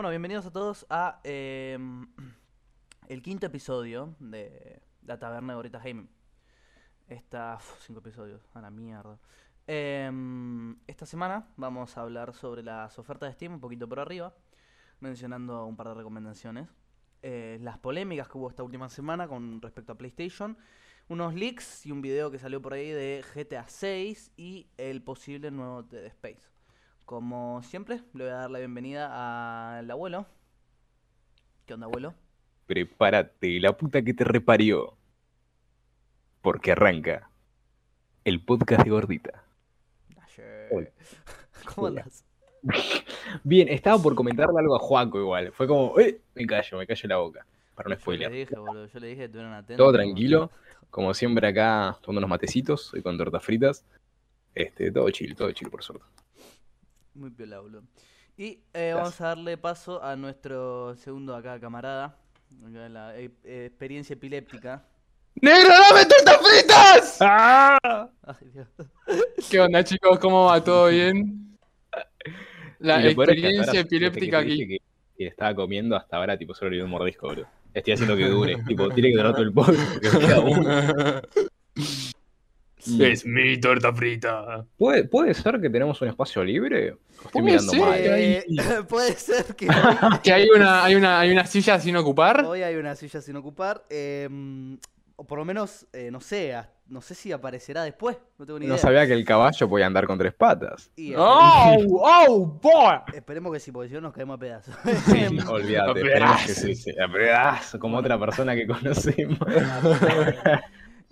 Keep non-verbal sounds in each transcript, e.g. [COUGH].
Bueno, bienvenidos a todos a eh, [CLEARS THROAT] el quinto episodio de la taberna de Gorita Gaming. Esta. cinco episodios, a la mierda. Eh, esta semana vamos a hablar sobre las ofertas de Steam, un poquito por arriba, mencionando un par de recomendaciones. Eh, las polémicas que hubo esta última semana con respecto a PlayStation, unos leaks y un video que salió por ahí de GTA 6 y el posible nuevo Dead Space. Como siempre, le voy a dar la bienvenida al abuelo. ¿Qué onda, abuelo? Prepárate, la puta que te reparió. Porque arranca el podcast de Gordita. Hola. [LAUGHS] ¿Cómo andas? [LAUGHS] Bien, estaba por comentarle algo a Juaco igual. Fue como, ¡eh! Me callo, me callo la boca. Para no Yo le spoiler. dije, boludo, yo le dije que atentos. Todo tranquilo. Como siempre acá, tomando unos matecitos, hoy con tortas fritas. Este, todo chill, todo chill por suerte. Muy piola, boludo. Y eh, vamos a darle paso a nuestro segundo acá camarada. acá la eh, eh, experiencia epiléptica. ¡Negro, dame tortas fritas! [LAUGHS] Ay, Dios. ¿Qué onda, chicos? ¿Cómo va? ¿Todo bien? La experiencia que epiléptica aquí. Que, que estaba comiendo hasta ahora, tipo, solo le di un mordisco, bro. Estoy haciendo que dure. tipo, tiene que durar todo el podcast. [LAUGHS] Es mi torta frita. ¿Puede, ¿Puede ser que tenemos un espacio libre? ¿O Estoy Puede mirando ser. mal. [LAUGHS] Eh, puede ser que [LAUGHS] Que hay una, hay una, hay una silla sin ocupar. hoy hay una silla sin ocupar. eh, o por lo menos, eh, no sé, a- no sé si aparecerá después. No tengo ni idea. No sabía que el caballo podía andar con tres patas. Y, ¡Oh! ¡Oh, boy! Esperemos que sí, porque si no nos caemos a pedazos. Sí, [LAUGHS] olvídate. A esperemos que sí, sí, a pedazo, como otra persona que conocemos.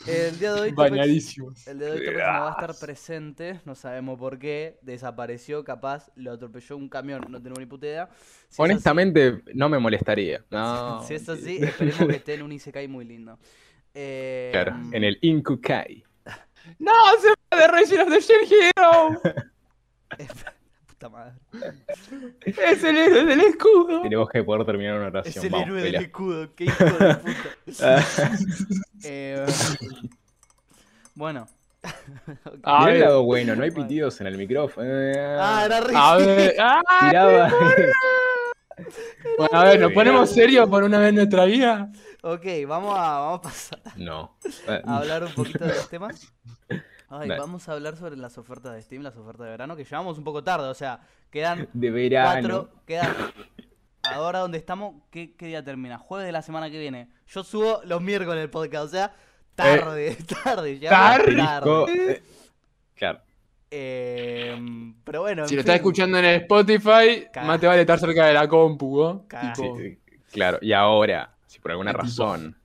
El día de hoy Bañadísimos. El de hoy Topex no va a estar Pedazo. presente, no sabemos por qué, desapareció, capaz lo atropelló un camión, no tenemos ni puta idea. Si es así- Honestamente, no me molestaría. [LAUGHS] No. Si es así, esperemos que esté en un [LAUGHS] Isekai muy lindo. Eh, Claro, en el Inkukai. [LAUGHS] ¡No! ¡Se va de Racing of the Hero! Puta madre. [LAUGHS] ¡Es el héroe del escudo! Tenemos que poder terminar una Es oración. el Vamos, héroe del escudo, qué hijo de puta. Ah, [LAUGHS] Eh, bueno. [LAUGHS] A mirá el ver. lado bueno, no hay pitidos en el micrófono. Ah, era ver. ¡Ah! Tiraba. Bueno, a ver, ¿nos ponemos serios por una vez en nuestra vida? Ok, vamos a, vamos a pasar No. A hablar un poquito de los temas. Ay, Dale. vamos a hablar sobre las ofertas de Steam, las ofertas de verano, que llevamos un poco tarde, o sea, quedan [LAUGHS] De verano. cuatro, quedan... Ahora donde estamos, ¿qué, qué día termina? Jueves de la semana que viene. Yo subo los miércoles el podcast, o sea, tarde, [LAUGHS] tarde, ya tarde. Eh, Claro. Eh, pero bueno, Si lo estás escuchando en el Spotify, más te vale estar cerca de la compu, ¿no? Sí, claro. Y ahora, si por alguna Tipo. razón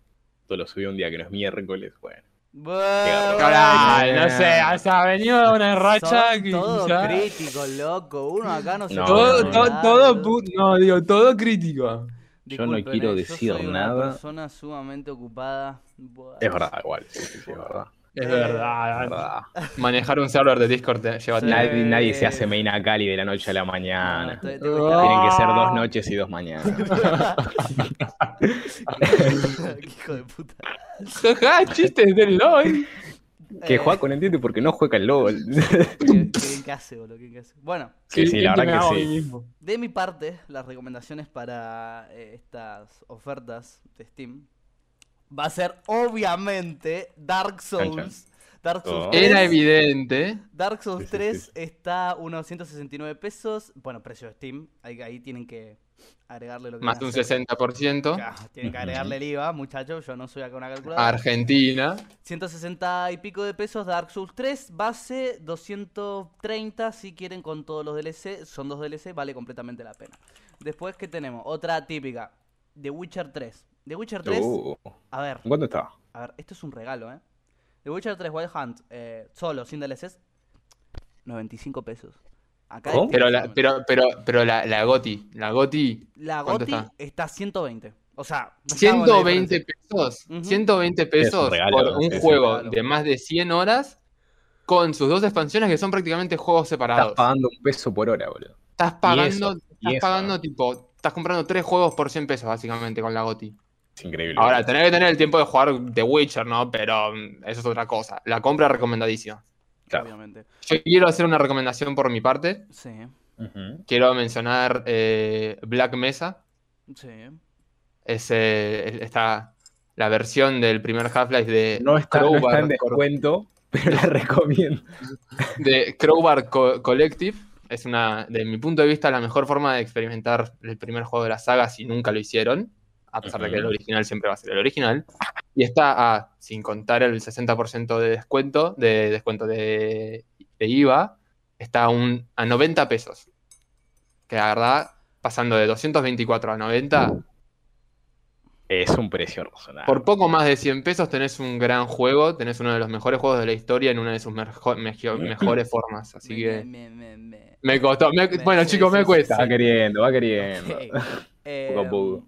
todo lo subí un día que no es miércoles, bueno. Bueno, Caray, no sé, o sea, venía una racha son que todos quizá- críticos, loco. Uno acá no se No, Todo, no, todo, todo, digo, todo crítico. Yo no quiero eh, decir yo soy Una nada. persona sumamente ocupada. Buah. Es verdad, igual. Sí, sí, sí, es verdad. Es Eh, verdad. Es verdad. Manejar un server de Discord te lleva Sí. tiempo. Nadie, nadie se hace main a Cali de la noche a la mañana. No, estoy-. Tienen que ser dos noches y dos mañanas. Qué [LAUGHS] Hijo de puta. Jaja, chistes del LOL. Que Eh, Juaco no entiende porque no juega al LOL. [LAUGHS] ¿qué- qué- ¿Qué hace, boludo? ¿Qué- qué hace? Bueno, Sí, sí, la ¿Qué verdad que sí. de mi parte, las recomendaciones para eh, estas ofertas de Steam va a ser obviamente Dark Souls. Dark Souls Oh. 3. Era evidente. Dark Souls Sí, sí, 3 sí. está a unos 169 pesos. Bueno, precio de Steam. Ahí, ahí tienen que agregarle lo que Más de un a hacer. 60%. Ah, Tienen que agregarle el IVA, muchachos. Yo no soy acá una calculadora. Argentina. 160 y pico de pesos Dark Souls 3. Base 230 si quieren con todos los DLC. Son dos DLC, vale completamente la pena. Después, ¿qué tenemos? Otra típica. The Witcher 3. The Witcher 3. Uh, A ver, ¿Cuánto está? a ver, esto es un regalo, ¿eh? The Witcher 3 Wild Hunt, eh, solo, sin DLCs, 95 pesos. Acá ¿Cómo? Pero la, pero, pero, pero la, la Goti. La Goti. la ¿cuánto GOTY está? está? 120. O sea, no estamos en la 120 diferencia. pesos. Ujú. 120 pesos regalo, por un juego de más de 100 horas con sus dos expansiones que son prácticamente juegos Estás separados. pagando un peso por hora, boludo. Estás pagando, estás eso. pagando tipo, estás comprando tres juegos por 100 pesos básicamente con la GOTI. Es increíble. Ahora, tenés que tener el tiempo de jugar The Witcher, ¿no? Pero mm, eso es otra cosa. La compra recomendadísima. Claro. Obviamente. Yo quiero hacer una recomendación por mi parte. Sí. Quiero mencionar eh, Black Mesa. Sí. Es, eh, está la versión del primer Half-Life de No está, no está Crowbar en descuento, pero la recomiendo. [LAUGHS] de Crowbar Co- Collective. Es una, de mi punto de vista, la mejor forma de experimentar el primer juego de la saga si nunca lo hicieron. A pesar de que el original siempre va a ser el original. Y está a, sin contar el 60% de descuento, de descuento de, de IVA, está a, un, a 90 pesos. Que la verdad, pasando de 224 a 90, Es un precio razonable. por poco más de 100 pesos tenés un gran juego, tenés uno de los mejores juegos de la historia en una de sus mejo- mejores formas. Así que Me, me, me, me- me costó. me- Me- bueno, sí, chicos, sí, me sí, cuesta. Va queriendo, va queriendo. [LAUGHS] Eh, Poco a poco.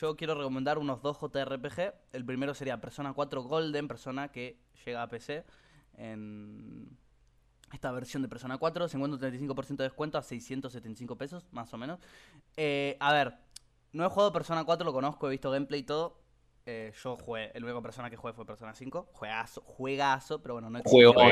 Yo quiero recomendar unos dos JRPG. El primero sería Persona 4 Golden, Persona que llega a PC en esta versión de Persona 4. Se encuentra un 35% de descuento a 675 pesos, más o menos. Eh, a ver, no he jugado Persona 4, lo conozco, he visto gameplay y todo. Eh, yo jugué, el único Persona que jugué fue Persona 5. Juegazo, juegazo, pero bueno, no existe, Juego.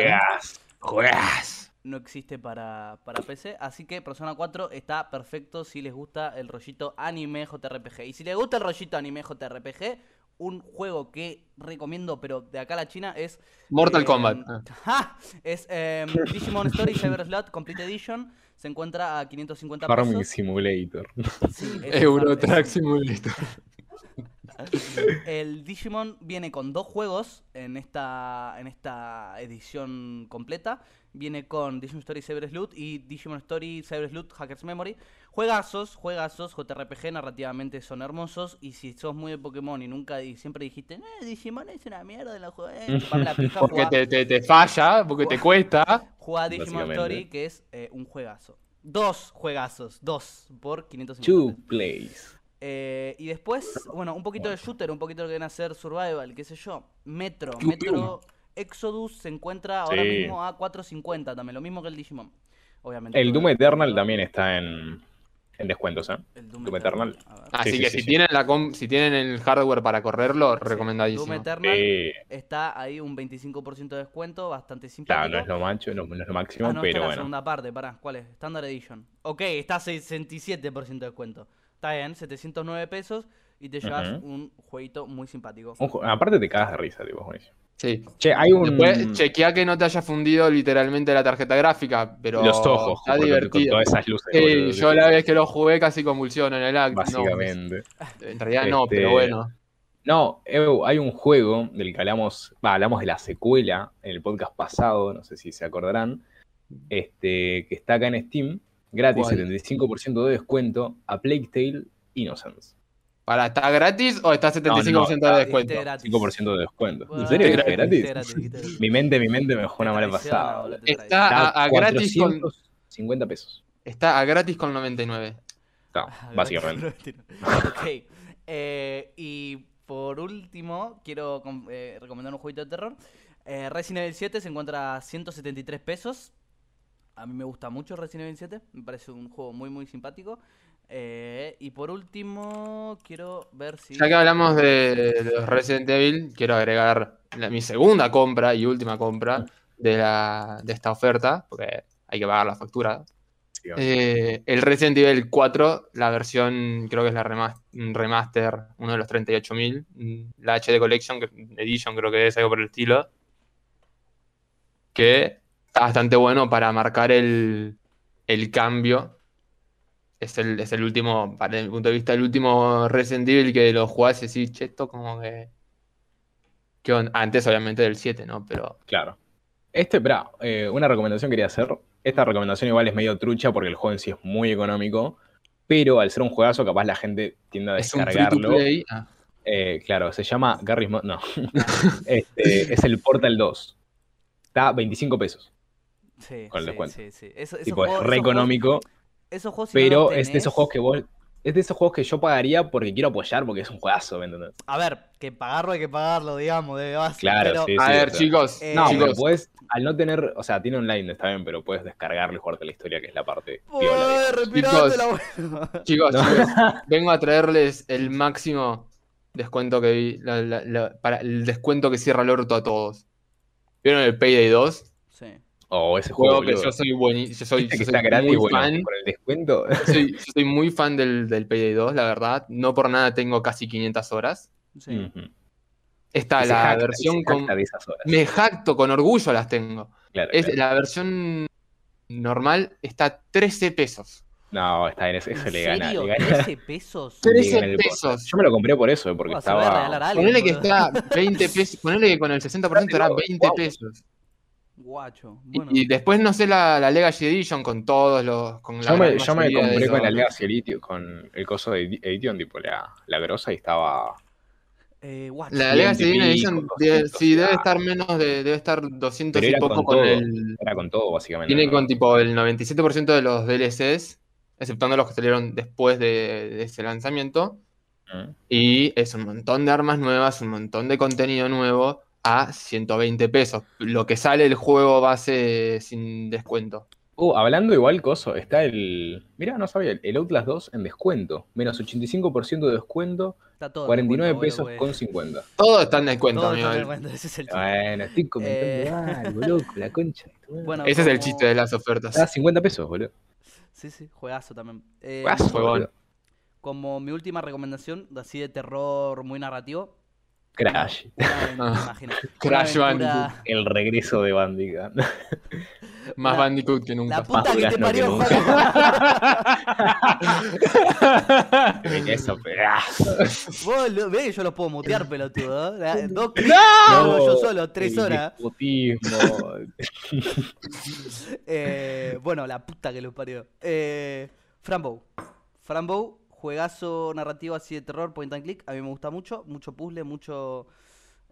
Juegas. Juegas. no existe para, para PC. Así que Persona 4 está perfecto si les gusta el rollito anime JRPG. Y si les gusta el rollito anime JRPG, un juego que recomiendo, pero de acá a la China, es. Mortal eh, Kombat. ¡ja! [LAUGHS] Es eh, Digimon Story Cyber Slot Complete Edition. Se encuentra a 550 Farming pesos. Simulator. Sí, [LAUGHS] Euro Truck Simulator. El Digimon viene con dos juegos en esta, en esta edición completa. Viene con Digimon Story Cyber Sleuth y Digimon Story Cyber Sleuth Hacker's Memory. Juegazos, juegazos, JRPG narrativamente son hermosos. Y si sos muy de Pokémon y nunca y siempre dijiste, eh, Digimon es una mierda, la jugué, [LAUGHS] la pija, Porque jugá- te, te, te falla, porque te cuesta. jugá a Digimon. Story, que es eh, un juegazo. Dos juegazos, dos por 550 Two plays. Eh, y después, bueno, un poquito de shooter, un poquito de que viene a ser survival, qué sé yo. Metro, Metro Exodus se encuentra ahora Sí. mismo a 4.50 también, lo mismo que el Digimon. Obviamente. El Doom Eternal también está en, en descuentos, ¿eh? El Doom, Doom Eternal. Eternal. a ver. Así Sí, sí, que sí, si sí. tienen la com- si tienen el hardware para correrlo, Sí, recomendadísimo. Doom Eternal está ahí un 25% de descuento, bastante claro, simpático. no es lo macho, no, no es lo máximo, Ah, no, pero es la bueno. segunda parte, pará, ¿cuál es? Standard Edition. Ok, está a 67% de descuento. Está bien, 709 pesos y te llevas un jueguito muy simpático. Ju- aparte te cagas de risa, tipo, buenísimo. Sí. Che, hay un. Después chequea que no te haya fundido literalmente la tarjeta gráfica, pero los ojos, está con- con divertido. todas esas luces. Sí, boludo, yo la vez que lo jugué casi convulsiono en el acto. No, Básicamente. en realidad no, Este, pero bueno. No, Evo, hay un juego del que hablamos, hablamos de la secuela en el podcast pasado, no sé si se acordarán, este, que está acá en Steam, gratis, ¿Cuál? 75% de descuento, a Plague Tale Innocence. ¿Para está gratis o está 75% No, no, de está- descuento? Dijiste gratis. 5% de descuento. Bueno, ¿En serio dijiste gratis? gratis, dijiste gratis. [LAUGHS] Mi mente, mi mente me dejó una mala pasada. boludo, Está a, a gratis con 450 pesos. está a gratis con 99. No, Ah, básicamente. [LAUGHS] ok. Eh, y por último, quiero eh, recomendar un jueguito de terror. Eh, Resident Evil 7 se encuentra a 173 pesos. A mí me gusta mucho Resident Evil 7. Me parece un juego muy, muy simpático. Eh, y por último, quiero ver si. Ya que hablamos de, de los Resident Evil, quiero agregar la- mi segunda compra y última compra de, la, de esta oferta, porque hay que pagar la factura. Eh, el Resident Evil 4, la versión, creo que es la remas- remaster, uno de los 38.000, mm, la HD Collection, que- Edition creo que es algo por el estilo, que está bastante bueno para marcar el, el cambio. Es el, es el último, para mi punto de vista, el último Resident Evil que lo jugás y decís, che, esto como que... ¿Qué onda? Antes obviamente del 7, ¿no? Pero... Claro. Este, espera, eh, una recomendación quería hacer. Esta recomendación igual es medio trucha porque el juego en sí es muy económico, pero al ser un juegazo capaz la gente tiende a Es un descargarlo. Ah. Eh, claro, se llama Garry's Mod, no. [LAUGHS] Este, es el Portal 2. Está 25 pesos. Sí, con el sí, descuento. sí, sí. Eso- Tipo, es juegos- re esos juegos- económico, Esos juegos, si no pero los es de tenés- esos juegos que vos. Es de esos juegos que yo pagaría porque quiero apoyar porque es un juegazo, ¿me entendés? A ver, que pagarlo hay que pagarlo, digamos, de base. Claro, pero- sí, A sí, ver, o sea. chicos, Eh, No, Chicos. pero puedes, al no tener, o sea, tiene online, está bien, pero puedes descargarlo y jugarte la historia, que es la parte respirate la. [LAUGHS] Chicos, chicos, [LAUGHS] vengo a traerles el máximo descuento que vi, la- la- la- para el descuento que cierra el orto a todos. ¿Vieron el Payday 2? Oh, ese juego, Juego que yo soy bueni- yo soy, yo soy está muy bueno, fan. con el descuento. Yo soy, yo soy muy fan del, del Payday 2, la verdad. No por nada tengo casi 500 horas. Sí. Ujú. Está Y se la jacta, versión con. de esas horas. Me jacto, con orgullo las tengo. Claro, Es, claro. la versión normal está a 13 pesos. No, está bien, eso, ¿En le gana. serio? [LAUGHS] Le gana, ¿13 pesos? Tre- le 13 gana el pesos. Yo me lo compré por eso, porque Oh, a regalar estaba. Ponele que está [LAUGHS] 20 pesos. Ponele que con el 60% era 20 pesos. Guacho. Y- Bueno. Y, después, no sé, la, la Legacy Edition con todos los. Con la Yo me, yo me compré con la Legacy Elite, con el coso de Edi- Edition, tipo la, la grosa, y estaba. Eh. La Legacy Edition debe- 200, sí, debe estar menos de. Debe estar 200 Pero y poco con con, todo. el. Era con todo, básicamente. Tiene con tipo el 97% de los DLCs, exceptando los que salieron después de, de ese lanzamiento. Mm. Y es un montón de armas nuevas, un montón de contenido nuevo a 120 pesos. Lo que sale el juego base sin descuento. Uh, hablando igual, coso, está el. Mira, no sabía, el Outlast 2 en descuento. Menos 85% de descuento, Está todo en 49 descuento, pesos boludo, con güey. 50. Todo está en descuento, Todo amigo. está en descuento, ese es el chiste. Bueno, estoy comentando Eh. algo, loco, la concha. Bueno, Ese es el como- chiste de las ofertas. Está a 50 pesos, boludo. Sí, sí, juegazo también. Eh, Juegazo, juegón. boludo. como mi última recomendación, así de terror muy narrativo. Crash. [LAUGHS] Una Crash aventura- El regreso de Bandicoot. [LAUGHS] Más La- Bandicoot que nunca. La puta que te que parió. Juan. Eso, [LAUGHS] ah. Vos lo- ve que yo los puedo mutear, pelotudo. ¿eh? Dos clics, ¡No! hago yo solo, tres el horas. Eh, bueno, la puta que los parió. Eh, Frambow. Frambow, juegazo narrativo así de terror, point and click. A mí me gusta mucho. Mucho puzzle, mucho.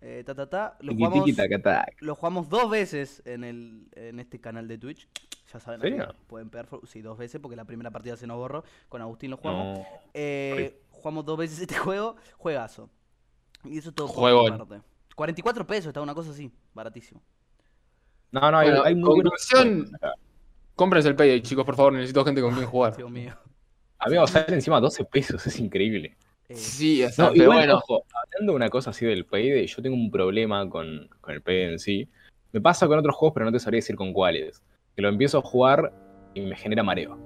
Eh, ta ta ta. Lo Tiki, jugamos, tiki, taca, taca. lo jugamos dos veces en, el, en este canal de Twitch. [TSK] Ya saben, pueden pegar. Sí, dos veces porque la primera partida se nos borró. Con Agustín lo jugamos. No. Eh, jugamos dos veces este [LAUGHS] juego. Juegazo. Y eso es todo Juegón. parte. 44 pesos, está una cosa así. Baratísimo. No, no, hay, Bueno, hay muy conclusión. Cómprense el Payday, chicos, por favor. Necesito gente con quien jugar. Dios mío. Amigo, sale encima 12 pesos, es increíble. Sí, o sea, No, igual, bueno. ojo, hablando de una cosa así del Payday, yo tengo un problema con, con el Payday en sí. Me pasa con otros juegos, pero no te sabría decir con cuáles. Que lo empiezo a jugar y me genera mareo.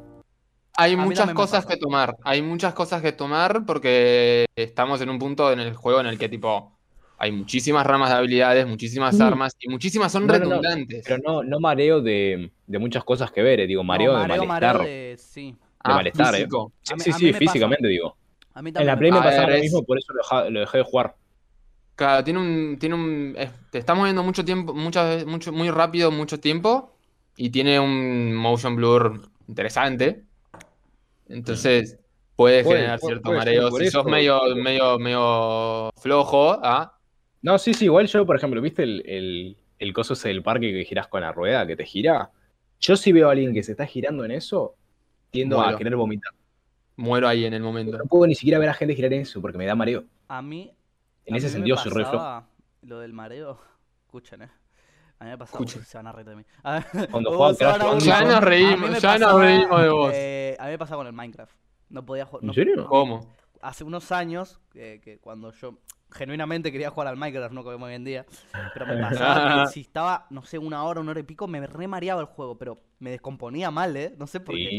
Hay mí muchas me cosas que tomar. Hay muchas cosas que tomar porque estamos en un punto en el juego en el que, tipo, hay muchísimas ramas de habilidades, muchísimas Mm. armas y muchísimas son No, no, no, redundantes. Pero no, no mareo de, de muchas cosas que ver, eh, digo, mareo no, de malestar. mareo de- Sí. Ah, malestar, eh. Sí, mí- sí, sí, pasa. físicamente digo. A mí En la Play me pasa. pasaba lo mismo, es- por eso lo, dejé de jugar. Claro, tiene un, tiene un, te estamos viendo mucho tiempo, muchas veces, mucho, muy rápido, mucho tiempo, y tiene un motion blur interesante. Entonces, puede, Puede- generar puede- cierto puede mareo. Si sos medio, medio, medio flojo, ¿ah? No, sí, sí, igual yo, por ejemplo, ¿viste el, el, el coso ese del parque que girás con la rueda, que te gira? Yo si veo a alguien que se está girando en eso, tiendo Muero. a querer vomitar. muero ahí en el momento. No puedo ni siquiera ver a gente girar en eso porque me da mareo. A mí. En a ese mí me sentido soy re flojo. Lo del mareo. Escuchen, eh. A mí me pasaba. Escuchen. uy, se van a reír de mí. A- [LAUGHS] Cuando [LAUGHS] juegan se van Crash a Bandicoot. Ya nos reímos, ya nos reímos de vos. eh, a mí me pasaba con el Minecraft. No podía jugar. ¿En serio? ¿Cómo? Hace unos años, que, que cuando yo genuinamente quería jugar al Minecraft, no como hoy en día, pero me [LAUGHS] pasaba que si estaba, no sé, una hora, una hora y pico, me remareaba el juego, pero me descomponía mal, ¿eh? No sé por qué.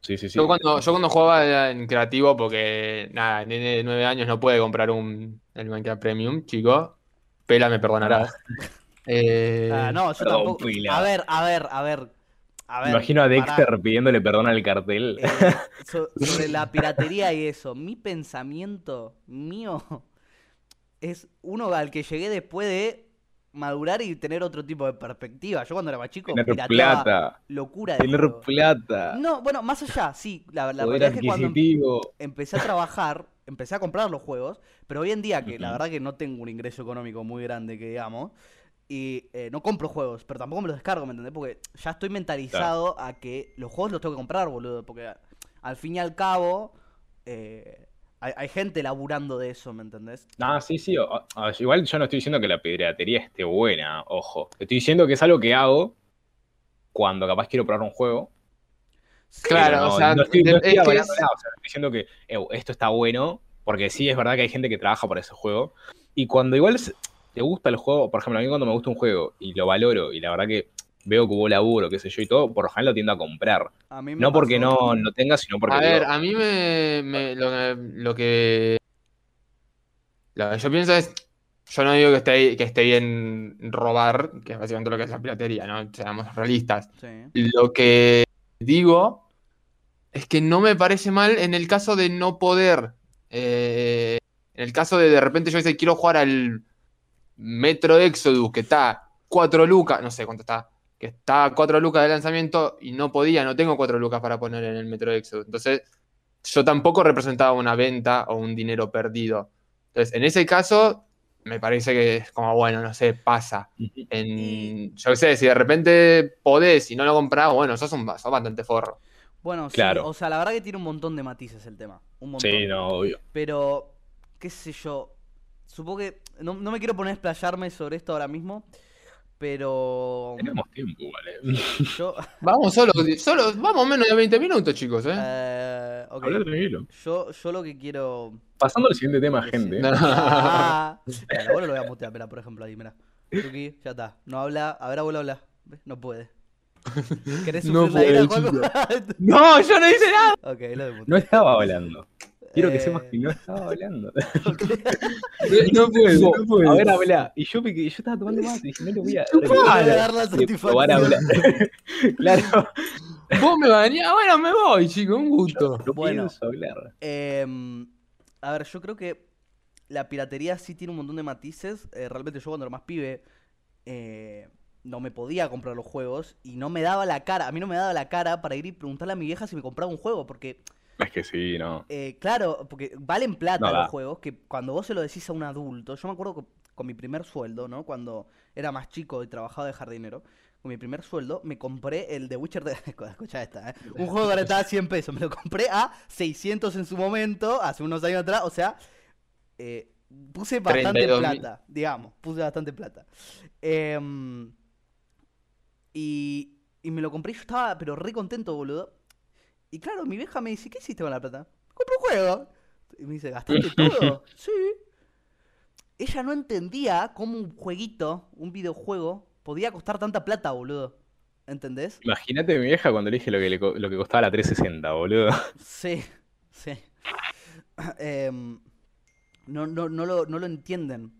Sí, sí, sí. Yo cuando, yo cuando jugaba en creativo, porque nada, nene de 9 años no puede comprar un el Minecraft Premium, chico. Pela me perdonarás. [LAUGHS] Eh, Ah, no, yo perdón, tampoco. Pila. A ver, a ver, a ver. A ver. Me imagino a. Dexter pidiéndole perdón al cartel. Eh, so- sobre la [LAUGHS] piratería y eso, mi pensamiento mío es uno al que llegué después de madurar y tener otro tipo de perspectiva. Yo cuando era más chico Tener pirateaba plata. locura de Tener plata. No, bueno, más allá, sí, la, la verdad es que cuando em- empecé a trabajar, [LAUGHS] empecé a comprar los juegos, pero hoy en día que la verdad que no tengo un ingreso económico muy grande, que digamos, y eh, no compro juegos, pero tampoco me los descargo, ¿me entendés? Porque ya estoy mentalizado a que los juegos los tengo que comprar, boludo, porque al fin y al cabo eh, hay, hay gente laburando de eso, ¿me entendés? No, sí, sí. o- o- igual yo no estoy diciendo que la piratería esté buena, ojo. Estoy diciendo que es algo que hago cuando capaz quiero probar un juego. Sí, Claro, no, o sea, no estoy, no es estoy que avalándola, es- o sea, estoy diciendo que "Ew, esto está bueno, porque sí es verdad que hay gente que trabaja por ese juego. Y cuando igual te gusta el juego, por ejemplo, a mí cuando me gusta un juego y lo valoro, y la verdad que veo que hubo laburo, qué sé yo, y todo, por lo general lo tiendo a comprar. A mí me No porque no, no tenga, sino porque A ver, digo, a mí me, me- lo, que- lo que lo que yo pienso es, yo no digo que esté, que esté bien robar, que es básicamente lo que es la piratería, ¿no? Seamos realistas. Sí. Lo que digo es que no me parece mal en el caso de no poder. eh, en el caso de de repente yo dice, quiero jugar al Metro Exodus, que está 4 lucas, no sé cuánto está, que está a 4 lucas de lanzamiento y no podía, no tengo 4 lucas para poner en el Metro Exodus. Entonces, yo tampoco representaba una venta o un dinero perdido. Entonces, en ese caso, me parece que es como, bueno, no sé, pasa. En, yo qué sé, si de repente podés y no lo comprás, bueno, sos, un, sos bastante forro. Bueno, sí, Claro. o sea, la verdad que tiene un montón de matices el tema. Un montón. Sí, no, obvio. Pero, qué sé yo. Supongo que. No, no me quiero poner a explayarme sobre esto ahora mismo. Pero. Tenemos tiempo, ¿vale? Yo. [LAUGHS] Vamos solo, solo, vamos menos de 20 minutos, chicos, ¿eh? eh, Hablar tranquilo. Yo, yo lo que quiero. Pasando al siguiente tema, gente. No. Ah, Mira, abuelo lo voy a mutear, mira, por ejemplo, ahí, mira. Tuki, ya está. No habla. A ver, abuelo, habla. No puede. [LAUGHS] ¿Querés No la ira, puede, Juaco? [LAUGHS] No, yo no hice nada. ok, lo de No estaba hablando. Quiero que Eh, sepas que no estaba hablando. [LAUGHS] [LAUGHS] No puedo, no puedo. A ver, habla. Y yo, estaba tomando más y dije, no le voy a dar la hablar. [LAUGHS] claro, Vos me bañás, bueno, me voy, chicos, un gusto. no Bueno. pienso hablar. Em, a ver, yo creo que la piratería sí tiene un montón de matices. Eh, realmente yo cuando era más pibe eh, no me podía comprar los juegos y no me daba la cara. A mí no me daba la cara para ir y preguntarle a mi vieja si me compraba un juego. Porque, Es que sí, no. eh, claro, porque valen plata No los juegos que cuando vos se lo decís a un adulto. Yo me acuerdo que con mi primer sueldo, ¿no? Cuando era más chico y trabajaba de jardinero. Con mi primer sueldo me compré el The Witcher de... [LAUGHS] Escucha esta, ¿eh? Un juego que ahora estaba a 100 pesos. Me lo compré a 600 en su momento, hace unos años atrás. O sea, eh, puse bastante 32.000. plata, digamos. Puse bastante plata. Em, y, y me lo compré yo estaba, pero re contento, boludo. Y claro, mi vieja me dice, ¿qué hiciste con la plata? Compré un juego. Y me dice, ¿gastaste [LAUGHS] todo? sí. Ella no entendía cómo un jueguito, un videojuego, podía costar tanta plata, boludo. ¿Entendés? Imagínate mi vieja cuando le dije lo que, le co- lo que costaba la 360, boludo. Sí, sí. [COUGHS] Em, no, no, no, lo, no lo entienden.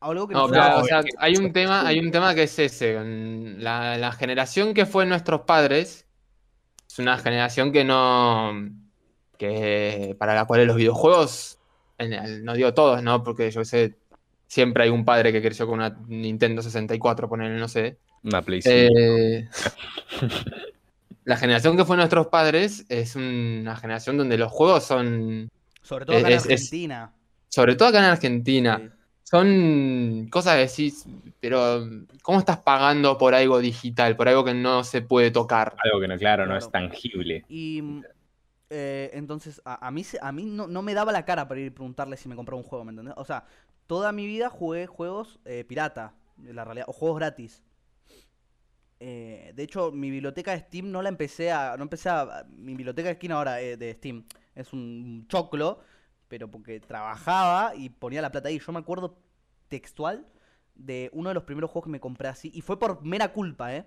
Algo que No, nosotros- claro, o es sea, que- hay un tema, hay un tema que es ese. la generación que fue nuestros padres es una generación que no. que para la cual los videojuegos, en el- no digo todos, ¿no? Porque yo sé, siempre hay un padre que creció con una Nintendo 64, ponerle, no sé. Una Play 5. Eh, [LAUGHS] la generación que fue nuestros padres es una generación donde los juegos son, sobre todo acá en es- Argentina. sobre todo acá en Argentina, Sí. Son cosas que decís, pero ¿cómo estás pagando por algo digital, por algo que no se puede tocar? Algo que no, claro, no Claro. es tangible. Y eh, entonces, a, a mí, se- a mí no, no me daba la cara para ir y preguntarle si me compraba un juego, ¿me entendés? O sea, toda mi vida jugué juegos eh, pirata, en la realidad, o juegos gratis. Eh, de hecho, mi biblioteca de Steam no la empecé a. No empecé a. Mi biblioteca de esquina ahora eh, de Steam es un choclo, pero porque trabajaba y ponía la plata ahí. Yo me acuerdo textual de uno de los primeros juegos que me compré así. Y fue por mera culpa, ¿eh?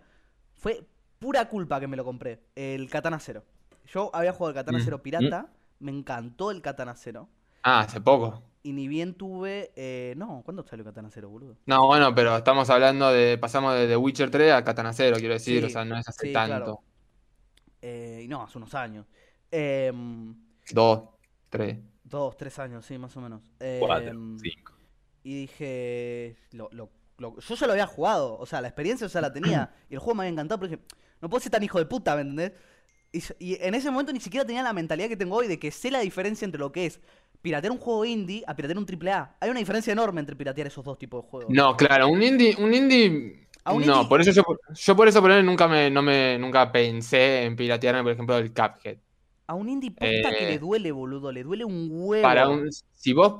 Fue pura culpa que me lo compré. El Katana Zero. Yo había jugado el Katana Mm, Zero pirata. Me encantó el Katana Zero. Ah, hace poco. Y ni bien tuve. eh, no, ¿cuándo salió Katana Zero, boludo? No, bueno, pero estamos hablando de, pasamos de The Witcher 3 a Katana Zero, quiero decir, Sí, o sea, no es hace sí, tanto. claro. Eh, y no, hace unos años. Em, Dos, tres. Dos, tres años, sí, más o menos. 4, Em, 5. Y dije, lo- lo- lo- yo ya lo había jugado, o sea, la experiencia ya la tenía. [CLEARS THROAT] y el juego me había encantado, pero dije, no puedo ser tan hijo de puta, ¿me entendés? Y, en ese momento ni siquiera tenía la mentalidad que tengo hoy de que sé la diferencia entre lo que es piratear un juego indie a piratear un AAA. Hay una diferencia enorme entre piratear esos dos tipos de juegos. No, claro, un indie, un indie. A un no, indie- por eso yo, yo por eso por nunca me, no me, nunca pensé en piratearme, por ejemplo, el Cuphead. A un indie posta que Eh, le duele, boludo, le duele un huevo. Para un, si vos,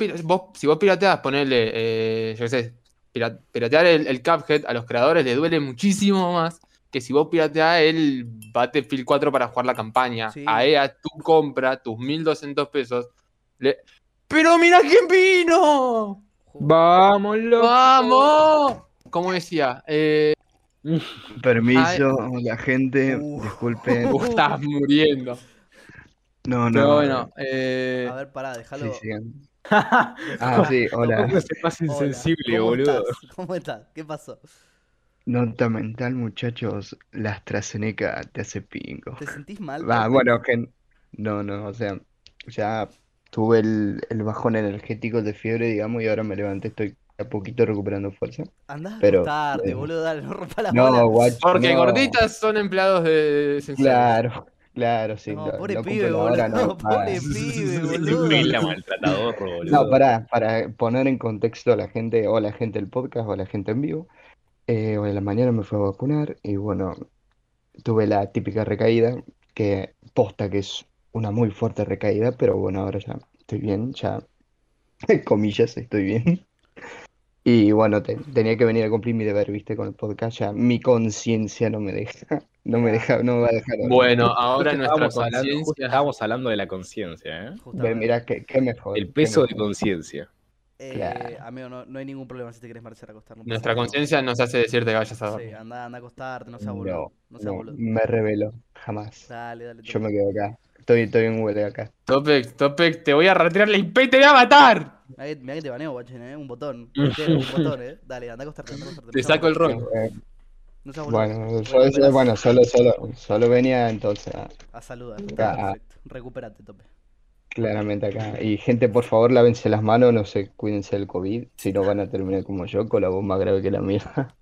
si vos pirateas, ponele, eh, yo qué sé, pira- piratear el, el Cuphead a los creadores le duele muchísimo más que si vos pirateás el Battlefield 4 para jugar la campaña. Sí. A EA tu compra, tus 1200 pesos. le- ¡Pero mira quién vino! ¡Vamos, loco! ¡Vamos! Como decía, eh, [LAUGHS] Permiso, la gente, Uh. disculpen. [LAUGHS] Vos estás muriendo. No, no. Pero bueno, eh, A ver, pará, Sí, déjalo. [LAUGHS] Ah, sí, [LAUGHS] hola. Se pasa insensible, ¿cómo boludo. estás? [LAUGHS] ¿Cómo estás? ¿Qué pasó? Nota mental, muchachos. La AstraZeneca te hace pingo. ¿Te sentís mal? Va, bueno, que no, no, o sea, ya tuve el, el bajón energético de fiebre, digamos, y ahora me levanté, estoy a poquito recuperando fuerza. Andás a pero, acostarte, eh, boludo, dale, no rompa la No, bola. guacho, porque no. gorditas son empleados de. Claro, claro, sí, No, lo, pobre lo pibe, boludo, no, pobre pibe, boludo. la [LAUGHS] [LAUGHS] maltratador, boludo. No, para, para poner en contexto a la gente, o a la gente del podcast, o a la gente en vivo, eh, hoy en la mañana me fui a vacunar y bueno, tuve la típica recaída, que posta que es una muy fuerte recaída, pero bueno, ahora ya estoy bien, ya, [LAUGHS] comillas, estoy bien. Y bueno, te- tenía que venir a cumplir mi deber, viste, con el podcast, ya mi conciencia no me deja, [LAUGHS] no me deja, no me va a dejar. Bueno, ahora nuestra conciencia. estábamos hablando de la conciencia, ¿eh? Ve, Justamente. mirá, qué, qué mejor, El peso de conciencia. Eh, Claro. amigo, no, no hay ningún problema si te quieres marchar a acostar. no Nuestra conciencia nos hace decirte que vayas a Sí, dormir. anda, anda a acostarte, no seas boludo. No, No boludo. me revelo, jamás. Dale, dale. Yo me quedo acá, estoy, estoy en huele acá. Topec, Topec, te voy a retirar la IP y te voy a matar. Mirá que, te baneo, guachín, eh. Un botón. [LAUGHS] Entero, un botón, eh. Dale, anda a acostarte, anda a acostarte. Te saco el rol. No seas. Bueno, yo, Recuperate. yo- bueno, solo, solo, solo venía entonces a- A saludar. Ah. Perfecto. Recupérate, tope. claramente acá. Y gente, por favor, lávense las manos, no se cuídense del COVID, si no van a terminar como yo, con la voz más grave que la mía. [LAUGHS]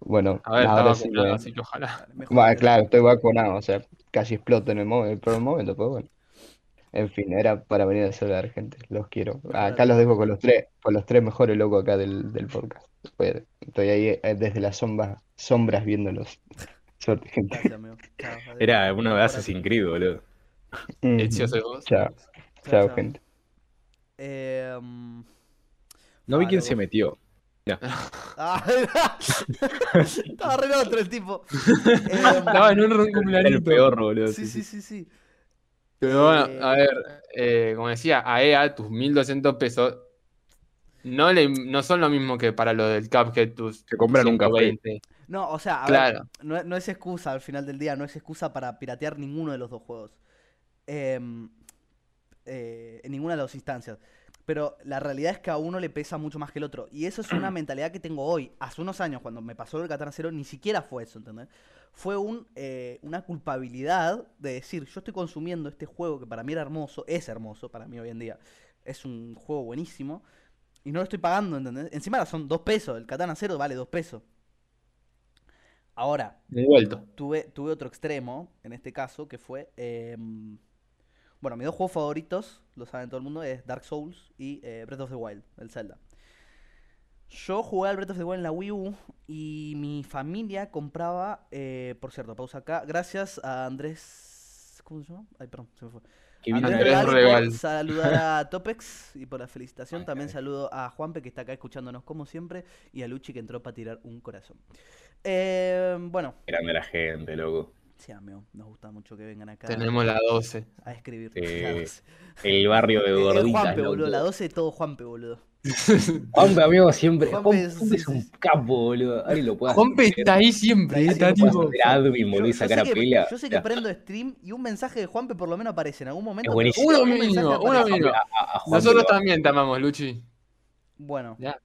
Bueno, A ver, está ahora sí vacunado, así que ojalá. Bueno, claro, estoy vacunado, o sea, casi exploto en el, mo- el primer momento, pero bueno. En fin, era para venir a saludar gente, los quiero. Acá los dejo con los tres, con los tres mejores locos acá del, del podcast. Pues, Estoy ahí eh, desde las sombras, sombras viéndolos. [LAUGHS] Suerte, gente. Gracias. Era uno de Recupérate. Assassin's Creed, boludo. Soy vos. Chao, Chao, chao, chao. gente. Eh, mm, No vi Ah, quién se metió. [LAUGHS] ah, Estaba re otro el tipo. [LAUGHS] Eh, Estaba en un Era el cumpleaños. peor, boludo. sí, sí, sí, sí. Pero bueno, Eh, a ver, eh, como decía, a EA tus 1200 pesos no, le, no son lo mismo que para lo del Cuphead tus Se compran un café. 120. No, o sea, a ver, Claro. no, no es excusa al final del día, no es excusa para piratear ninguno de los dos juegos. Em, eh, en ninguna de las dos instancias. Pero la realidad es que a uno le pesa mucho más que el otro. Y eso es una [CLEARS THROAT] mentalidad que tengo hoy. Hace unos años, cuando me pasó el Katana Zero, ni siquiera fue eso, ¿entendés? Fue un, eh, una culpabilidad de decir, yo estoy consumiendo este juego que para mí era hermoso, es hermoso para mí hoy en día. Es un juego buenísimo. Y no lo estoy pagando, ¿entendés? Encima son dos pesos. El Katana Zero vale dos pesos. Ahora, tuve, tuve otro extremo, en este caso, que fue... em, bueno, mis dos juegos favoritos, lo saben todo el mundo, es Dark Souls y eh, Breath of the Wild, el Zelda. Yo jugué al Breath of the Wild en la Wii U y mi familia compraba, eh, por cierto, pausa acá, gracias a Andrés... ¿Cómo se llama? Ay, perdón, se me fue. Andrés saludar a [LAUGHS] Topex y por la felicitación. Ay, También ay. saludo a Juanpe que está acá escuchándonos como siempre y a Luchi que entró para tirar un corazón. Eh, bueno, Grande la gente, loco. sí, amigo, nos gusta mucho que vengan acá Tenemos la 12. a escribir. [LAUGHS] La 12. El barrio de Eh, eh, gorditas, Juanpe, loco. boludo, la 12 todo Juanpe, boludo. Juanpe, amigo, siempre. Juanpe es- un capo, boludo. Alguien lo puede Juanpe hacer. está ahí siempre, Ahí está tipo. Admin, boludo, y sacar sé a que, pila. yo sé que prendo stream y un mensaje de Juanpe por lo menos aparece en algún momento. Es pero buenísimo. Uno mínimo, uno mínimo. Nosotros también te amamos, Luchi. Bueno, Ya.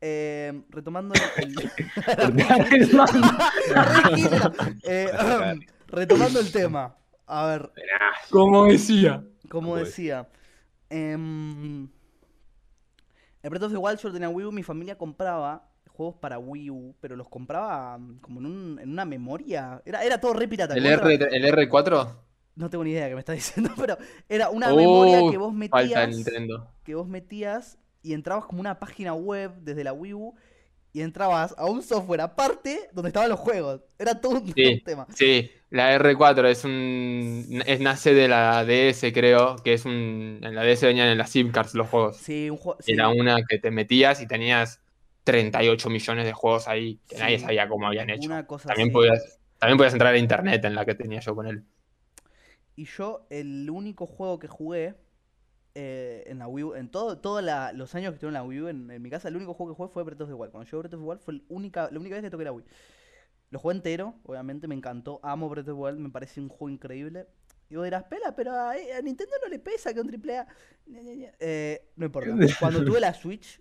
eh, retomando el... [LAUGHS] [LAUGHS] Eh, retomando el tema. A ver, Como decía. como decía. em, en Breath of the Wild yo tenía Wii U, mi familia compraba juegos para Wii U, pero los compraba mm, como en, un- en una memoria. Era, era todo re pirata. ¿El, R, ¿El R4? No tengo ni idea de qué me está [LAUGHS] diciendo, pero era una memoria Uh, que vos metías. Nintendo. que vos metías y entrabas como una página web desde la Wii U y entrabas a un software aparte donde estaban los juegos. Era todo un, Sí. un [LAUGHS] tema. Sí, la R4 es un. Es, nace de la DS, creo. Que es un. En la DS venían en las SIM cards los juegos. Sí, un juego. sí. Era una que te metías y tenías 38 millones de juegos ahí que Sí. nadie sabía cómo habían hecho. Una cosa También así. podías, también podías entrar a internet en la que tenía yo con él. Y yo, el único juego que jugué eh, en la Wii U, en todo, todos la- los años que estuve en la Wii U en, en mi casa, el único juego que jugué fue Breath of the Wild. Cuando yo Breath of the Wild fue el única, la única vez que toqué la Wii. Lo jugué entero, obviamente, me encantó. Amo Breath of the Wild, me parece un juego increíble. Y vos dirás, pela, pero a, a Nintendo no le pesa que un triple A. Ña, Ña, Ña. Eh, no importa. [LAUGHS] Cuando tuve la Switch,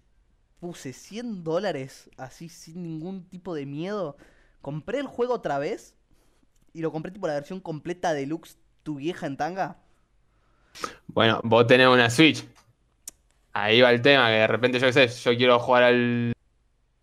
puse 100 dólares así sin ningún tipo de miedo. Compré el juego otra vez y lo compré tipo la versión completa deluxe, tu vieja en tanga. Bueno, vos tenés una Switch. Ahí va el tema, que de repente yo qué sé, yo quiero jugar al,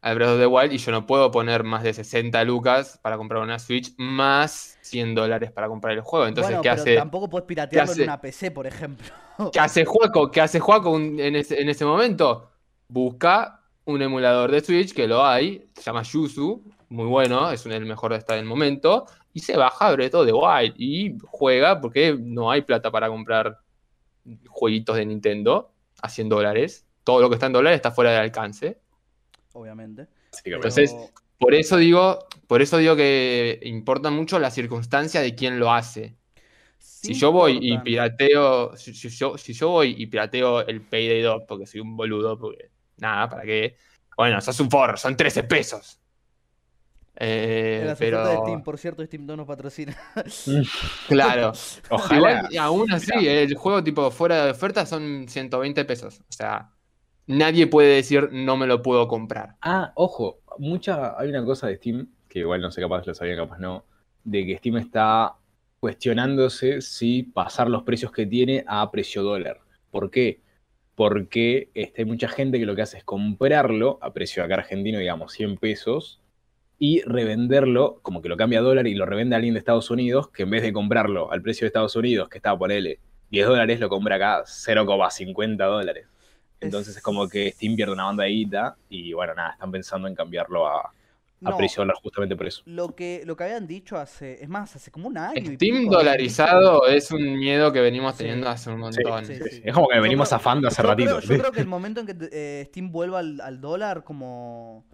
al Breath of the Wild y yo no puedo poner más de 60 lucas para comprar una Switch más 100 dólares para comprar el juego. Entonces, bueno, ¿qué pero hace? tampoco puedes piratearlo hace? en una PC, por ejemplo. [LAUGHS] ¿Qué hace Juaco? ¿Qué hace Juaco en ese, en ese momento? Busca un emulador de Switch, que lo hay, se llama Yuzu, muy bueno, es el mejor de hasta el momento, y se baja Breath of the Wild y juega porque no hay plata para comprar jueguitos de Nintendo a 100 dólares. Todo lo que está en dólares está fuera de alcance. Obviamente. Entonces, Por eso digo, por eso digo que importa mucho la circunstancia de quién lo hace. sí Si yo voy y pirateo, si, si yo, si yo voy y pirateo el Payday 2 porque soy un boludo, porque nada, ¿para qué? Bueno, sos un forro, son 13 pesos. Eh, En pero ofertas de Steam, por cierto, Steam no nos patrocina. [LAUGHS] [LAUGHS] claro, Ojalá. Igual, aún así, el juego tipo fuera de oferta son 120 pesos. O sea, nadie puede decir no me lo puedo comprar. Ah, ojo, mucha, hay una cosa de Steam, que igual no sé, capaz lo sabía, capaz no, de que Steam está cuestionándose si pasar los precios que tiene a precio dólar. ¿Por qué? Porque este, hay mucha gente que lo que hace es comprarlo a precio acá argentino, digamos, 100 pesos, y revenderlo, como que lo cambia a dólar y lo revende a alguien de Estados Unidos, que en vez de comprarlo al precio de Estados Unidos, que estaba por L 10 dólares, lo compra acá 0,50 dólares. Entonces es como que Steam pierde una banda de guita y bueno, nada, están pensando en cambiarlo a, a No, precio dólar justamente por eso. lo que, lo que habían dicho hace, es más, hace como un año. y Steam pico, dolarizado es un miedo que venimos Sí. teniendo hace un montón. sí, Sí, sí. Es como que Yo venimos creo- zafando hace yo ratito. Creo, yo creo que el momento en que eh, Steam vuelva al, al dólar como,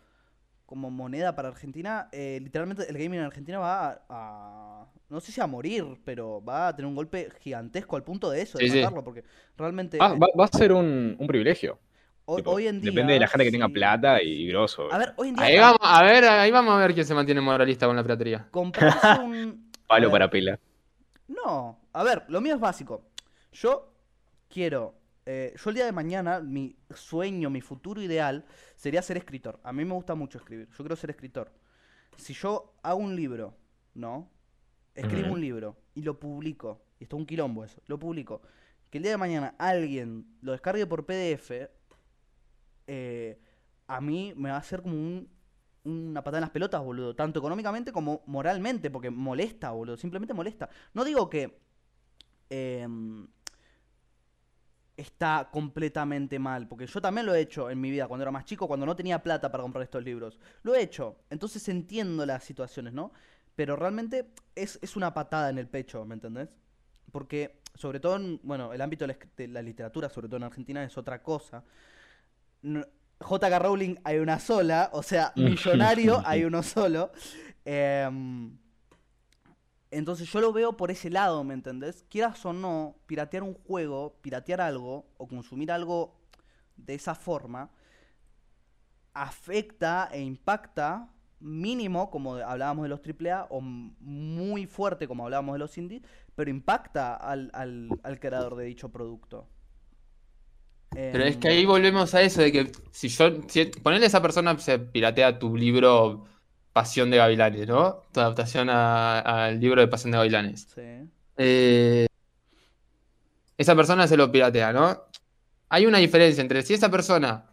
como moneda para Argentina, eh, literalmente el gaming en Argentina va a, a- no sé si a morir, pero va a tener un golpe gigantesco al punto de eso, de Sí, sí. matarlo, porque realmente Va, eh, va- va a ser un, un privilegio. hoy, tipo, hoy en día... Depende de la gente que tenga plata y grosso. A ver, hoy en día Ahí vamos, a ver, ahí vamos a ver quién se mantiene moralista con la piratería. comprarse [LAUGHS] un... Palo ver, para pela. No, a ver, lo mío es básico. Yo quiero, eh, yo el día de mañana, mi sueño, mi futuro ideal sería ser escritor. A mí me gusta mucho escribir, yo quiero ser escritor. Si yo hago un libro, ¿no? Escribo un libro y lo publico, y esto es un quilombo eso, lo publico. Que el día de mañana alguien lo descargue por PDF, eh, a mí me va a hacer como un, una patada en las pelotas, boludo. Tanto económicamente como moralmente, porque molesta, boludo. Simplemente molesta. No digo que em, está completamente mal, porque yo también lo he hecho en mi vida cuando era más chico, cuando no tenía plata para comprar estos libros. Lo he hecho, entonces entiendo las situaciones, ¿no? Pero realmente es, es una patada en el pecho, ¿me entendés? Porque, sobre todo en, bueno, el ámbito de la, esc- de la literatura, sobre todo en Argentina, es otra cosa. No- J.K. Rowling hay una sola, o sea, [LAUGHS] millonario [LAUGHS] hay uno solo. Em, entonces yo lo veo por ese lado, ¿me entendés? Quieras o no, piratear un juego, piratear algo o consumir algo de esa forma afecta e impacta mínimo, como hablábamos de los AAA, o muy fuerte, como hablábamos de los indies, pero impacta al, al- al creador de dicho producto. Pero es que Em, ahí volvemos a eso de que si yo, si, ponele a esa persona se piratea tu libro Pasión de Gavilanes, ¿no? Tu adaptación al libro de Pasión de Gavilanes. Sí. Eh, esa persona se lo piratea, ¿no? Hay una diferencia entre si esa persona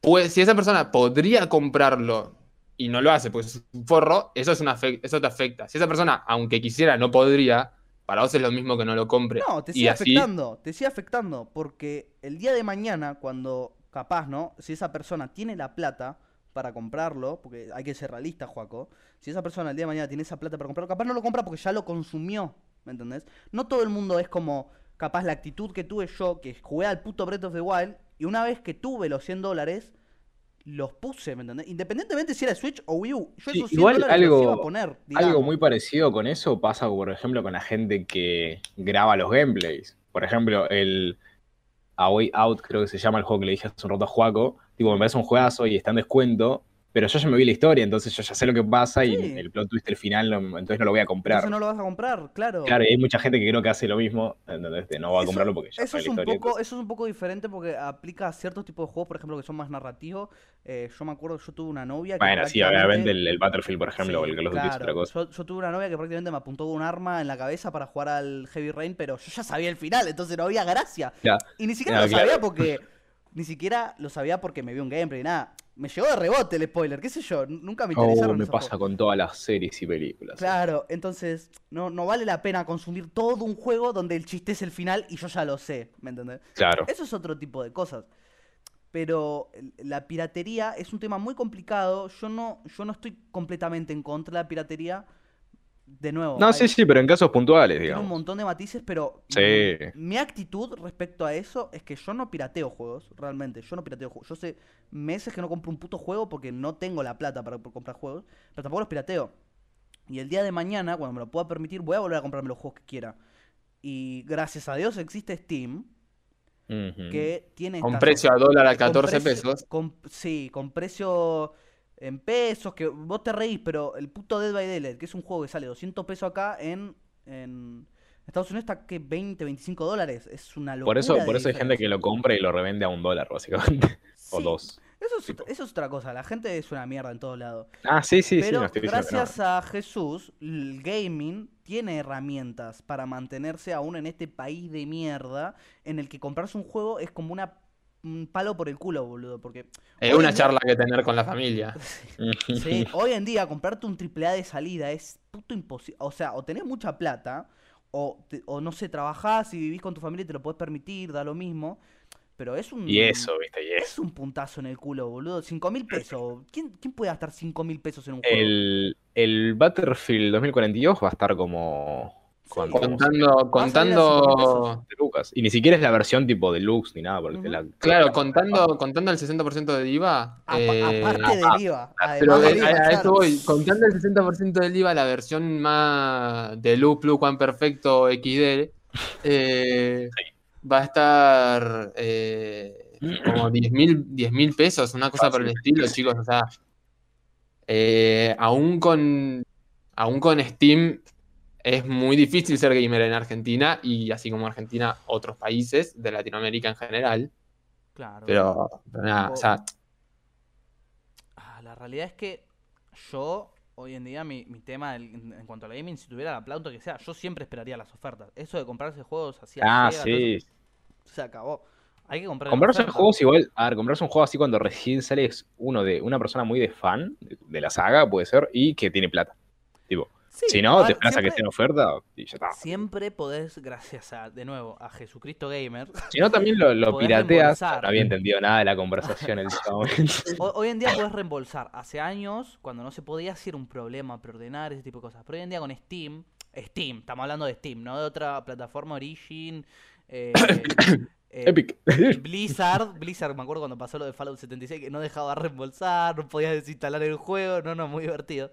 puede, si esa persona podría comprarlo y no lo hace porque es un forro, eso es una eso te afecta. Si esa persona, aunque quisiera, no podría, para vos es lo mismo que no lo compre. No, te Y sigue así- afectando, te sigue afectando, porque el día de mañana, cuando capaz, ¿no? Si esa persona tiene la plata para comprarlo, porque hay que ser realista, Juaco, si esa persona el día de mañana tiene esa plata para comprarlo, capaz no lo compra porque ya lo consumió, ¿me entendés? No todo el mundo es como, capaz la actitud que tuve yo, que jugué al puto Breath of the Wild, y una vez que tuve los 100 dólares, los puse, ¿me entendés? Independientemente si era Switch o Wii U, yo Sí, esos 100 igual dólares los algo- iba a poner, Algo digamos. muy parecido con eso pasa, por ejemplo, con la gente que graba los gameplays. Por ejemplo, el A Way Out, creo que se llama el juego que le dije hace un rato a Juaco. Tipo, me parece un juegazo y está en descuento. Pero yo ya me vi la historia, entonces yo ya sé lo que pasa y Sí. el plot twist, el final, no- entonces no lo voy a comprar. Entonces no lo vas a comprar, claro. Claro, y hay mucha gente que creo que hace lo mismo, entonces no va a Eso- comprarlo porque ya Eso sabe es, la un poco, eso es un poco diferente porque aplica a ciertos tipos de juegos, por ejemplo, que son más narrativos. Eh, yo me acuerdo, yo tuve una novia que Bueno, sí, obviamente el, el Battlefield, por ejemplo, o el Call of Duty es otra cosa. Yo, yo tuve una novia que prácticamente me apuntó un arma en la cabeza para jugar al Heavy Rain, pero yo ya sabía el final, entonces no había gracia. Ya. Y ni siquiera lo claro. sabía porque. [LAUGHS] Ni siquiera lo sabía porque me vi un gameplay, nada. Me llegó de rebote el spoiler, qué sé yo. Nunca me interesaron Oh, me pasa juegos. con todas las series y películas. Claro, entonces no, no vale la pena consumir todo un juego donde el chiste es el final y yo ya lo sé, ¿me entendés? Claro. Eso es otro tipo de cosas. Pero la piratería es un tema muy complicado. Yo no, yo no estoy completamente en contra de la piratería. De nuevo, No, hay- sí, sí, pero en casos puntuales, tiene un digamos. montón de matices, pero Sí. mi, mi actitud respecto a eso es que yo no pirateo juegos, realmente. Yo no pirateo juegos. Yo sé meses que no compro un puto juego porque no tengo la plata para por comprar juegos, pero tampoco los pirateo. Y el día de mañana, cuando me lo pueda permitir, voy a volver a comprarme los juegos que quiera. Y gracias a Dios existe Steam, que tiene Con precio a dólar a con 14 precio- pesos. con- sí, con precio en pesos, que vos te reís, pero el puto Dead by Daylight, que es un juego que sale 200 pesos acá, en, en Estados Unidos está que 20, 25 dólares. Es una locura. Por eso, por eso hay gente que lo compra y lo revende a un dólar, básicamente. [LAUGHS] O dos. Eso es, eso es otra cosa. La gente es una mierda en todos lados. Ah, sí, sí, sí, estoy no. gracias a Jesús, el gaming tiene herramientas para mantenerse aún en este país de mierda en el que comprarse un juego es como una un palo por el culo, boludo, porque Es una día- charla que tener con la familia. [LAUGHS] Sí, hoy en día comprarte un AAA de salida es puto imposible. O sea, o tenés mucha plata, o, te- o no sé, trabajás y vivís con tu familia y te lo podés permitir, da lo mismo. Pero es un. Y eso, viste, y Es eso. un puntazo en el culo, boludo. 5 mil pesos. ¿Quién, ¿Quién puede gastar 5 mil pesos en un juego? El, el Battlefield 2042 va a estar como. Contando, Va a salir a 5.000 contando, De Lucas. Y ni siquiera es la versión tipo deluxe ni nada, porque la- claro, contando, contando el 60% del IVA. Apa- eh, aparte del IVA. Pero además eh, del IVA, a, a claro. esto voy, contando el 60% del IVA, la versión más de Loop Blue Juan Perfecto XD eh, va a estar eh, como 10 mil pesos, una cosa por el estilo, chicos. O sea, eh, aún con aún con Steam es muy difícil ser gamer en Argentina y así como Argentina, otros países de Latinoamérica en general. Claro. Pero, pero nada, o sea, Ah, la realidad es que yo, hoy en día, mi, mi tema del- en, cuanto a la gaming, si tuviera la plata que sea, yo siempre esperaría las ofertas. Eso de comprarse juegos así Ah, todo sí. eso, se acabó. Hay que comprar Comprarse juegos igual, a ver, comprarse un juego así cuando recién sale es uno de una persona muy de fan de la saga, puede ser, y que tiene plata. Sí, si no, te esperas a que esté en oferta y ya está. Siempre podés, gracias a, de nuevo, a Jesucristo Gamer. Si no, también lo, pirateas. reembolsar. No había entendido nada de la conversación. [LAUGHS] Ho- Hoy en día podés reembolsar. Hace años, cuando no se podía, hacer un problema preordenar, ese tipo de cosas. Pero hoy en día con Steam, Steam, estamos hablando de Steam, no de otra plataforma Origin. eh, [COUGHS] eh, Epic. [LAUGHS] Blizzard, Blizzard, me acuerdo cuando pasó lo de Fallout 76, que no dejaba reembolsar, no podías desinstalar el juego, no, no, muy divertido.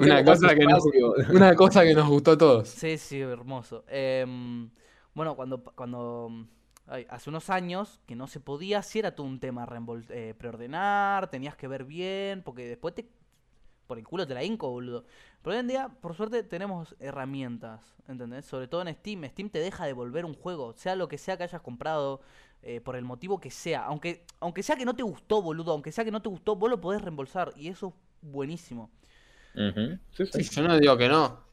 Una cosa que nos, [LAUGHS] una cosa que nos gustó a todos. Sí, sí, hermoso. Em, bueno, cuando, cuando ay, hace unos años que no se podía, sí era todo un tema reembol- eh, preordenar, tenías que ver bien, porque después te por el culo te la inco, boludo. Pero hoy en día, por suerte, tenemos herramientas, ¿entendés? Sobre todo en Steam. Steam te deja devolver un juego, sea lo que sea que hayas comprado, eh, por el motivo que sea. Aunque, aunque sea que no te gustó, boludo, aunque sea que no te gustó, vos lo podés reembolsar. Y eso es buenísimo. Sí, sí. Sí, yo no digo que no.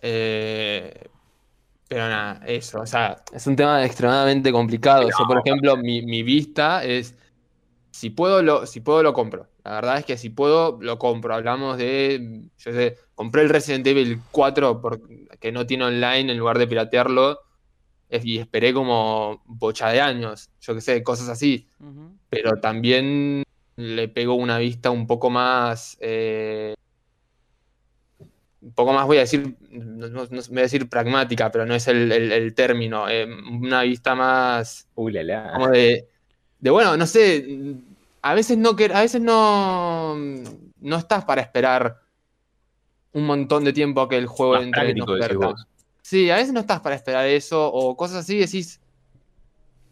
Eh, pero nada, eso. O sea, es un tema extremadamente complicado. Yo, por ejemplo, mi, mi vista es. Si puedo, lo, si puedo, lo compro. La verdad es que si puedo, lo compro. Hablamos de. Yo sé, compré el Resident Evil 4 porque no tiene online en lugar de piratearlo. Y esperé como bocha de años. Yo qué sé, cosas así. Pero también le pego una vista un poco más. eh, un poco más, voy a decir, no, no- no- voy a decir pragmática, pero no es el, el- el término. eh, una vista más Uy, la, la. como de, de, bueno, no sé, a veces no a veces no, no estás para esperar un montón de tiempo a que el juego Más entre en oferta. Sí, a veces no estás para esperar eso o cosas así, decís,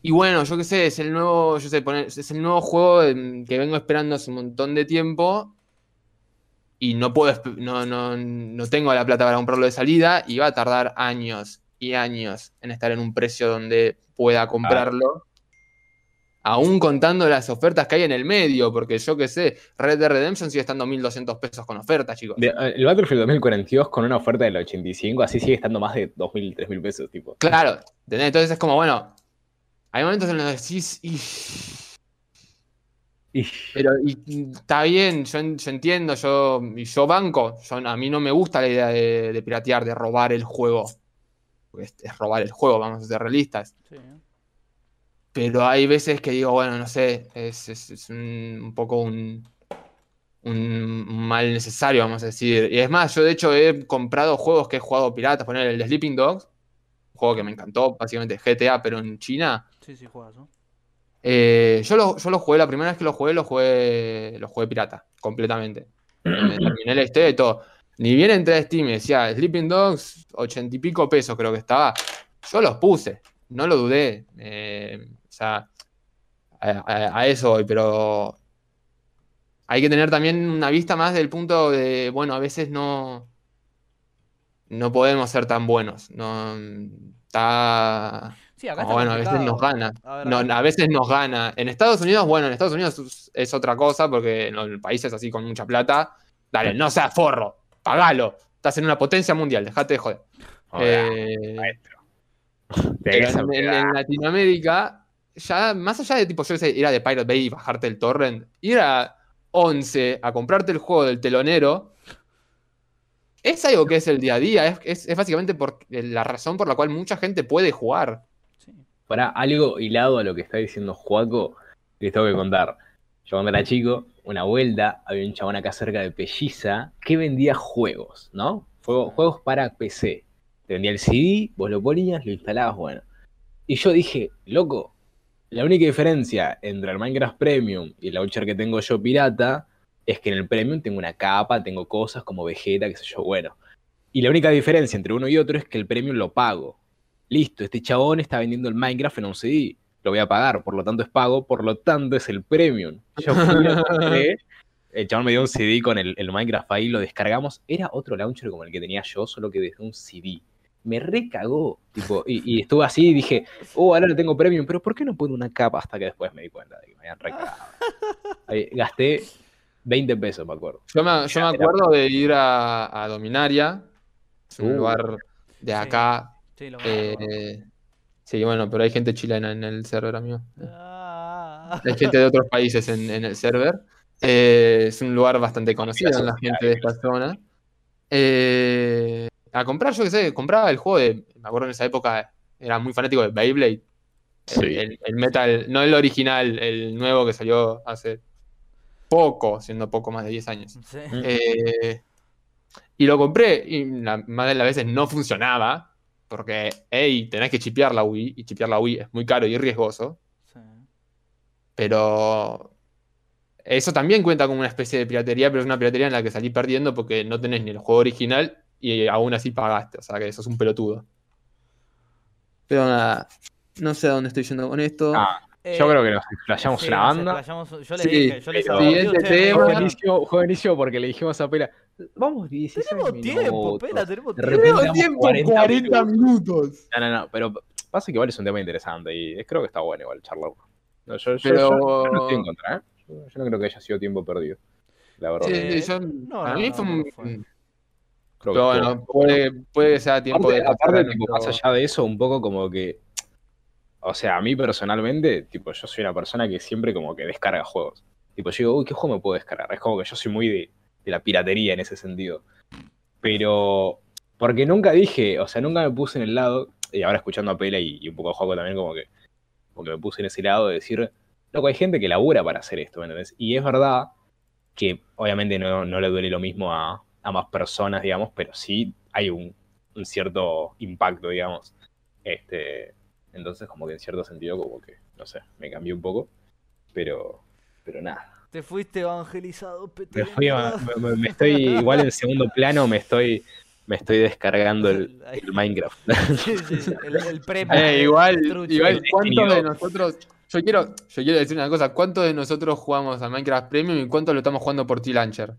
Y bueno, yo qué sé, es el nuevo, yo sé, poner, es el nuevo juego que vengo esperando hace un montón de tiempo y no puedo, no, no, no tengo la plata para comprarlo de salida y va a tardar años y años en estar en un precio donde pueda comprarlo. Aún contando las ofertas que hay en el medio, porque yo qué sé, Red Dead Redemption sigue estando 1200 pesos con ofertas, chicos. De- eh, el Battlefield 2042 con una oferta del 85, así sigue estando más de 2.000, 3.000 pesos, tipo. Claro, ¿entendés? Entonces es como, bueno, hay momentos en los que decís, "Y, Y- pero está bien, yo, en- yo entiendo, yo, yo banco, yo, a mí no me gusta la idea de, de piratear, de robar el juego. Porque es, es robar el juego, vamos a ser realistas. Sí. Pero hay veces que digo, bueno, no sé, es, es- es un, un poco un, un mal necesario, vamos a decir. Y es más, yo de hecho he comprado juegos que he jugado piratas, poner el de Sleeping Dogs, un juego que me encantó, básicamente GTA, pero en China. Sí, sí, juegas, ¿no? Eh, yo, lo, yo lo jugué, la primera vez que lo jugué, lo jugué, lo jugué pirata, completamente. [CLEARS THROAT] Me terminé la historia y todo. Ni bien entré a Steam y decía Sleeping Dogs, ochenta y pico pesos creo que estaba. Yo los puse, no lo dudé. eh, o sea, a, a- a eso voy, pero hay que tener también una vista más del punto de, bueno, a veces no, no podemos ser tan buenos. No, está, Sí, acá está bueno, a veces nos gana. A ver, No, acá- a veces nos gana. En Estados Unidos, bueno, en Estados Unidos es- es otra cosa, porque en los países así con mucha plata, dale, no seas forro, pagalo. Estás en una potencia mundial, dejate de joder. Joder, Eh, pero en Latinoamérica, ya más allá de tipo, yo sé, ir a de Pirate Bay y bajarte el torrent, ir a 11 a comprarte el juego del telonero, es algo que es el día a día, es, es- es básicamente por, la razón por la cual mucha gente puede jugar. sí. Para algo hilado a lo que está diciendo Juaco, les tengo que contar. Yo cuando era chico, una vuelta, había un chabón acá cerca de Pelliza que vendía juegos, ¿no? Juego- juegos para PC. Te vendía el CD, vos lo ponías, lo instalabas, bueno. Y yo dije, loco, la única diferencia entre el Minecraft Premium y el launcher que tengo yo pirata es que en el Premium tengo una capa, tengo cosas como Vegeta, qué sé yo, bueno. Y la única diferencia entre uno y otro es que el Premium lo pago. Listo, este chabón está vendiendo el Minecraft en un CD. Lo voy a pagar, por lo tanto es pago, por lo tanto es el premium. Yo el chabón me dio un CD con el, el Minecraft ahí, lo descargamos. Era otro launcher como el que tenía yo, solo que desde un CD. Me recagó, tipo, y, y estuve así y dije, oh, ahora lo tengo premium, pero ¿por qué no pone una capa? Hasta que después me di cuenta de que me habían recagado. Ahí, gasté 20 pesos, me acuerdo. Yo me, yo me acuerdo de ir a, a Dominaria, es un Uh. lugar de Sí. acá. Sí, lo conozco. eh, sí, bueno, pero hay gente chilena en el server, amigo. Ah. Hay gente de otros países en, en el server. Eh, es un lugar bastante conocido en la gente de esta zona. Eh, a comprar, yo qué sé, compraba el juego de. Me acuerdo en esa época, era muy fanático de Beyblade. El, Sí. el- el metal, no el original, el nuevo que salió hace poco, siendo poco más de 10 años. Sí. Eh, y lo compré y la más de las veces no funcionaba. Porque, hey, tenés que chipear la Wii. Y chipear la Wii es muy caro y riesgoso. Sí. Pero eso también cuenta como una especie de piratería, pero es una piratería en la que salí perdiendo porque no tenés ni el juego original y aún así pagaste. O sea que sos un pelotudo. Pero nada, no sé a dónde estoy yendo con esto. Ah, Eh, Yo creo que nos explayamos sí, una banda. yo les Sí, dije, yo les Siguiente tema. Buenísimo porque le dijimos a Pela, vamos 16 Tenemos tiempo, minutos". pela, tenemos tiempo. Tenemos tiempo, 40 40 minutos. No, no, no, pero pasa que igual es un tema interesante y creo que está bueno igual charlarlo. No, yo, yo- Pero- yo- yo no estoy en contra, ¿eh? Yo, no creo que haya sido tiempo perdido. La verdad. Sí, Eh, sí, yo- no, a no, mí no, fue no un. Creo Pero bueno, puede, puede que sea tiempo aparte, de aparte, tipo, más allá de eso, un poco como que. O sea, a mí personalmente, tipo, yo soy una persona que siempre como que descarga juegos. Tipo, yo digo, uy, ¿qué juego me puedo descargar? Es como que yo soy muy de, de la piratería en ese sentido. Pero. Porque nunca dije, o sea, nunca me puse en el lado, y ahora escuchando a Pela y, y un poco a Juego también, como que, como que me puse en ese lado de decir, loco, hay gente que labura para hacer esto, ¿me entendés? Y es verdad que obviamente no, no le duele lo mismo a, a más personas, digamos, pero sí hay un, un cierto impacto, digamos. Este, entonces, como que en cierto sentido, como que, no sé, me cambió un poco, pero, pero nada. Te fuiste evangelizado. Me, fui me- estoy igual en segundo plano, me estoy me estoy descargando el, el Minecraft. [LAUGHS] Sí, sí, sí, el, el premio. Eh, igual, trucho. igual, ¿cuántos de nosotros? Yo quiero, yo quiero decir una cosa, ¿cuántos de nosotros jugamos a Minecraft Premium y cuántos lo estamos jugando por T-Launcher?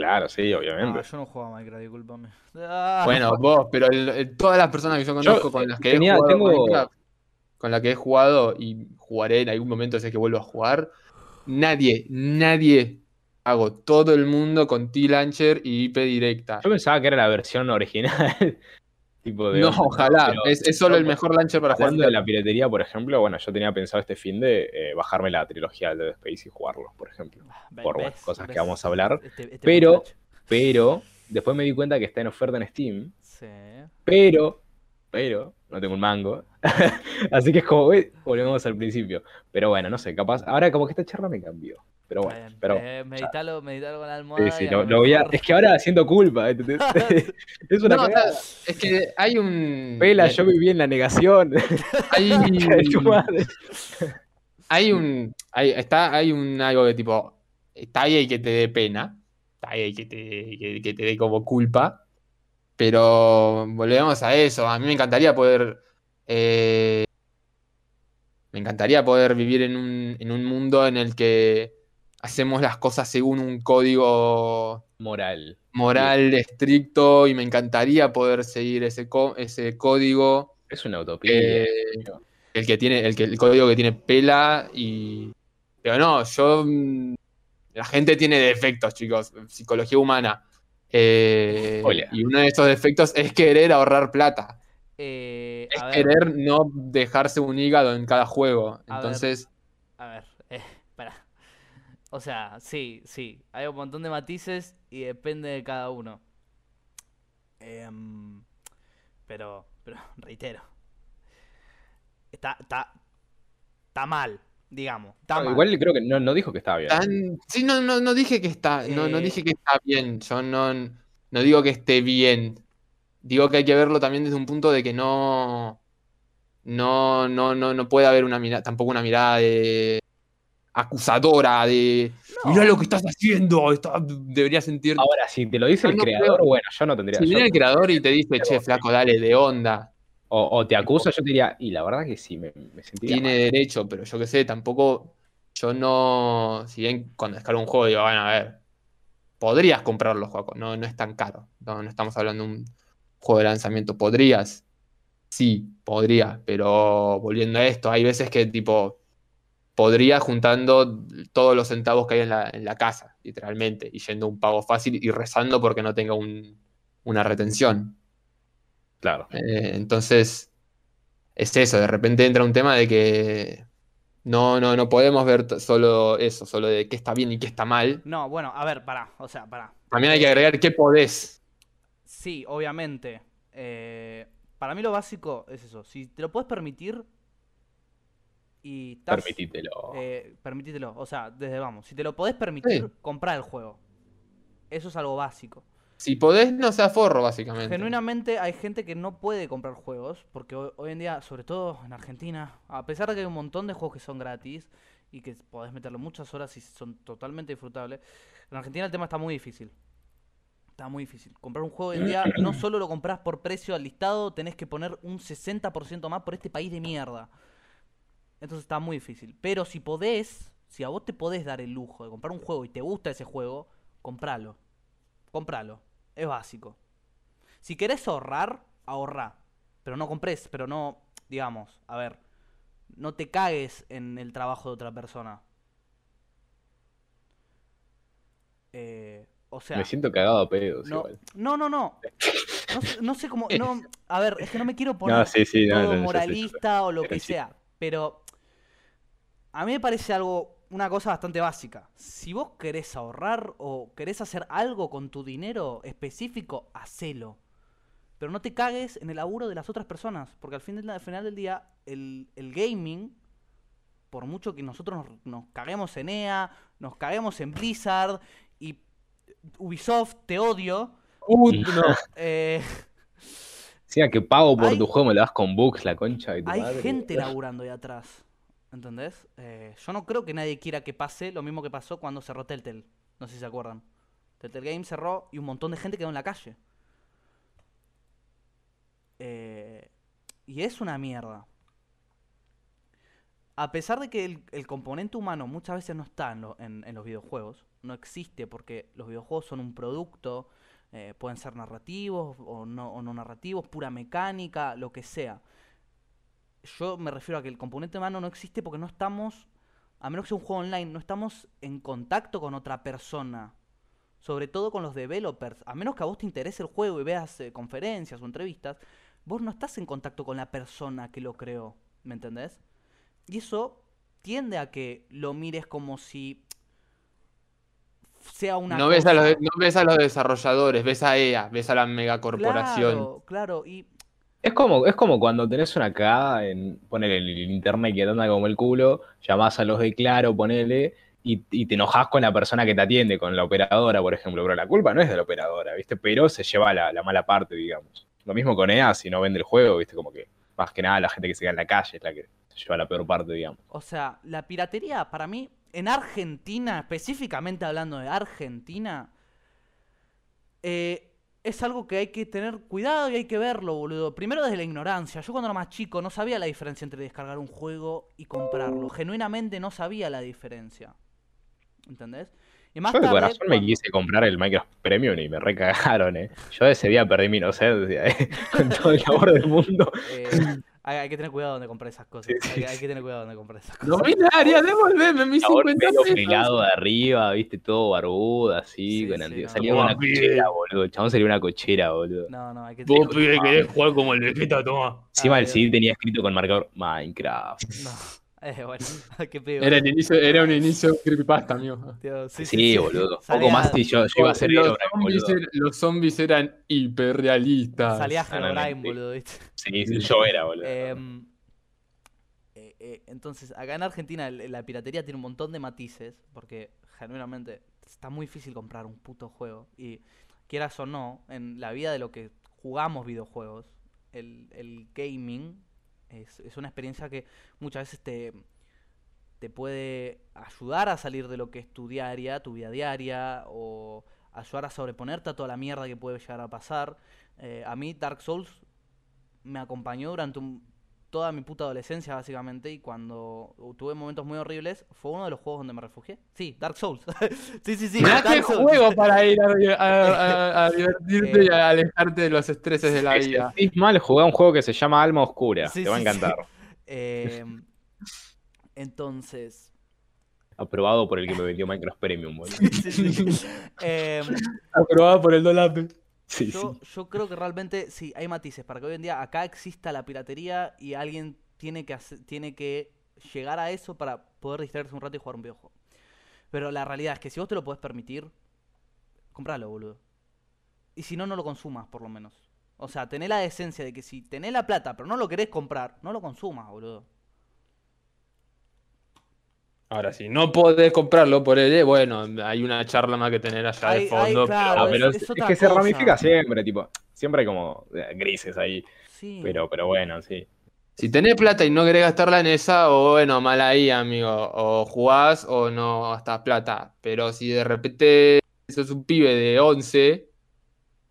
Claro, sí, No, obviamente. yo no juego a Minecraft, discúlpame. Ah. Bueno, vos, pero el- el- todas las personas que yo conozco Yo, con las que tenía- he jugado a tengo- Minecraft, con las que he jugado y jugaré en algún momento si es que vuelvo a jugar, nadie, nadie hago todo el mundo con T-Launcher y IP directa. Yo pensaba que era la versión original. [LAUGHS] tipo de No, onda, ojalá, pero- es, es solo el mejor launcher para jugar. De la piratería, por ejemplo, bueno, yo tenía pensado este fin de eh, bajarme la trilogía de Dead Space y jugarlo, por ejemplo. Ve- por ves, las cosas que vamos a hablar, este- este pero- muchacho. Pero después me di cuenta que está en oferta en Steam. Sí. Pero, pero, no tengo un mango. [LAUGHS] Así que es como, volvemos al principio. Pero bueno, no sé, capaz. Ahora como que esta charla me cambió. Pero bueno, Bien, pero. eh, meditalo, meditalo con la almohada. Sí, sí, lo, voy a. Es que ahora siento culpa. ¿entendés? [LAUGHS] [LAUGHS] es una No, cagada. es que hay un. Pela, yo viví en la negación. Hay, de un. Hay, está, hay un algo que tipo. Está ahí que te dé pena. Está ahí que te, que, que te dé como culpa. Pero volvemos a eso. A mí me encantaría poder. Eh, me encantaría poder vivir en un, en un mundo en el que hacemos las cosas según un código Moral. moral estricto y me encantaría poder seguir ese, ese código. Es una utopía. eh, el que tiene, el que, el código que tiene pela y. Pero no, yo. mm, La gente tiene defectos, chicos. Psicología humana. Eh, y uno de esos defectos es querer ahorrar plata. Eh, Es a ver, querer no dejarse un hígado en cada juego. A ver. Entonces, A ver, [LAUGHS] eh, espera. O sea, sí, sí. Hay un montón de matices y depende de cada uno. Em, pero, pero, [LAUGHS] reitero. Está, está, está mal, digamos. Está No, mal. igual creo que no, no dijo que estaba bien. tan- sí, no, no, no dije que está. No, no Eh. dije que está bien. Yo no, no digo que esté bien. Digo que hay que verlo también desde un punto de que no. No, no, no, no puede haber una mirada, tampoco una mirada de acusadora de No. mirá lo que estás haciendo, está- deberías sentir. Ahora, si te lo dice el no creador, creo- bueno, yo no tendría. Si yo- viene el creador y te dice, che, flaco, dale de onda, o, o te acusa, yo te diría, y la verdad que sí, me, me sentiría. tiene mal. derecho, pero yo qué sé, tampoco. Yo no. Si bien cuando descargo un juego digo, bueno, a ver, podrías comprarlo, Juaco, no, no es tan caro. No, no estamos hablando de un juego de lanzamiento. ¿Podrías? Sí, podría, pero volviendo a esto, hay veces que tipo. Podría juntando todos los centavos que hay en la, en la casa, literalmente, y yendo a un pago fácil y rezando porque no tenga un- una retención. Claro. Eh, entonces, es eso, de repente entra un tema de que no, no, no podemos ver solo eso, solo de qué está bien y qué está mal. No, bueno, a ver, pará. O sea, pará. También hay que agregar qué podés. Sí, obviamente. Eh, para mí lo básico es eso. Si te lo puedes permitir y estás, Permitítelo. eh, permitítelo. O sea, desde vamos. Si te lo podés permitir, Sí. comprar el juego. Eso es algo básico. Si podés, no sea forro, básicamente. Genuinamente hay gente que no puede comprar juegos porque hoy, hoy en día, sobre todo en Argentina, a pesar de que hay un montón de juegos que son gratis y que podés meterle muchas horas y son totalmente disfrutables, en Argentina el tema está muy difícil. Está muy difícil. Comprar un juego hoy en día [CLEARS THROAT] no solo lo compras por precio al listado, tenés que poner un 60% más por este país de mierda. Entonces está muy difícil. Pero si podés, si a vos te podés dar el lujo de comprar un juego y te gusta ese juego, compralo. Compralo. Es básico. Si querés ahorrar, ahorrá. Pero no compres, pero no, digamos, a ver, no te cagues en el trabajo de otra persona. Eh, o sea, me siento cagado a pedos no, igual. no, no, no. [LAUGHS] No, sé- no sé cómo. No, a ver, es que no me quiero poner No, sí, todo moralista o lo que sea. Pero a mí me parece algo, una cosa bastante básica. Si vos querés ahorrar o querés hacer algo con tu dinero específico, hacelo. Pero no te cagues en el laburo de las otras personas. Porque al, fin del- al final del día, el, el gaming, por mucho que nosotros nos, nos caguemos en EA, nos caguemos en Blizzard Ubisoft, te odio. Uy, no. [LAUGHS] Eh, que pago por tu juego, me lo das con bugs, la concha de tu Hay gente [LAUGHS] laburando ahí atrás. ¿Entendés? Eh, yo no creo que nadie quiera que pase lo mismo que pasó cuando cerró Telltale. No sé si se acuerdan. Telltale Game cerró y un montón de gente quedó en la calle. Eh, y es una mierda. A pesar de que el, componente humano muchas veces no está en, lo- en- en los videojuegos, no existe porque los videojuegos son un producto, eh, pueden ser narrativos o no, o no narrativos, pura mecánica, lo que sea. Yo me refiero a que el componente humano no existe porque no estamos, a menos que sea un juego online, no estamos en contacto con otra persona. Sobre todo con los developers. A menos que a vos te interese el juego y veas eh, conferencias o entrevistas, vos no estás en contacto con la persona que lo creó. ¿Me entendés? Y eso tiende a que lo mires como si sea una No ves, a los, de- no ves a los desarrolladores, ves a EA, ves a la megacorporación. Claro, claro. Y Es como, es como cuando tenés una cagada en poner el internet que te anda como el culo, llamás a los de Claro, ponele, y, y te enojás con la persona que te atiende, con la operadora, por ejemplo. Pero la culpa no es de la operadora, ¿viste? Pero se lleva la, la mala parte, digamos. Lo mismo con EA, si no vende el juego, ¿viste? Como que más que nada la gente que se queda en la calle es la que se lleva la peor parte, digamos. O sea, la piratería para mí, en Argentina, específicamente hablando de Argentina, eh, es algo que hay que tener cuidado y hay que verlo, boludo. Primero desde la ignorancia. Yo cuando era más chico no sabía la diferencia entre descargar un juego y comprarlo. Genuinamente no sabía la diferencia. ¿Entendés? Y más Yo de tarde, corazón me cuando- quise comprar el Minecraft Premium y me recagaron, ¿eh? Yo ese día perdí mi inocencia, ¿eh? [LAUGHS] Con todo el amor del mundo. eh, hay, hay que tener cuidado donde comprar esas cosas. Sí, sí, Hay, hay que tener cuidado donde comprar esas No cosas. binaria, devolveme mis Sabor 50 medio pesos. pelado de arriba, viste, todo barbudo, así, Sí, con sí, anti- no. Salía una cochera, boludo. El chabón sería una cochera, boludo. No, no, hay que Vos, tener pibe, querés jugar como el Vegeta, toma. Encima Ay, el CD tenía escrito con marcador Minecraft. No, eh, bueno, [LAUGHS] qué pedo. Era, el inicio, era un inicio creepypasta, amigo. Sí, Sí, sí, sí. boludo. Poco Salía- más y yo, yo iba a ser los, Herobrine, zombies er- los zombies eran hiperrealistas. Salía Ah, Herobrine, boludo, ¿viste? Sí, sí, yo era, boludo. Em, eh, eh, entonces, acá en Argentina la piratería tiene un montón de matices, porque genuinamente está muy difícil comprar un puto juego. Y quieras o no, en la vida de lo que jugamos videojuegos, el, el gaming es, es una experiencia que muchas veces te, te puede ayudar a salir de lo que es tu diaria, tu vida diaria, o ayudar a sobreponerte a toda la mierda que puede llegar a pasar. Eh, a mí Dark Souls me acompañó durante un- toda mi puta adolescencia, básicamente, y cuando tuve momentos muy horribles, fue uno de los juegos donde me refugié. Sí, Dark Souls. [LAUGHS] sí, sí, sí. Dark qué Souls. juego para ir a, a- a- a [LAUGHS] divertirte Eh. y a alejarte de los estreses de la vida. sentís mal, jugá un juego que se llama Alma Oscura. Sí, te va a sí, encantar. [LAUGHS] Eh, entonces. Aprobado por el que me vendió Minecraft Premium, boludo. sí, sí. Em, Aprobada por el Dolape. Sí, sí. Yo, yo creo que realmente sí, hay matices para que hoy en día acá exista la piratería y alguien tiene que, hacer- tiene que llegar a eso para poder distraerse un rato y jugar un videojuego. Pero la realidad es que si vos te lo podés permitir, compralo, boludo. Y si no, no lo consumas, por lo menos. O sea, tené la decencia de que si tenés la plata pero no lo querés comprar, no lo consumas, boludo. Ahora, si no podés comprarlo por él, bueno, hay una charla más que tener allá Hay- de hay, fondo. claro, Ah, es- pero es es, es otra que se ramifica siempre, tipo. Siempre hay como eh, grises ahí. Sí. Pero, pero bueno, sí. Si tenés plata y no querés gastarla en esa, o bueno, mal ahí, amigo. O jugás o no gastás plata. Pero si de repente sos un pibe de 11,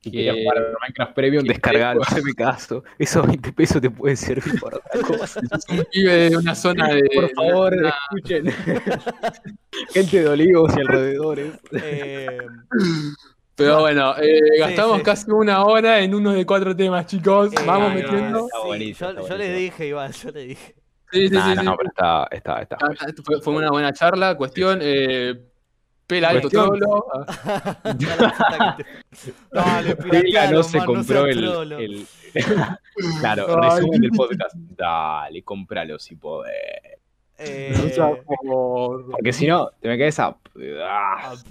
Si Que- querías jugar al Minecraft Premium, descargalo, hazme [LAUGHS] caso. Esos 20 pesos te pueden servir para otra [LAUGHS] cosa. un pibe de una zona de. Por favor, de una- escuchen. [LAUGHS] Gente de olivos y alrededores. Em, Pero bueno, eh, gastamos sí. casi una hora en uno de cuatro temas, chicos. eh, Vamos no, metiendo. Está sí, buenísimo, yo, yo le buenísimo. dije igual, yo le dije. Sí, sí, Nah, sí, no, sí. no, pero está, está, está. Ah, Fue, fue una buena charla. Cuestión, eh, pela alto Cuestión. trolo. Ah, [LAUGHS] Dale, Pela no se man, no compró seas el, el- [LAUGHS] claro, Ay. resumen del podcast. Dale, cómpralo si podés. Eh, no Porque si no, te me quedas a. a pedazos.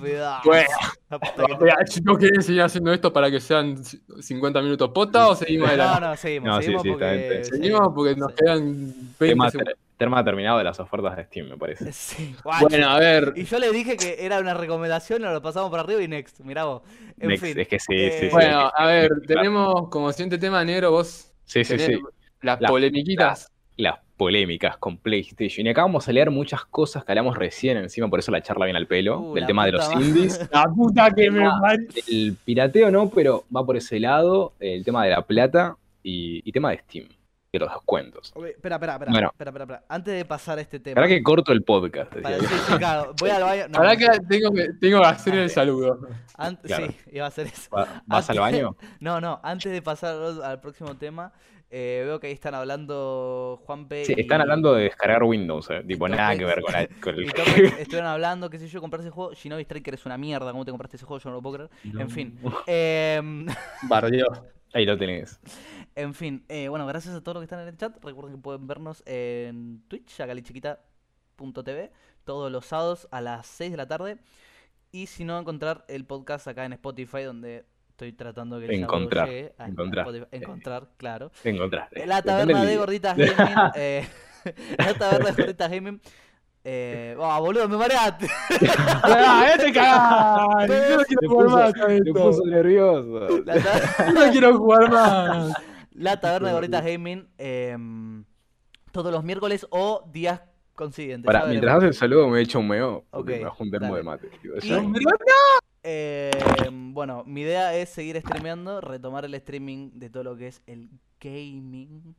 Bueno. La puta que te- Mira, chicos, ¿quieren seguir haciendo esto para que sean 50 minutos pota o seguimos No, adelante? no, seguimos, No, sí, seguimos sí, porque... está Seguimos porque nos sí. quedan 20 Tema, segundos. Tema terminado de las ofertas de Steam, me parece. [LAUGHS] Sí. Bueno, a ver. Y yo le dije que era una recomendación, nos lo pasamos por arriba y next, mirá vos. En Next, fin. es que sí, eh, sí, sí. Bueno, a ver, Claro. tenemos como siguiente tema negro, vos Sí, sí, sí. las La- polemiquitas. Las polémicas con PlayStation. Y acá vamos a leer muchas cosas que hablamos recién, encima por eso la charla viene al pelo, Uh, del tema de los indies. [LAUGHS] La puta que me Ah. parió. El pirateo no, pero va por ese lado, el tema de la plata y, y tema de Steam. De los descuentos. Ok, espera, espera, espera, Bueno. espera, espera, espera. Antes de pasar a este tema. ¿Para que corto el podcast? para- sí, sí, claro, voy al baño. [LAUGHS] no, Ahora no, que tengo que, tengo que hacer el saludo. ant- Claro. Sí, iba a hacer eso. Va- ¿Vas al Antes- baño? [LAUGHS] No, no, antes de pasar al al próximo tema, eh, veo que ahí están hablando Juanpe Sí, y- están hablando de descargar Windows, eh, tipo y nada que ver con, la- [LAUGHS] con el y estuvieron hablando, qué sé yo, comprarse ese juego. Shinobi Striker es una mierda, ¿cómo te compraste ese juego? Yo no lo puedo creer. En fin. Em, Bardió. Ahí lo tenés. En fin, eh, bueno, gracias a todos los que están en el chat. Recuerden que pueden vernos en Twitch, acalichiquita.tv, todos los sábados a las 6 de la tarde. Y si no, encontrar el podcast acá en Spotify, donde estoy tratando de que el Encontrar, llegue a- encontrar. Spotify. Encontrar, claro. Te encontraste. La taberna de gorditas [LAUGHS] gaming. eh, [LAUGHS] la taberna de gorditas gaming. Eh, oh, boludo, me mareaste. ¡Ah, este cagás! Yo no quiero jugar más esto. puso nervioso. Yo no quiero jugar más. La taberna de gorditas gaming. em, todos los miércoles o días consiguientes. Para, mientras haces el saludo me echo un meo. Me de mate. tío. Y- Eh, bueno, mi idea es seguir streameando, retomar el streaming de todo lo que es el gaming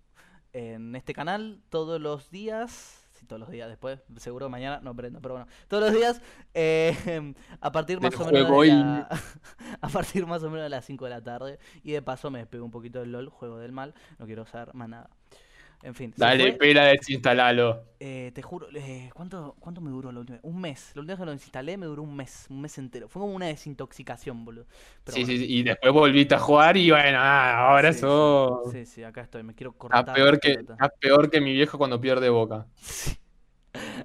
en este canal todos los días. Todos los días. Después, seguro mañana no prendo, pero bueno, todos los días eh, [LAUGHS] a partir más o menos de juego la- [LAUGHS] a partir más o menos de las 5 de la tarde y de paso me despego un poquito del LOL, juego del mal, no quiero saber más nada. En fin, Dale, pela, desinstalalo. Eh, te juro, eh, ¿cuánto, ¿cuánto me duró la última vez? Un mes. La última vez que lo instalé me duró un mes, un mes entero. Fue como una desintoxicación, boludo. Pero Sí, bueno, sí, y después volviste a jugar y bueno, ah, ahora sí, sos. Sí, sí, acá estoy, me quiero cortar. Estás la peor, que, estás peor que mi viejo cuando pierde boca. Sí. [LAUGHS]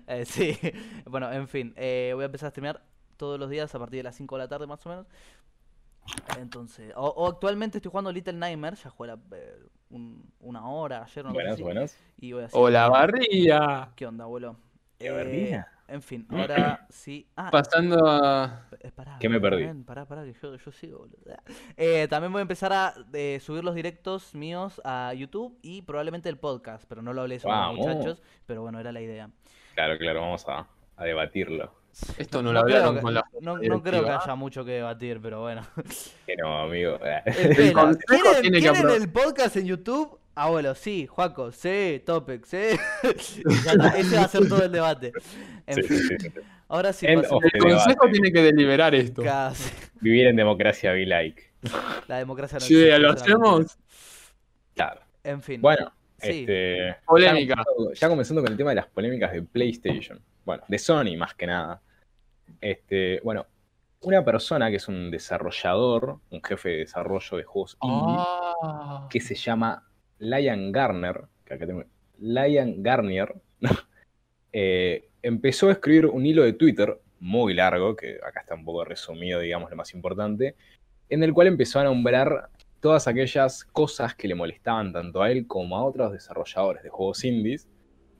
Eh, sí. [LAUGHS] Bueno, en fin, eh, voy a empezar a streamear todos los días a partir de las 5 de la tarde más o menos. Entonces, o, o actualmente estoy jugando Little Nightmare, ya jugué la- un- una hora ayer, una Buenas, buenas. y voy a Hola, barría. ¿Qué onda, abuelo? ¿Qué Eh, barría? en fin, ahora [COUGHS] sí. Ah, Pasando a. Eh, pará, ¿Qué me perdí? Pará, pará, que yo, yo sigo, boludo. Eh, también voy a empezar a eh, subir los directos míos a YouTube y probablemente el podcast, pero no lo hablé sobre los muchachos, pero bueno, era la idea. Claro, claro, vamos a, a debatirlo. Esto no lo creo hablaron que, con la. no, no creo que haya mucho que debatir, pero bueno. Que no, amigo. [LAUGHS] Espera, consejo ¿quieren, tiene que quieren apro- el podcast en YouTube? Abuelo, sí, Juaco, sí, Topic, sí. [LAUGHS] [LAUGHS] Ese va a ser todo el debate. En Sí, fin, sí, sí, sí. ahora sí El the consejo debate. tiene que deliberar esto. casi. Vivir en democracia be like. La democracia no Sí, existe, lo hacemos. Claro. En fin. Bueno, Sí. este. Polémica. Ya comenzando, ya comenzando con el tema de las polémicas de PlayStation. Bueno, de Sony más que nada. Este, bueno, una persona que es un desarrollador, un jefe de desarrollo de juegos indie, Ah. que se llama Lion Garner, que acá tengo, Lion Garnier, [LAUGHS] eh, empezó a escribir un hilo de Twitter muy largo, que acá está un poco resumido, digamos, lo más importante, en el cual empezó a nombrar todas aquellas cosas que le molestaban tanto a él como a otros desarrolladores de juegos indies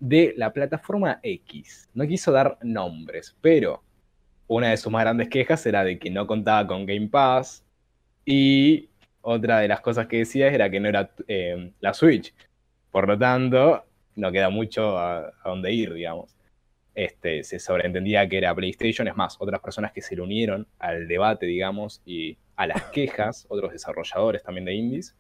de la plataforma X. No quiso dar nombres, pero una de sus más grandes quejas era de que no contaba con Game Pass y otra de las cosas que decía era que no era eh, la Switch. Por lo tanto, no queda mucho a, a dónde ir, digamos. Este, se sobreentendía que era PlayStation. Es más, otras personas que se le unieron al debate, digamos, y a las quejas, otros desarrolladores también de indies,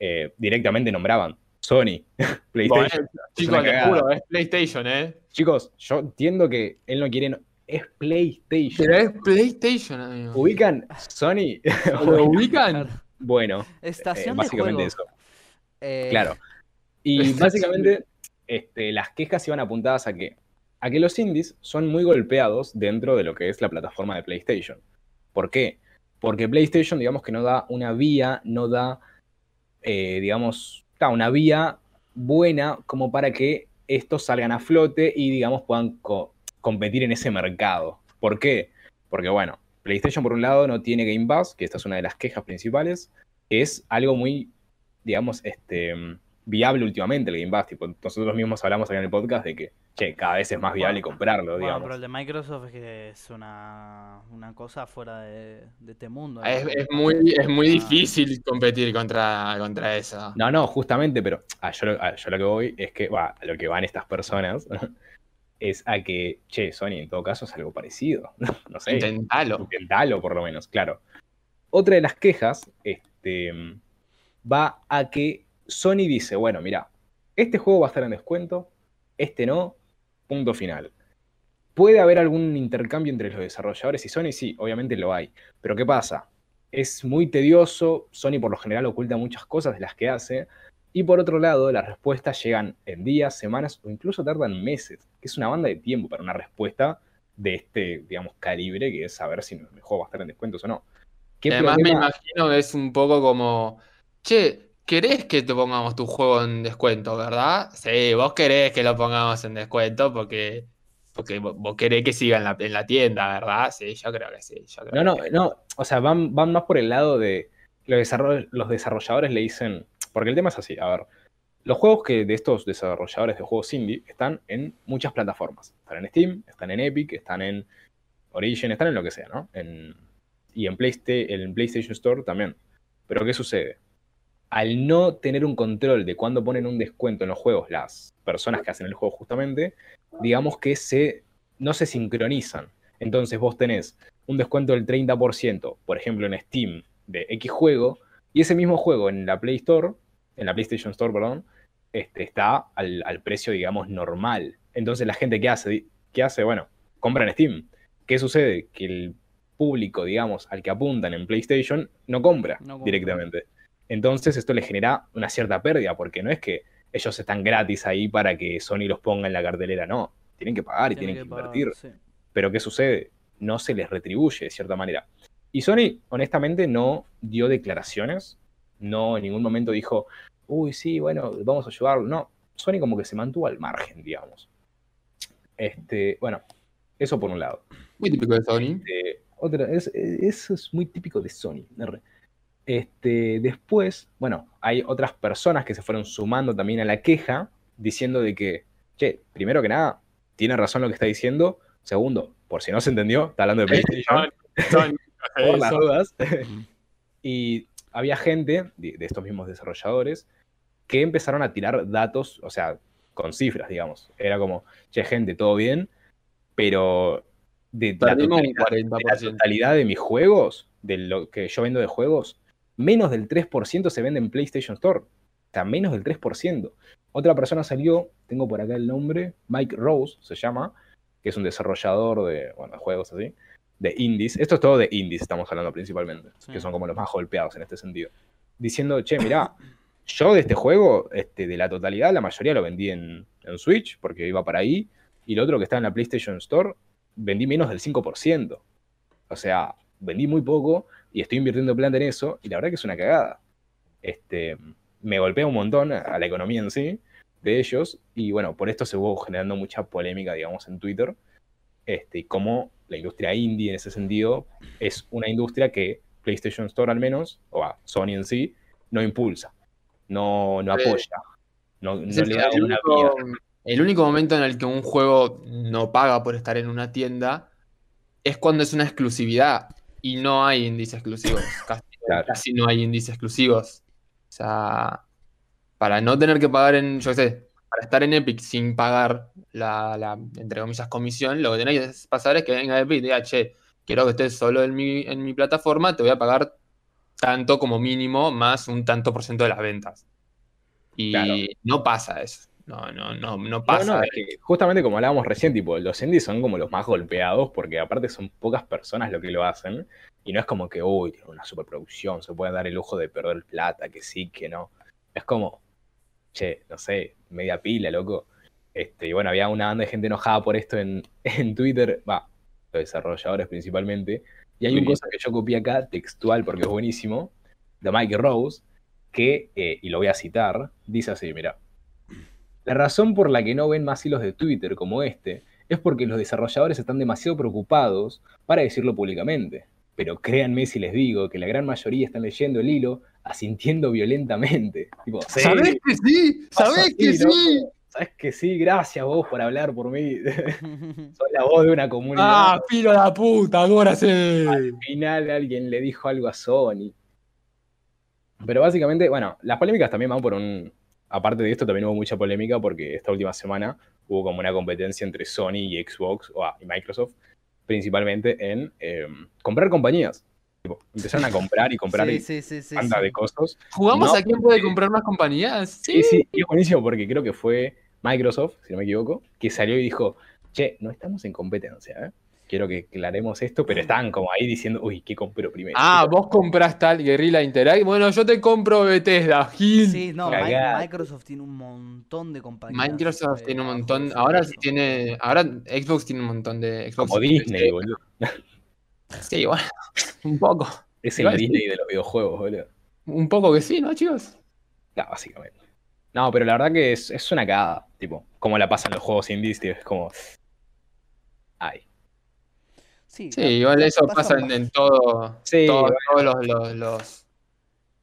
eh, directamente nombraban Sony, [LAUGHS] PlayStation. Chicos, juro, es PlayStation, ¿eh? Chicos, yo entiendo que él no quiere. no- Es PlayStation. Pero es PlayStation, amigo. ¿Ubican Sony? [LAUGHS] [LAUGHS] ¿Lo ubican? bueno, eh, Estación de básicamente juego. eso. Eh, Claro. Y básicamente este, las quejas iban apuntadas a que, a que los indies son muy golpeados dentro de lo que es la plataforma de PlayStation. ¿Por qué? Porque PlayStation, digamos que no da una vía, no da, eh, digamos, una vía buena como para que estos salgan a flote y, digamos, puedan co- competir en ese mercado. ¿Por qué? Porque, bueno, PlayStation por un lado no tiene Game Pass, que esta es una de las quejas principales, es algo muy, digamos, este, viable últimamente el Game Pass. Tipo, nosotros mismos hablamos acá en el podcast de que, che, cada vez es más viable Bueno, comprarlo, Bueno, digamos. pero el de Microsoft es que es una, una cosa fuera de, de este mundo. ¿no? Es, es muy, es muy Ah. difícil competir contra, contra eso. No, no, justamente, pero a yo, lo- a yo lo que voy es que, va, a lo que van estas personas [LAUGHS] es a que, che, Sony en todo caso es algo parecido. [LAUGHS] no sé. Intentalo. Intentalo, por lo menos, claro. Otra de las quejas este, va a que Sony dice, bueno, mira, este juego va a estar en descuento, este no, punto final. ¿Puede haber algún intercambio entre los desarrolladores y Sony? Sí, obviamente lo hay. Pero ¿qué pasa? Es muy tedioso, Sony por lo general oculta muchas cosas de las que hace, y por otro lado, las respuestas llegan en días, semanas o incluso tardan meses, que es una banda de tiempo para una respuesta de este, digamos, calibre, que es saber si el juego va a estar en descuentos o no. Además me imagino que es un poco como, che, querés que te pongamos tu juego en descuento, ¿verdad? Sí, vos querés que lo pongamos en descuento porque porque vos querés que siga en la, en la tienda, ¿verdad? Sí, yo creo que sí. no, no, no. O sea, van, van más por el lado de los, los desarrolladores le dicen. Porque el tema es así, a ver. Los juegos que de estos desarrolladores de juegos indie están en muchas plataformas. Están en Steam, están en Epic, están en Origin, están en lo que sea, ¿no? En, y en, en PlayStation Store también. Pero ¿qué sucede? Al no tener un control de cuándo ponen un descuento en los juegos las personas que hacen el juego justamente, digamos que se, no se sincronizan. Entonces vos tenés un descuento del 30%, por ejemplo en Steam, de X juego, y ese mismo juego en la Play Store, en la PlayStation Store, perdón, este, está al, precio, digamos, normal. Entonces la gente, ¿qué hace? ¿Qué hace? Bueno, compra en Steam. ¿Qué sucede? Que el público, digamos, al que apuntan en PlayStation, no compra, no compra. directamente. Entonces esto le genera una cierta pérdida, porque no es que ellos están gratis ahí para que Sony los ponga en la cartelera. No, tienen que pagar y tienen, que, invertir. Pero ¿qué sucede? No se les retribuye de cierta manera. Y Sony, honestamente, no dio declaraciones. No en ningún momento dijo, uy, sí, bueno, vamos a ayudarlo. No, Sony como que se mantuvo al margen, digamos. Este, bueno, eso por un lado. Muy típico de Sony. Este, otra, es, eso es muy típico de Sony. Este, después, bueno, hay otras personas que se fueron sumando también a la queja, diciendo de que, che, primero que nada, tiene razón lo que está diciendo. Segundo, por si no se entendió, está hablando de PlayStation. [LAUGHS] por las dudas. y había gente de, estos mismos desarrolladores que empezaron a tirar datos, o sea, con cifras, digamos. Era como, che, gente, todo bien, pero de la, de la totalidad de mis juegos, de lo que yo vendo de juegos, menos del 3% se vende en PlayStation Store. O sea, menos del 3%. Otra persona salió, tengo por acá el nombre, Mike Rose se llama, que es un desarrollador de, bueno, juegos así, de indies. Esto es todo de indies, estamos hablando principalmente, que son como los más golpeados en este sentido. Diciendo, che, mirá, yo de este juego, este, de la totalidad, la mayoría lo vendí en, en Switch, porque iba para ahí, y lo otro que está en la PlayStation Store, vendí menos del 5%. O sea, vendí muy poco y estoy invirtiendo plata en eso y la verdad que es una cagada. Este, me golpea un montón a la economía en sí de ellos y bueno, por esto se hubo generando mucha polémica, digamos, en Twitter. Este, y como la industria indie en ese sentido es una industria que PlayStation Store al menos, o a Sony en sí, no impulsa, no, no apoya, no, le da una El único momento en el que un juego no paga por estar en una tienda es cuando es una exclusividad y no hay índices exclusivos. [LAUGHS] Casi, no hay índices exclusivos. O sea, para no tener que pagar en, yo qué sé, para estar en Epic sin pagar la, la entre comillas, comisión, lo que tenéis que pasar es que venga Epic y diga, che, quiero que estés solo en mi, en mi plataforma, te voy a pagar tanto como mínimo más un tanto por ciento de las ventas. Y no pasa eso. No, no, no, no pasa. justamente como hablábamos recién, tipo, los indies son como los más golpeados porque aparte son pocas personas lo que lo hacen. Y no es como que, uy, tiene una superproducción, se puede dar el lujo de perder plata, que sí, que no. Es como, che, no sé, media pila, loco. Este, y bueno, había una banda de gente enojada por esto en, [LAUGHS] en Twitter, va, los desarrolladores principalmente. Y hay una cosa que yo copié acá, textual, porque es buenísimo, de Mike Rose, que, eh, y lo voy a citar, dice así, mira. La razón por la que no ven más hilos de Twitter como este es porque los desarrolladores están demasiado preocupados para decirlo públicamente. Pero créanme si les digo que la gran mayoría están leyendo el hilo asintiendo violentamente. ¿Sabés que sí? ¿Sabés que sí? ¿Sabés que sí? Gracias vos por hablar por mí. [LAUGHS] Soy la voz de una comunidad. ¡Ah, filo de la puta! Ahora sí. Al final alguien le dijo algo a Sony. Pero básicamente, bueno, las polémicas también van por un, aparte de esto, también hubo mucha polémica porque esta última semana hubo como una competencia entre Sony y Xbox o, y Microsoft, principalmente en em, comprar compañías. Tipo, empezaron a comprar y comprar Sí, y sí, sí, sí, banda sí. de costos. ¿Jugamos No, a quién puede comprar más compañías? Sí, sí, y es buenísimo porque creo que fue Microsoft, si no me equivoco, que salió y dijo, che, no estamos en competencia, ¿eh? Quiero que aclaremos esto, pero están como ahí diciendo, uy, ¿qué compro primero? Ah, vos compras tal Guerrilla Interact. Bueno, yo te compro Bethesda, Gil. Sí, no, Cagada. Microsoft tiene un montón de compañías. Microsoft eh, tiene un montón. Ahora incluso. tiene. Ahora Xbox tiene un montón de. Xbox Como Disney, boludo. [LAUGHS] Sí, bueno. [LAUGHS] Un poco. Es el sí. Disney de los videojuegos, boludo. Un poco que sí, ¿no, chicos? No, básicamente. No, pero la verdad que es, es una cagada, tipo, como la pasan los juegos indies, tío, es como... Ay. Sí, igual eso pasa pasa en, en todo, Sí, todo- bueno. todos los, los, los,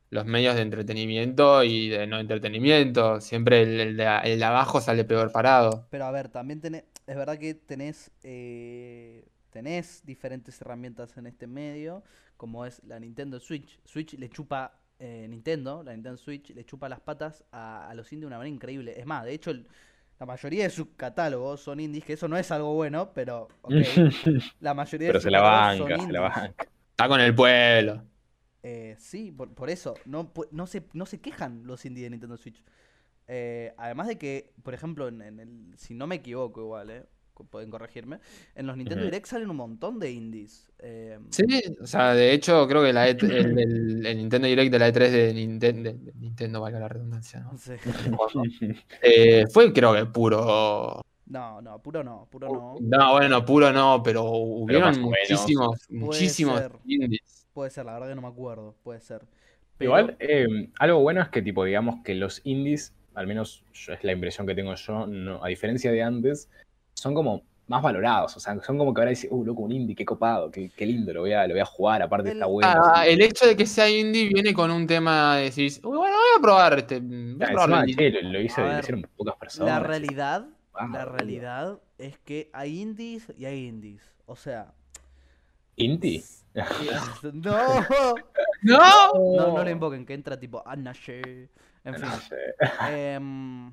los medios de entretenimiento y de no entretenimiento. Siempre el, el de, el de abajo sale peor parado. Pero a ver, también tenés, es verdad que tenés, eh, tenés diferentes herramientas en este medio, como es la Nintendo Switch. Switch le chupa, eh, Nintendo, la Nintendo Switch le chupa las patas a, a los indies de una manera increíble. Es más, de hecho, el- la mayoría de sus catálogos son indies, que eso no es algo bueno, pero [LAUGHS] la mayoría de pero sus se la catálogos son banca, se la banca. Está con el pueblo. Eh, sí, por, por eso, no, no, se, no se quejan los indies de Nintendo Switch. Eh, además de que, por ejemplo, en, en el, si no me equivoco igual, eh, pueden corregirme, en los Nintendo. Direct salen un montón de indies. eh, Sí, o sea, de hecho, creo que la E- el, el- el Nintendo Direct de la E3 de Nintendo, de Nintendo valga la redundancia, ¿no? sé. [LAUGHS] Eh, fue, creo que puro. No, no, puro no, puro no. No, bueno, puro no, pero hubieron muchísimos, muchísimos ser. indies. Puede ser, la verdad que no me acuerdo, puede ser. Igual, eh, algo bueno es que, tipo, digamos que los indies, al menos yo- es la impresión que tengo yo, no, a diferencia de antes, son como más valorados. O sea, son como que ahora dicen, uh, loco, un indie, qué copado, qué, qué lindo, lo voy, a, lo voy a jugar, aparte El- está bueno. Ah, el hecho de que sea indie viene con un tema de decir, "Uy, bueno, voy a probar este. Voy a probar encima, el che, lo, lo A lo hicieron pocas personas. La realidad, Ah, la realidad es que hay indies y hay indies. O sea, ¿Indie? [LAUGHS] [LAUGHS] no, ¡No! no, no le invoquen, que entra tipo Anna Shea. En fin. No sé. [LAUGHS] Em,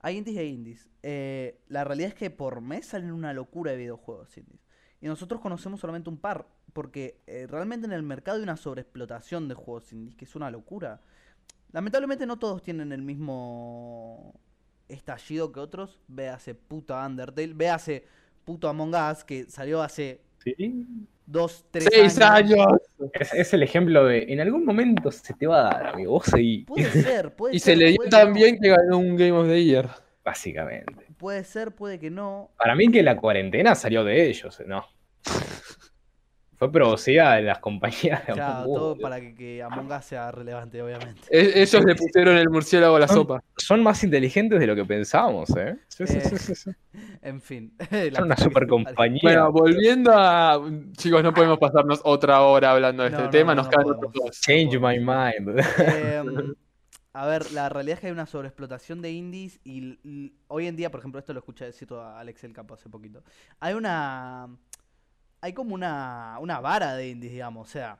hay indies hay indies. Eh, la realidad es que por mes salen una locura de videojuegos indies. Y nosotros conocemos solamente un par. Porque eh, realmente en el mercado hay una sobreexplotación de juegos indies, que es una locura. Lamentablemente no todos tienen el mismo estallido que otros. Véase puto Undertale, véase puto Among Us, que salió hace Sí. dos, tres ¡Seis años! Es, es el ejemplo de, en algún momento se te va a dar, amigo, vos seguí. Puede [LAUGHS] ser, puede Y ser. se le dio tan no. bien que ganó un Game of the Year. Básicamente. Puede ser, puede que no. Para mí que la cuarentena salió de ellos, ¿no? Fue producida de las compañías de Claro, Among Us, todo para que, que Among Us sea relevante, obviamente. Ellos le pusieron el murciélago a la Son- sopa. Son más inteligentes de lo que pensábamos, ¿eh? Sí, sí, Eh, sí, sí, sí. En fin. [LAUGHS] Son una super compañía. Bueno, volviendo a. Chicos, no podemos pasarnos otra hora hablando de No, este no, tema, no, nos no quedan podemos. otros dos. Change my mind. Em, [LAUGHS] a ver, la realidad es que hay una sobreexplotación de indies y hoy en día, por ejemplo, esto lo escuché decir a Alex El Campo hace poquito. Hay una. Hay como una, una vara de indies, digamos. O sea,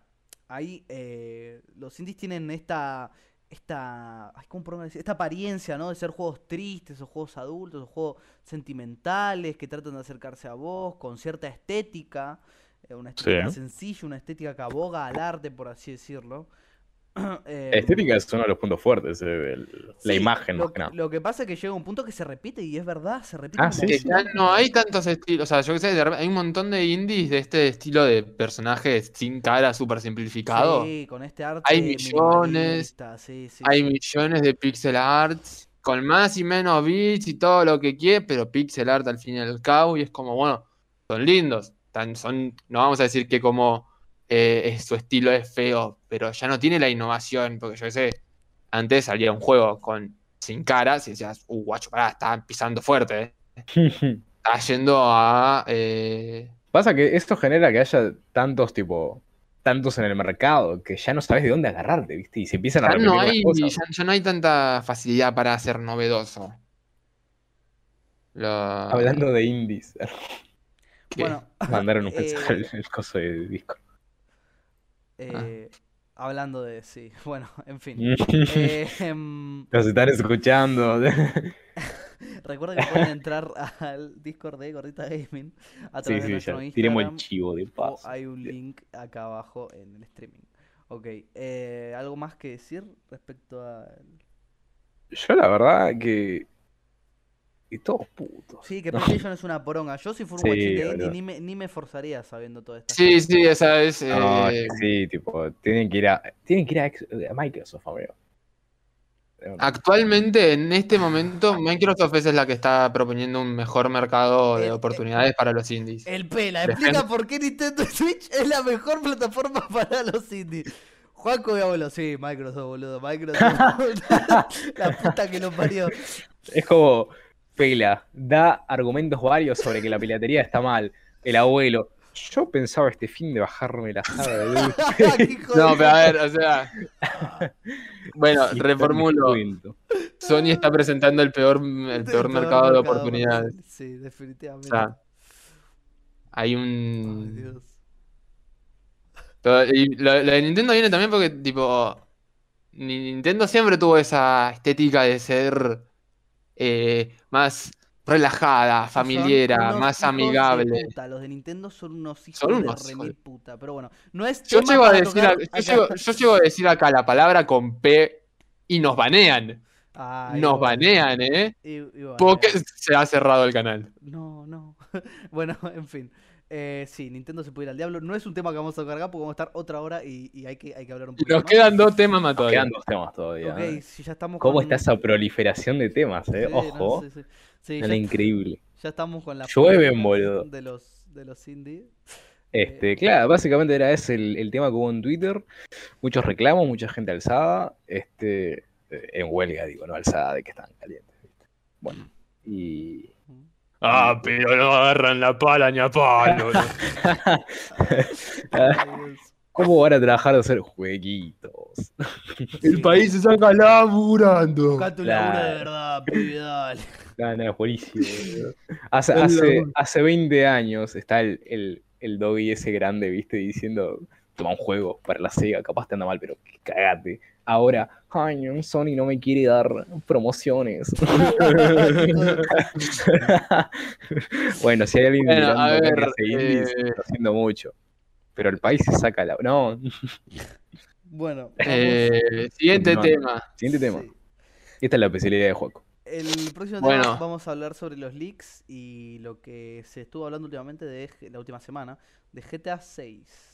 hay. eh, los indies tienen esta. Esta. ay, ¿Cómo podemos decir? Esta apariencia, ¿no? De ser juegos tristes o juegos adultos o juegos sentimentales que tratan de acercarse a vos con cierta estética. eh, Una estética Sí. sencilla, una estética que aboga al arte, por así decirlo. [COUGHS] La Em, estética es uno de los puntos fuertes, eh, la imagen lo, más que nada. lo que pasa es que llega un punto que se repite y es verdad, se repite Ah, sí. Ya no hay tantos estilos. O sea, yo qué sé, hay un montón de indies de este estilo de personajes sin cara, súper simplificado. Sí, con este arte Hay millones, minimalista, sí, sí, Hay sí. millones de pixel arts con más y menos bits y todo lo que quieras, pero pixel art al fin y al cabo. Y es como, bueno, son lindos. Tan, son, no vamos a decir que como eh, es- su estilo es feo, pero ya no tiene la innovación. Porque yo qué sé, antes salía un juego con sin caras y decías, uh, guacho, pará, está pisando fuerte. eh". [LAUGHS] Está yendo a. eh, Pasa que esto genera que haya tantos tipo tantos en el mercado que ya no sabes de dónde agarrarte, ¿viste? Y se empiezan a repetir no las cosas. ya, ya no hay tanta facilidad para ser novedoso. Lo- Hablando de indies, ¿Qué? [LAUGHS] Bueno, mandaron un [LAUGHS] eh, mensaje al el coso de disco. Eh, hablando de sí, [LAUGHS] bueno, en fin. Nos Eh, em, [LAUGHS] están escuchando. [LAUGHS] Recuerda que pueden entrar al Discord de Gordita Gaming a Sí, través de nuestro ya. Instagram. Tiremos el chivo de paso. hay un link acá abajo en el streaming. Ok, eh, ¿algo más que decir respecto a...? Yo la verdad que... Y todos putos. Sí, que PlayStation es una poronga. Yo si fuera un Sí, guachín de indie ni me, ni me forzaría sabiendo todo esto. Sí, sí, esa es. No, eh, sí, tipo, tienen que ir a, tienen que ir a, Microsoft, amigo. Actualmente, en este momento, Microsoft es la que está proponiendo un mejor mercado Eh, de eh, oportunidades para los indies. El Pela, explica por qué Nintendo [LAUGHS] Switch es la mejor plataforma para los indies. Juanco y abuelo, sí, Microsoft, boludo, Microsoft. [LAUGHS] la puta que lo parió. Es como, Pela, da argumentos varios sobre que la piratería está mal. El abuelo, yo pensaba este fin de bajarme la saga de Qué [LAUGHS] hijo [LAUGHS] No, pero a ver, o sea. [LAUGHS] Bueno, reformulo. Sony está presentando el peor, el peor mercado de oportunidades. Sí, O definitivamente. sea, hay Ay, un. Dios. Pero- y lo, lo de Nintendo viene también porque, tipo. Ni- Nintendo siempre tuvo esa estética de ser eh, más relajada, familiera, unos más amigable. puta, Los de Nintendo son unos hijos Son de unos remil de- puta. Pero bueno, no es Yo llego, a decir, a- yo, llego, yo llego a decir acá la palabra con P y nos banean. Ay, Nos banean, ¿eh? Y- y bueno, Porque se ha cerrado el canal. No, no. [LAUGHS] bueno, en fin. Eh, sí, Nintendo se puede ir al diablo. No es un tema que vamos a cargar porque vamos a estar otra hora y, y hay, que, hay que hablar un poquito nos más. quedan dos temas más Nos todavía. quedan dos temas todavía. Ok, ¿eh? si ya estamos ¿Cómo con... está esa proliferación de temas, eh? Sí, no, Ojo, sí, sí. Sí, era ya, increíble. ya estamos con la Llueven, boludo. de los, de los indie. Este, claro, básicamente era ese el, el tema que hubo en Twitter. Muchos reclamos, mucha gente alzada. Este, eh, en huelga, digo, no alzada de que estaban calientes. ¿viste? Bueno, y. Ah, pero no agarran la pala ni a palo. [LAUGHS] ¿Cómo van a trabajar de hacer jueguitos? El país se saca laburando. Buscá tu laburo de verdad, pibe, dale. No, es buenísimo. boludo. Hace, hace, hace 20 años está el, el, el doggy ese grande, ¿viste? Diciendo, toma un juego para la Sega, capaz te anda mal, pero cagate. Ahora, ay, Sony no me quiere dar promociones. [LAUGHS] bueno, si hay alguien Bueno, mirando a ver, eh, está haciendo mucho. Pero el país se saca la... No, [LAUGHS] Bueno, Eh, siguiente tema. siguiente tema. sí. Esta es la especialidad de Juaco. El próximo Bueno. tema vamos a hablar sobre los leaks y lo que se estuvo hablando últimamente de la última semana de GTA 6.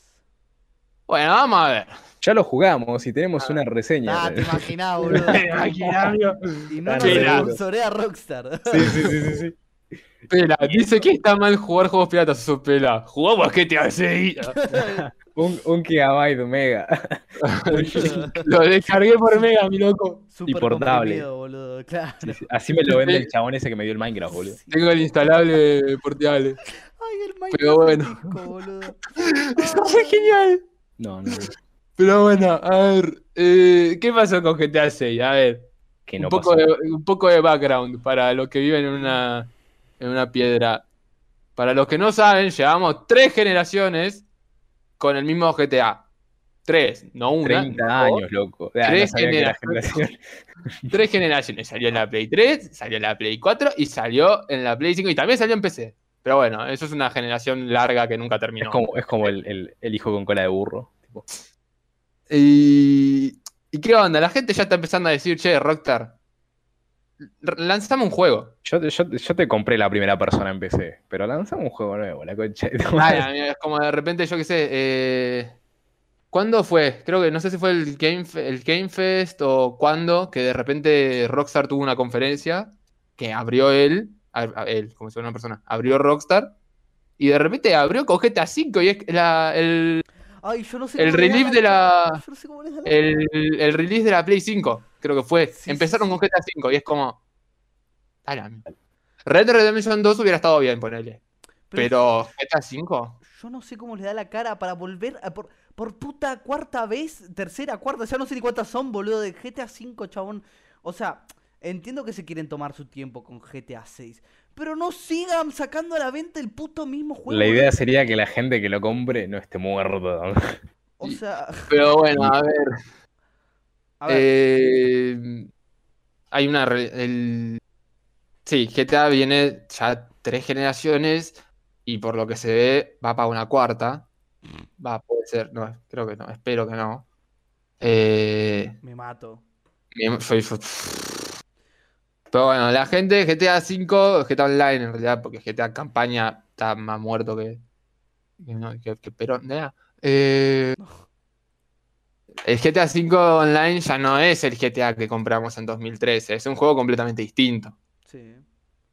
Bueno, vamos a ver. Ya lo jugamos y tenemos una reseña. Ah, te imaginás, [LAUGHS] boludo. Amigo. y no Ah, nos sponsorea Rockstar. Sí, sí, sí, sí, sí. Pela, dice que está mal jugar juegos piratas. Eso, Pela. Jugamos que te hace. Un, un gigabyte mega. [LAUGHS] Lo descargué por mega, mi loco. Súper portable. comprimido, boludo. Claro. Sí, sí. Así me lo vende el chabón ese que me dio el Minecraft, boludo. Sí. Tengo el instalable portable. Ay, el Minecraft Pero bueno. en disco, boludo. [LAUGHS] Eso fue genial. No, no. Pero bueno, a ver. eh, ¿Qué pasó con GTA 6? A ver. Que no un, poco pasó. de, un poco de background para los que viven en una, en una piedra. Para los que no saben, llevamos tres generaciones con el mismo GTA. Tres, no una. 30 no años, loco. Ah, Tres generaciones. [LAUGHS] Tres generaciones. Salió en la Play 3, salió en la Play 4 y salió en la Play 5 y también salió en PC. Pero bueno, eso es una generación larga que nunca terminó. Es como, es como el, el- el hijo con cola de burro. tipo. Y, ¿Y qué onda? La gente ya está empezando a decir, che, Rockstar, lanzame un juego. Yo, te- yo, te- yo te compré la primera persona en PC, pero lanzamos un juego nuevo, la concha Ay, amigo, es como de repente, yo qué sé, eh, ¿cuándo fue? Creo que no sé si fue el Game, el Game Fest o cuándo, que de repente Rockstar tuvo una conferencia que abrió él, a, él, como si una persona, abrió Rockstar y de repente abrió con GTA V y es la- el, Ay, yo no sé El relief de la- Yo no sé cómo la- el, el release de la Play 5, creo que fue. Sí, Empezaron sí, con GTA V y es como... a la mierda. Red Dead Redemption 2 hubiera estado bien, ponele. Pero GTA V... Yo no sé cómo le da la cara para volver a por, por puta cuarta vez, tercera, cuarta, ya no sé ni cuántas son, boludo, de GTA V, chabón. O sea, entiendo que se quieren tomar su tiempo con GTA 6, pero no sigan sacando a la venta el puto mismo juego. La idea sería que la gente que lo compre no esté muerto. O sea, Pero bueno, a [LAUGHS] ver... a ver, Eh, hay una. el- Sí, GTA viene ya tres generaciones y por lo que se ve va para una cuarta. Va, puede ser, no, creo que no, espero que no. Eh, Me mato. soy- Pero bueno, la gente de GTA V, GTA Online en realidad, porque GTA Campaña está más muerto que, que, no, que- que. Eh, el GTA V Online ya no es el GTA que compramos en 2013, es un juego completamente distinto. Sí.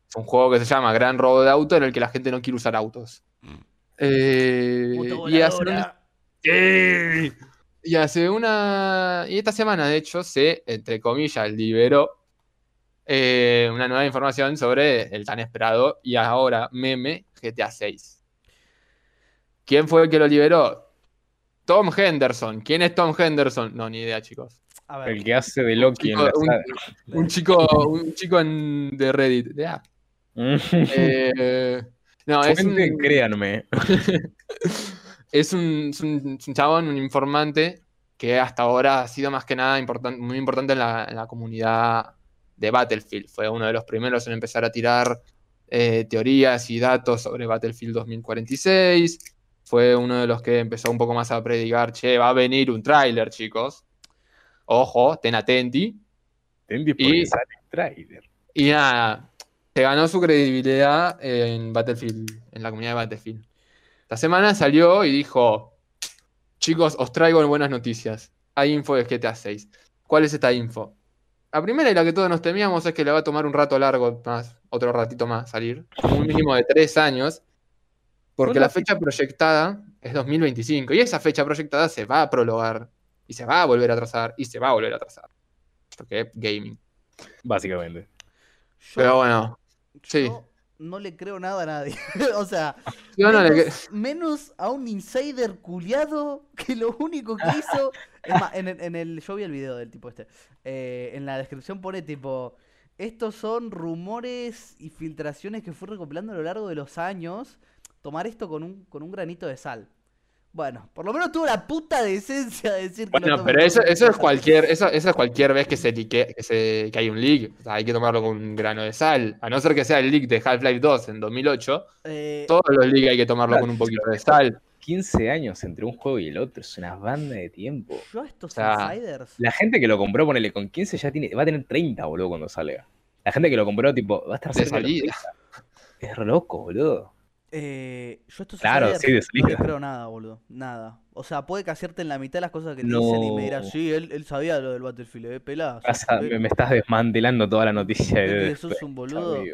Es un juego que se llama Gran Robo de Auto en el que la gente no quiere usar autos. Eh, y hace una- ¡Sí! Y hace una. Y esta semana, de hecho, se, entre comillas, liberó eh, una nueva información sobre el tan esperado y ahora meme GTA 6. ¿Quién fue el que lo liberó? Tom Henderson. ¿Quién es Tom Henderson? No, ni idea, chicos. A ver. El que hace de Loki en Chico, la un, saga. un chico, un chico en- de Reddit. Ya. Eh, no, es un, créanme. [LAUGHS] es un, es un- es un chabón, un informante que hasta ahora ha sido más que nada importan- muy importante en la, en la comunidad de Battlefield. Fue uno de los primeros en empezar a tirar eh, teorías y datos sobre Battlefield 2046. Fue uno de los que empezó un poco más a predicar, che, va a venir un tráiler, chicos. Ojo, ten atenti. Entendí por Y- sale el. Y nada, se ganó su credibilidad en Battlefield, en la comunidad de Battlefield. Esta semana salió y dijo, chicos, os traigo buenas noticias. Hay info de GTA 6. ¿Cuál es esta info? La primera y la que todos nos temíamos es que le va a tomar un rato largo más, otro ratito más salir, como un mínimo de tres años, porque la fecha proyectada es 2025 y esa fecha proyectada se va a prologar y se va a volver a atrasar y se va a volver a atrasar. Porque es gaming. Básicamente. Yo- Pero bueno, sí. No le creo nada a nadie. [LAUGHS] o sea, yo no le menos, a un insider culiado que lo único que hizo. [LAUGHS] Es más, en, el- en el. Yo vi el video del tipo este. eh, en la descripción pone tipo. Estos son rumores y filtraciones que fui recopilando a lo largo de los años. Tomar esto con un, con un granito de sal. Bueno, por lo menos tuvo la puta decencia de decir que Bueno, pero eso, eso es cualquier, eso, eso es cualquier vez que se que, se, que hay un leak. O sea, hay que tomarlo con un grano de sal. A no ser que sea el leak de Half-Life 2 en 2008, Eh, todos los leaks hay que tomarlo Claro, con un poquito de sal. 15 años entre un juego y el otro, es una banda de tiempo. yo a estos o sea, insiders. La gente que lo compró, ponele con 15, ya tiene, va a tener 30, boludo, cuando salga. La gente que lo compró, tipo, va a estar De salida. 30. Es re loco, boludo. Eh, yo a estos Claro, sí, de no les salida. creo nada, boludo. Nada. O sea, puede que acierte en la mitad de las cosas que te No. dicen y me dirás, sí, él, él sabía lo del Battlefield, eh, pelá. sos- Vas a- eh, me, me estás desmantelando toda la noticia de que sos un boludo. Yo,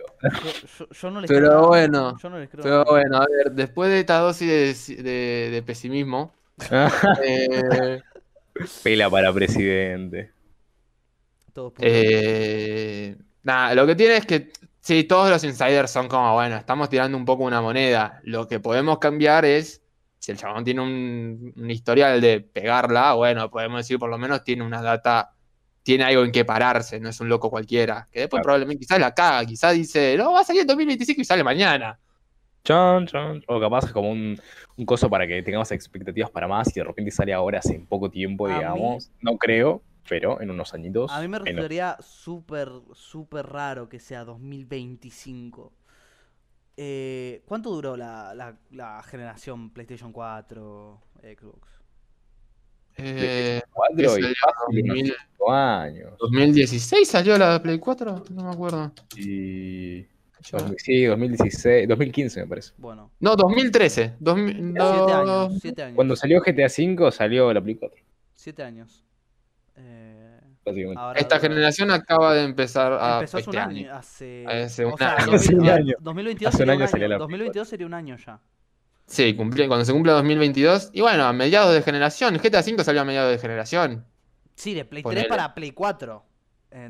yo- yo no les Pero creo bueno, Yo no les creo Pero nada. bueno, a ver, después de esta dosis de, de- de pesimismo, [LAUGHS] eh, Pela para presidente. Todos por- eh, nada, lo que tiene es que sí, todos los insiders son como, bueno, estamos tirando un poco una moneda. Lo que podemos cambiar es, si el chabón tiene un, un historial de pegarla, bueno, podemos decir por lo menos tiene una data, tiene algo en que pararse, no es un loco cualquiera. Que después Claro. probablemente quizás la caga, quizás dice, no, va a salir en 2025 y sale mañana. Chon, chon. O capaz es como un, un coso para que tengamos expectativas para más y de repente sale ahora hace poco tiempo, digamos. No creo, pero en unos añitos. A mí me en- resultaría súper, súper raro que sea 2025. Eh, ¿Cuánto duró la, la, la generación PlayStation 4, Xbox? Eh, cuatro que y salió fácil unos 2000 cinco años. 2016 salió la Play 4, no me acuerdo. Y. Sí, 2016, 2015 me parece. Bueno, No, 2013. 2000, siete no, años, siete años. Cuando salió GTA V salió la Play 4, Siete años. Eh, ahora Esta generación acaba de empezar a Empezó hace un este año, año. hace... Hace un o sea, año. 2000 Hace un ah, año. 2022 Hace un sería año salió la Play 2022 sería un año ya. Sí, cumplí- cuando se cumple 2022. Y bueno, a mediados de generación. GTA V salió a mediados de generación. Sí, de Play Ponele. 3 para Play 4.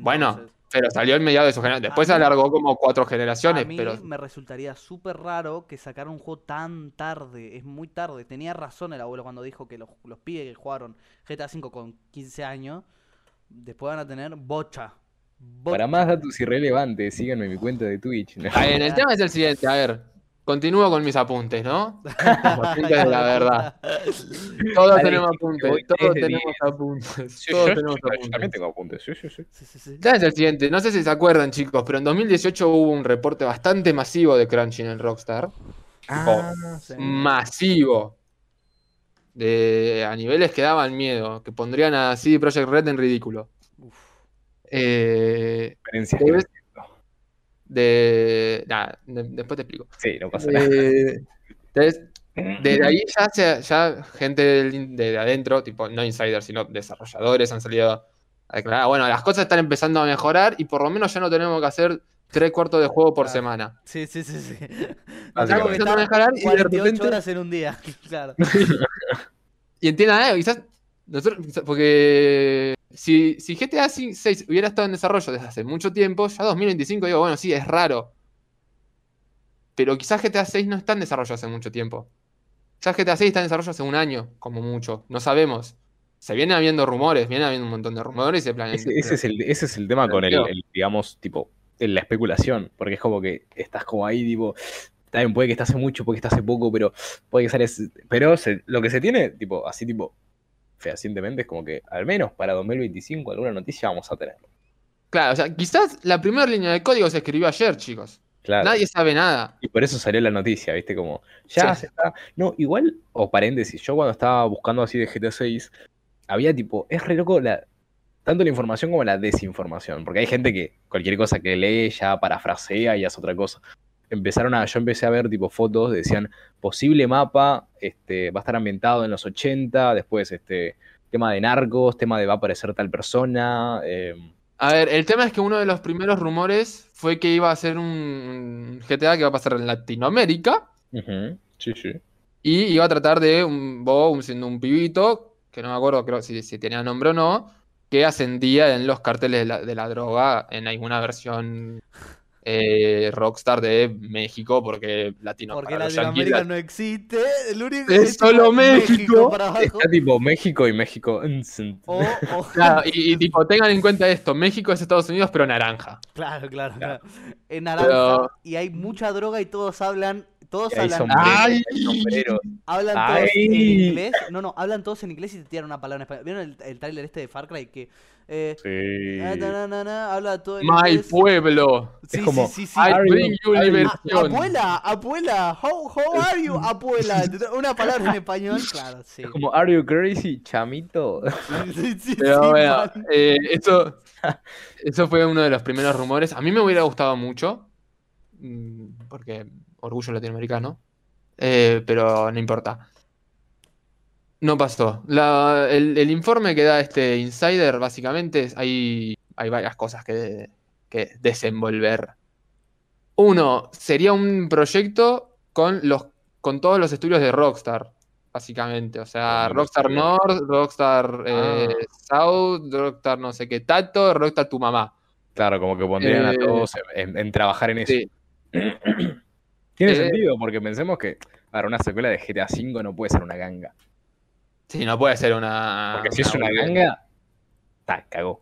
Bueno, Entonces, pero salió en mediados de su generación. Después se A mí- alargó como cuatro a generaciones. mí Pero me resultaría súper raro que sacaran un juego tan tarde. Es muy tarde. Tenía razón el abuelo cuando dijo que los, los pibes que jugaron GTA V con 15 años, después van a tener bocha. Bocha. Para más datos irrelevantes, síganme en mi cuenta de Twitch. Ah, en el tema es el siguiente. A ver, continúo con mis apuntes, ¿no? [LAUGHS] Los apuntes de la verdad. Todos Dale, tenemos apuntes, todos 10 de tenemos 10. apuntes. Sí, Todos yo- tenemos yo- yo apuntes. también tengo apuntes, sí, sí, sí. Sí, sí, sí. Ya es el siguiente, no sé si se acuerdan chicos, pero en 2018 hubo un reporte bastante masivo de Crunchy en el Rockstar. Ah, Sí. Masivo. De, a niveles que daban miedo, que pondrían a CD Projekt Red en ridículo. Uf. Eh, Diferencias ¿Te que- ves? De. Nada, de- después te explico. Sí, no pasa nada. Eh, entonces, desde ahí ya, se- ya gente de, adentro, tipo no insiders, sino desarrolladores, han salido a declarar, bueno, las cosas están empezando a mejorar y por lo menos ya no tenemos que hacer tres cuartos de juego por Claro. semana. Sí, sí, sí, sí. [LAUGHS] Que Empezando a mejorar y de 48 repente- horas en un día. [LAUGHS] Claro. [LAUGHS] Y entiendan, eh, quizás nosotros, quizás- porque si, si GTA 6 hubiera estado en desarrollo desde hace mucho tiempo, ya 2025 digo, bueno, sí, es raro. Pero quizás GTA 6 no está en desarrollo hace mucho tiempo. Quizás GTA 6 está en desarrollo hace un año, como mucho. No sabemos. Se vienen habiendo rumores, vienen habiendo un montón de rumores y se planean. Ese, ese es el, ese es el tema con el, digamos, tipo, en la especulación. Porque es como que estás como ahí, tipo, también puede que esté hace mucho, puede que esté hace poco, pero puede que sale. Pero se- lo que se tiene, tipo, así, tipo, fehacientemente, es como que al menos para 2025 alguna noticia vamos a tener. Claro, o sea, quizás la primera línea de código se escribió ayer, chicos. Claro. Nadie sabe nada. Y por eso salió la noticia, ¿viste? Como, ya Sí. se está. No, igual, o paréntesis, yo cuando estaba buscando así de GTA 6, había tipo, es re loco la, tanto la información como la desinformación, porque hay gente que cualquier cosa que lee ya parafrasea y hace otra cosa. Empezaron a, yo empecé a ver tipo fotos, decían, posible mapa, este, va a estar ambientado en los 80, después, este, tema de narcos, tema de va a aparecer tal persona, eh, A ver, el tema es que uno de los primeros rumores fue que iba a ser un GTA que va a pasar en Latinoamérica sí, sí. y iba a tratar de un vos un- siendo un pibito, que no me acuerdo creo si, si tenía nombre o no, que ascendía en los carteles de la, de la droga en alguna versión eh, Rockstar de México, porque Latino, Porque para Latinoamérica la- no existe. El único Es solo México. para abajo. Está tipo México y México. O, o- [LAUGHS] Claro, y, y tipo, tengan en cuenta esto, México es Estados Unidos, pero naranja. Claro, claro, Claro. claro. En naranja Pero- y hay mucha droga y todos hablan, todos hablan, sombreros, sombreros. hablan todos en inglés. No, no, hablan todos en inglés y te tiran una palabra en español. ¿Vieron el, el tráiler este de Far Cry que eh, Sí. na, na, na, na, habla todo en My inglés? pueblo. Sí, Es como, sí, sí, sí. I bring you diversión. abuela, abuela, how, how are you, abuela? [LAUGHS] Una palabra en español, claro, sí. Es como, ¿Are you crazy, chamito? Sí, sí, sí, [LAUGHS] Pero sí, bueno, eh, eso, eso fue uno de los primeros rumores. A mí me hubiera gustado mucho, mm, porque orgullo latinoamericano, eh, pero no importa. No pasó. La- el, el informe que da este insider, básicamente, es- hay, hay varias cosas que, que desenvolver. Uno, sería un proyecto con, los, con todos los estudios de Rockstar, básicamente. O sea, los Rockstar. North, Rockstar eh, Ah. South, Rockstar no sé qué Tato, Rockstar tu mamá. Claro, como que pondrían a Eh, todos en, en trabajar en eso. Sí. [CLEARS THROAT] Tiene Eh, sentido, porque pensemos que para una secuela de GTA V no puede ser una ganga. Sí, no puede ser una. Porque si es una ganga, está, cagó.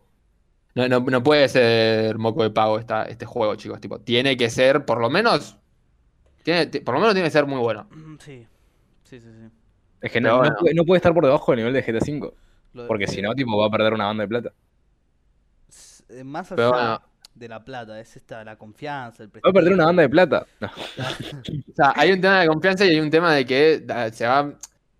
No, no, no puede ser moco de pago esta, este juego, chicos. Tipo, tiene que ser, por lo menos. Tiene, por lo menos tiene que ser muy bueno. Mm, Sí, sí, sí, sí. Es que no, bueno. puede, no puede estar por debajo del nivel de GTA V. Porque si no, tipo, va a perder una banda de plata. eh, Más allá Pero bueno. De la plata, es esta, la confianza, el Va a perder una banda de plata. No. [LAUGHS] O sea, hay un tema de confianza y hay un tema de que se va.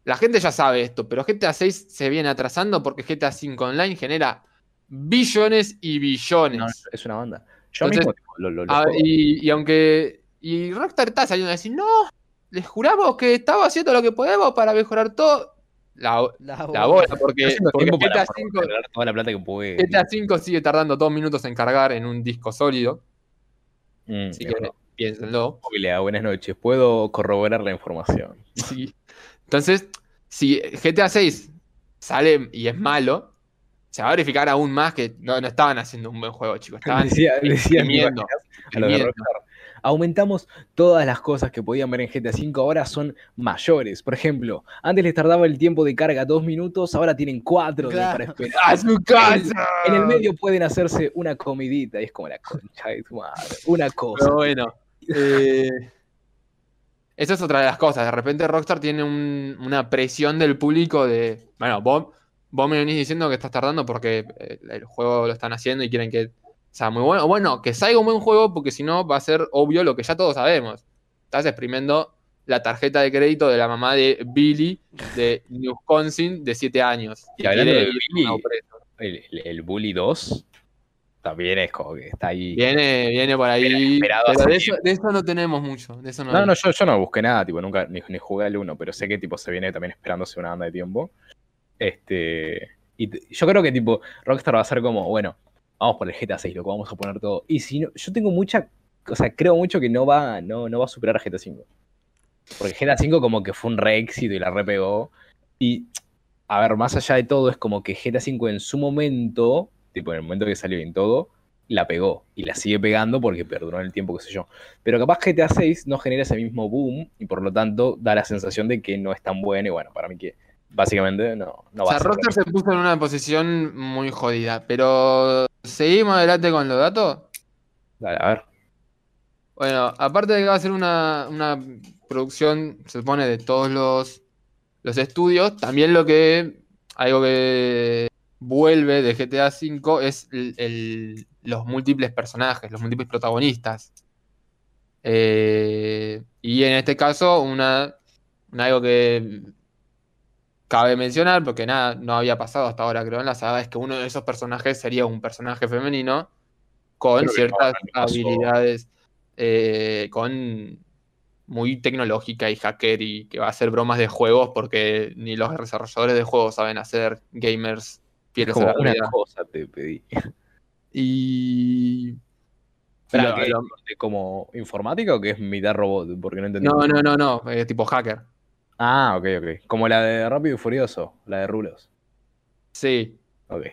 La gente ya sabe esto, pero GTA 6 se viene atrasando porque GTA 5 Online genera billones y billones. No, es una banda. Yo Entonces, mismo tipo, lo, lo- lo A ver, juego. y, y aunque. Y Rockstar está saliendo a decir, no, les juramos que estaba haciendo lo que podemos para mejorar todo. La, La, la bola, porque, GTA por 5 generar toda la plata que puede. GTA 5 sigue tardando dos minutos en cargar en un disco sólido. Mm, Así es que piénsenlo. Julia, buenas noches. Puedo corroborar la información. Sí. Entonces, si GTA 6 sale y es malo, se va a verificar aún más que no, no estaban haciendo un buen juego, chicos. [LAUGHS] Estaban Decía, decía a los de. Rockstar. Aumentamos todas las cosas que podían ver en GTA V, ahora son mayores. Por ejemplo, antes les tardaba el tiempo de carga dos minutos, ahora tienen cuatro de- Claro. para esperar. ¡A su casa! En el medio pueden hacerse una comidita, y es como la concha de tu madre. Una cosa. Pero bueno. eh, esa es otra de las cosas. De repente Rockstar tiene un- una presión del público de, bueno, vos, vos me venís diciendo que estás tardando porque eh, el juego lo están haciendo y quieren que sea muy bueno. O Bueno, que salga un buen juego porque si no va a ser obvio lo que ya todos sabemos. Estás exprimiendo la tarjeta de crédito de la mamá de Billy de Wisconsin de 7 años. Y hablando de Billy. El, el- el Bully 2 también es como que está ahí. Viene, viene por ahí. Pero de eso, de eso no tenemos mucho. De eso no, No, no, yo, yo no busqué nada, tipo, nunca ni, ni jugué al 1, pero sé que tipo se viene también esperándose una banda de tiempo. Este. Y yo creo que tipo, Rockstar va a ser como, bueno, vamos por el GTA 6, loco, vamos a poner todo. Y si no, yo tengo mucha. O sea, creo mucho que no va, no, va a superar a GTA 5. Porque GTA 5 como que fue un re éxito y la repegó. Y, a ver, más allá de todo, es como que GTA 5 en su momento, tipo en el momento que salió bien todo, la pegó. Y la sigue pegando porque perduró en el tiempo, qué sé yo. Pero capaz GTA 6 no genera ese mismo boom y por lo tanto da la sensación de que no es tan bueno. Y bueno, para mí que básicamente no, no O va sea, a ser. Rockstar se puso en una posición muy jodida. Pero, ¿seguimos adelante con los datos? Dale, a ver. Bueno, aparte de que va a ser una, una producción, se supone, de todos los, los estudios, también lo que. Algo que vuelve de GTA V es el- el- los múltiples personajes, los múltiples protagonistas. Eh, y en este caso, una, una- algo que cabe mencionar, porque nada, no había pasado hasta ahora, creo, en la saga, es que uno de esos personajes sería un personaje femenino con Creo ciertas habilidades, eh, con muy tecnológica y hacker y que va a hacer bromas de juegos porque ni los desarrolladores de juegos saben hacer gamers fieles a Como la una realidad. cosa te pedí. Y Espera, lo- ¿que lo- es como informática o que es mitad robot? Porque no entendí. no, no, no, no, es tipo hacker. Ah, ok, ok. Como la de Rápido y Furioso, la de Rulos. Sí. Ok.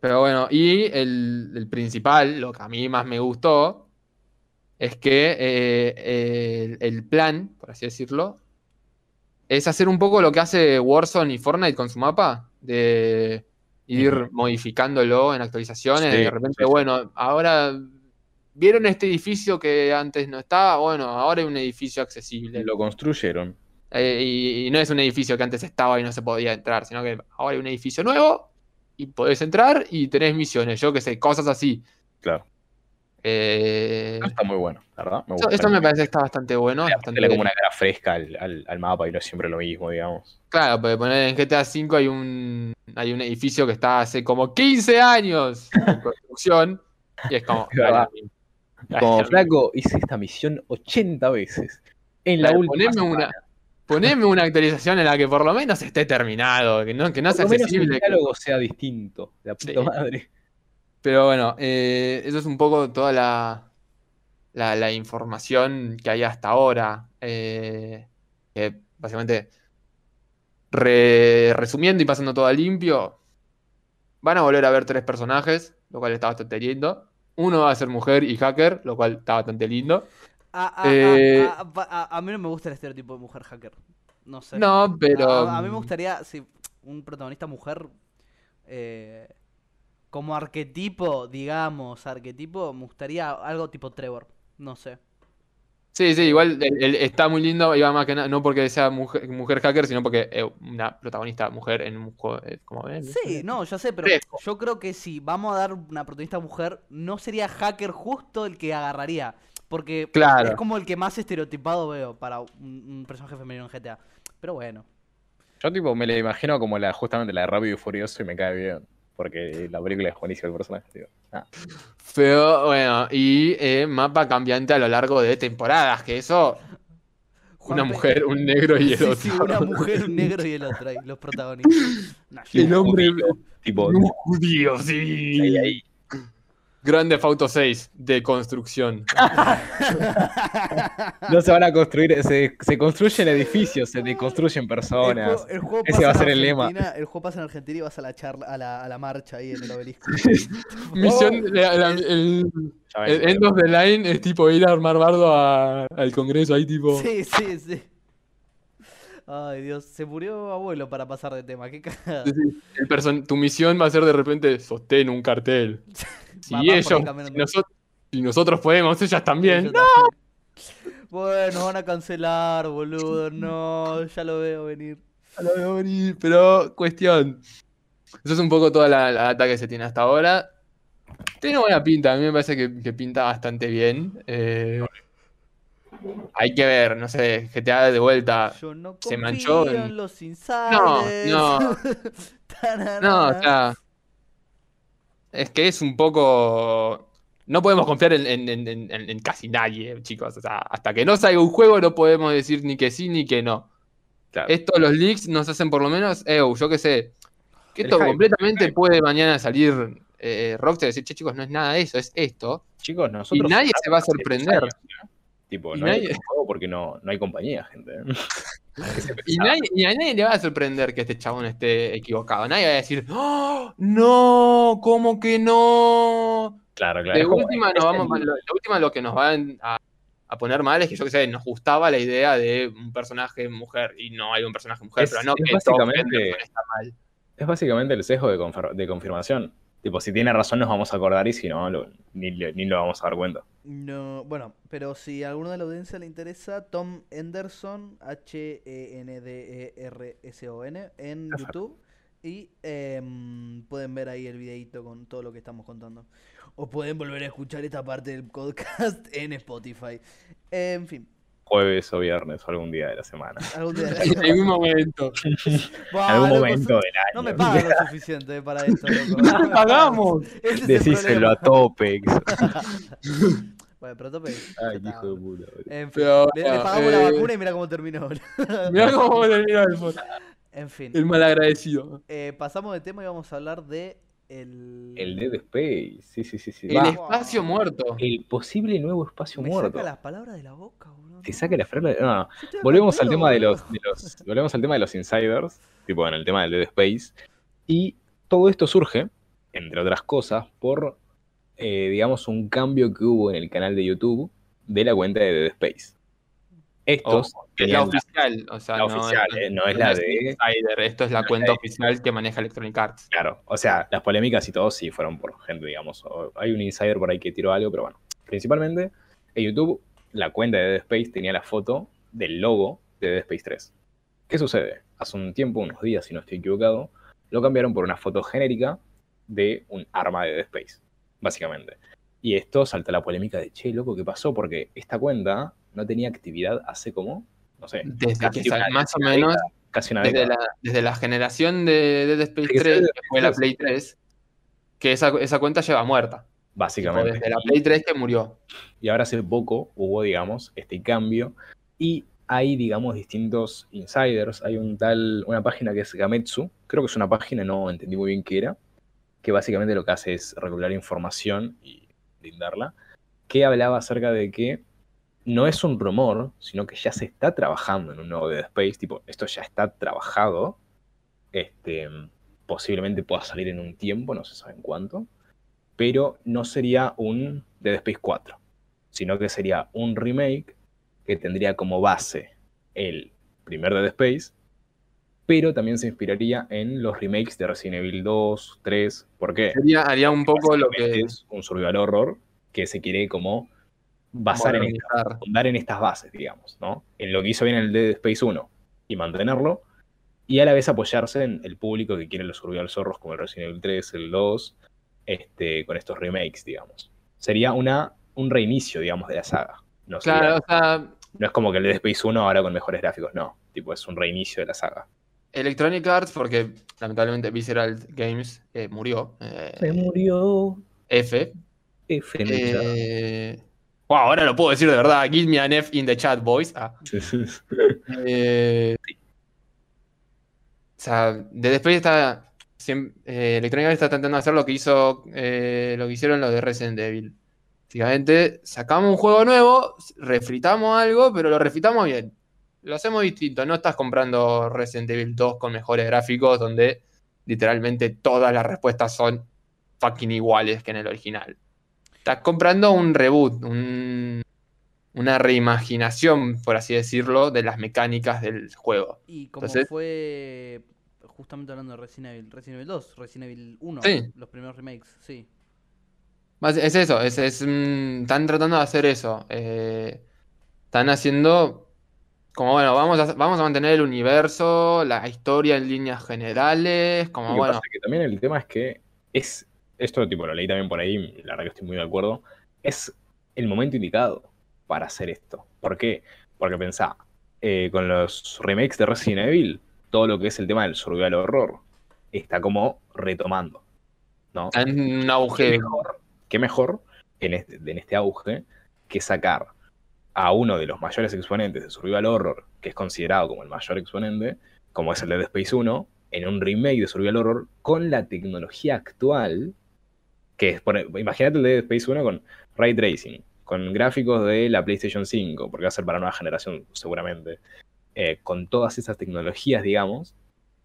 Pero bueno, y el, el principal, lo que a mí más me gustó, es que eh, el, el plan, por así decirlo, es hacer un poco lo que hace Warzone y Fortnite con su mapa, de ir modificándolo en actualizaciones, Sí, de repente, sí. bueno, ahora vieron este edificio que antes no estaba, bueno, ahora hay un edificio accesible. Lo construyeron. Eh, y, y no es un edificio que antes estaba y no se podía entrar, sino que ahora hay un edificio nuevo y podés entrar y tenés misiones, yo qué sé, cosas así. Claro. Eh, está muy bueno, la ¿verdad? Me eso, gusta. eso me parece que está bastante bueno. es bastante- le como una cara fresca al, al- al mapa y no es siempre lo mismo, digamos. Claro, porque poner en GTA V hay un, hay un edificio que está hace como 15 años en [LAUGHS] construcción y es como... Es. Como flaco, hice esta misión 80 veces. En la dale, última. poneme una, poneme una actualización en la que por lo menos esté terminado, que no, que no sea menos el accesible. que- diálogo sea distinto. La puta Sí. madre. Pero bueno, eh, eso es un poco toda la, la, la información que hay hasta ahora. eh, que básicamente, re- resumiendo y pasando todo a limpio, van a volver a ver tres personajes, lo cual está bastante lindo. Uno va a ser mujer y hacker, lo cual está bastante lindo. A, a- Eh, a- a- mí no me gusta el estereotipo de mujer hacker. No sé. No, pero. A, a mí me gustaría, si un protagonista mujer, eh, como arquetipo, digamos, arquetipo, me gustaría algo tipo Trevor. No sé. Sí, sí, igual el- el- está muy lindo, iba más que nada, no porque sea mujer, mujer hacker, sino porque es una protagonista mujer en un juego, eh, como ven. Sí, no, ya sé, pero Fresco. yo creo que si vamos a dar una protagonista mujer, no sería hacker justo el que agarraría. Porque Claro. es como el que más estereotipado veo para un, un personaje femenino en GTA. Pero bueno. Yo tipo me la imagino como la justamente la de Rápido y Furioso y me cae bien. Porque la película es buenísima el personaje, tío. Ah, Pero bueno, y eh, mapa cambiante a lo largo de temporadas, que eso, una mujer, un negro y el Sí, otro. sí, una mujer, un negro y el otro ahí, los protagonistas. Nah, yo- El hombre tipo, un judío, sí. ahí, ahí. Grande Auto 6 de construcción. [LAUGHS] No se van a construir, se, se construyen edificios, se deconstruyen El personas. juego, el juego Ese va a ser el lema. El juego pasa en Argentina y vas a la charla, a la, a la marcha ahí en el obelisco. [LAUGHS] Misión, la- la- el, el end of the line es tipo ir a armar bardo a- al congreso ahí tipo... Sí, sí, sí. Ay, Dios, se murió abuelo para pasar de tema, qué cagada. Sí, sí. El person- tu misión va a ser de repente sostén un cartel. [LAUGHS] Si Va- ellos, si nosotros, si nosotros podemos, ellas también. También. Bueno, van a cancelar, boludo. No, ya lo veo venir. Ya lo veo venir, pero cuestión. Eso es un poco toda la, la data que se tiene hasta ahora. Tiene buena pinta, a mí me parece que, que pinta bastante bien. Eh, hay que ver, no sé, GTA de vuelta. Yo no Se manchó en- los no. Tararara. No, [LAUGHS] o sea. Es que es un poco. No podemos confiar en, en- en- en- en casi nadie, chicos. O sea, hasta que no salga un juego, no podemos decir ni que sí ni que no. Claro. Esto, los leaks nos hacen por lo menos. Eh, yo qué sé. Que esto hype, completamente puede mañana salir eh, Rockstar y decir, che, chicos, no es nada de eso, es esto. Chicos, nosotros. nadie se va a sorprender. muchos años, ¿no? Tipo, no hay juego porque no, no hay compañía, gente. [LAUGHS] Se Y, nadie, y a nadie le va a sorprender que este chabón esté equivocado. Nadie va a decir, ¡Oh, no, ¿cómo que no? Claro, claro. De como- última, es nos vamos, el- lo, última lo que nos van a, a poner mal es que yo que sé, nos gustaba la idea de un personaje mujer y no hay un personaje mujer, Es- pero no es que básicamente- está mal. Es básicamente el sesgo de, confir- de confirmación. Tipo, si tiene razón nos vamos a acordar y si no, lo- ni, ni lo vamos a dar cuenta. No, bueno, pero si a alguno de la audiencia le interesa, Tom Henderson, E H-E-N-D-E-R-S-O-N, en Perfecto. YouTube. Y em, pueden ver ahí el videito con todo lo que estamos contando. O pueden volver a escuchar esta parte del podcast [LAUGHS] en Spotify. En fin, Jueves o viernes o algún día de la semana. [LAUGHS] algún día. En algún momento. Buah, En algún momento del No me año. pagan lo [LAUGHS] suficiente para esto, loco. [LAUGHS] No pagamos. Ese Decíselo a. Topex. Bueno, pero tope. Ay, hijo de puta. En fin, Pero, le, pagamos la eh, vacuna y mira cómo terminó. Mirá cómo terminó el, en fin, el malagradecido. eh, pasamos de tema y vamos a hablar de el... El Dead Space. Sí, sí, sí. sí. El Va, espacio muerto. el posible nuevo espacio Me muerto. saca las palabras de la boca, boludo. Te saca la frase. No, no. Volvemos al tema de los, de los- volvemos al tema de los insiders, tipo en el tema del Dead Space. Y todo esto surge, entre otras cosas, por eh, digamos un cambio que hubo en el canal de YouTube de la cuenta de Dead Space. Estos es la oficial, o sea, la no oficial, es, eh, no es no la es de. Insider, esto es la no cuenta oficial que maneja Electronic Arts. Claro, o sea, las polémicas y todo sí fueron por gente, digamos. Hay un insider por ahí que tiró algo, pero bueno. Principalmente, en YouTube, la cuenta de Dead Space tenía la foto del logo de Dead Space 3. ¿Qué sucede? Hace un tiempo, unos días, si no estoy equivocado, lo cambiaron por una foto genérica de un arma de Dead Space, básicamente. Y esto salta la polémica de, che, loco, ¿qué pasó? Porque esta cuenta no tenía actividad hace como, no sé, Desde que una- más o menos casi una desde la, desde la generación de Dead Space que 3, salió que fue la Play Space 3, que esa, esa cuenta lleva muerta. Básicamente. desde la Play 3 que murió. Y ahora hace poco hubo, digamos, este cambio. Y hay, digamos, distintos insiders. Hay un tal, una página que es Gametsu. Creo que es una página, no entendí muy bien qué era. Que básicamente lo que hace es recopilar información y brindarla. Que hablaba acerca de que no es un rumor, sino que ya se está trabajando en un nuevo Dead Space. Tipo, esto ya está trabajado. Este, posiblemente pueda salir en un tiempo, no se sabe en cuánto. Pero no sería un Dead Space 4 sino que sería un remake que tendría como base el primer Dead Space, pero también se inspiraría en los remakes de Resident Evil 2, 3. ¿Por qué? Sería, haría un poco lo que es un survival horror que se quiere como basar en, esta- fundar en estas bases, digamos, ¿no? En lo que hizo bien el Dead Space 1 y mantenerlo, y a la vez apoyarse en el público que quiere los survival zorros como el Resident Evil 3, el 2, este, con estos remakes, digamos. Sería una, un reinicio, digamos, de la saga. No, sería- Claro, o sea, no es como que el Dead Space 1 ahora con mejores gráficos, no. Tipo, es un reinicio de la saga. Electronic Arts, porque lamentablemente Visceral Games eh, murió. eh, murió. F. F. Eh, wow, ahora lo puedo decir de verdad. Give me an F in the chat, boys. Ah. Eh, o sea, Dead Space está. siem- eh, Electronic Arts está tratando de hacer lo que hizo. eh, lo que hicieron los de Resident Evil. Básicamente, sacamos un juego nuevo, refritamos algo, pero lo refritamos bien. Lo hacemos distinto. No estás comprando Resident Evil 2 con mejores gráficos, donde literalmente todas las respuestas son fucking iguales que en el original. Estás comprando un reboot, un- una reimaginación, por así decirlo, de las mecánicas del juego. Y como Entonces- fue justamente hablando de Resident Evil, Resident Evil 2, Resident Evil 1, Sí. los primeros remakes, sí. Es eso, es, es, mm, están tratando de hacer eso. eh, están haciendo como bueno, vamos a, vamos a mantener el universo, la historia en líneas generales, como bueno. que también el tema es que es, esto tipo lo leí también por ahí, la verdad que estoy muy de acuerdo, es el momento indicado para hacer esto. ¿Por qué? Porque pensá, eh, con los remakes de Resident Evil, todo lo que es el tema del survival horror está como retomando, ¿no? En un ¿Qué auge. mejor, qué mejor en, este, en este auge que sacar a uno de los mayores exponentes de Survival Horror, que es considerado como el mayor exponente, como es el de Dead Space 1, en un remake de Survival Horror con la tecnología actual, que es, por- imagínate el de Dead Space 1 con Ray Tracing, con gráficos de la PlayStation 5, porque va a ser para nueva generación seguramente, eh, con todas esas tecnologías, digamos,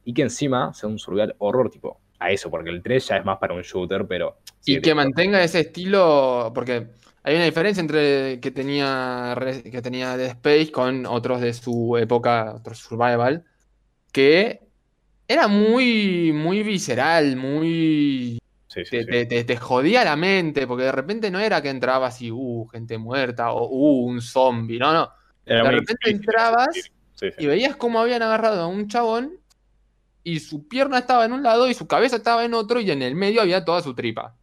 y que encima sea un Survival Horror tipo a eso, porque el 3 ya es más para un shooter, pero... Y que mantenga ese estilo, porque hay una diferencia entre que tenía, que tenía Dead Space con otros de su época, otros survival, que era muy, muy visceral, muy... Sí, sí, Te, sí. te- te- jodía la mente, porque de repente no era que entrabas y, uh, gente muerta, o, uh, un zombie, no, no. Era de repente entrabas. Y veías cómo habían agarrado a un chabón y su pierna estaba en un lado y su cabeza estaba en otro y en el medio había toda su tripa.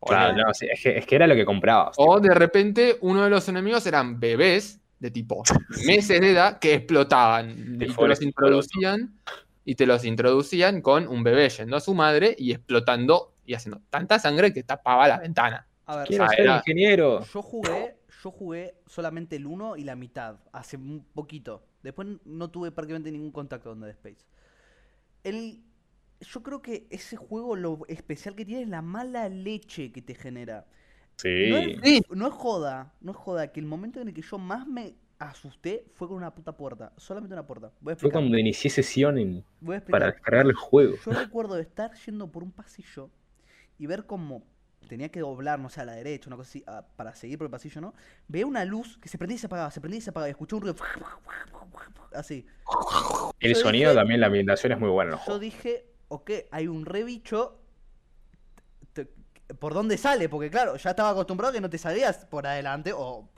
Claro, no, es, que, es que era lo que comprabas. O de repente uno de los enemigos eran bebés de tipo [LAUGHS] meses de edad que explotaban y te los introducían y te los introducían con un bebé yendo a su madre y explotando y haciendo tanta sangre que tapaba la ventana. A ver, Quiero ser era- ingeniero. yo jugué, yo jugué solamente el 1 y la mitad, hace un poquito. Después no tuve prácticamente ningún contacto con Dead Space. El, yo creo que ese juego lo especial que tiene es la mala leche que te genera. Sí. No es, Sí. no es joda, no es joda, que el momento en el que yo más me asusté fue con una puta puerta. Solamente una puerta. Voy a Fue cuando inicié sesión en- Voy a para descargar el juego. Yo recuerdo de estar yendo por un pasillo y ver cómo tenía que doblar, no sé, a la derecha, una cosa así, a- para seguir por el pasillo, ¿no? Veía una luz que se prendía y se apagaba, se prendía y se apagaba, y escuché un ruido así. El Yo sonido dije- también, la ambientación es muy buena Yo juego. dije, ok, hay un re bicho. te- ¿Por dónde sale? Porque claro, ya estaba acostumbrado a que no te salías por adelante o...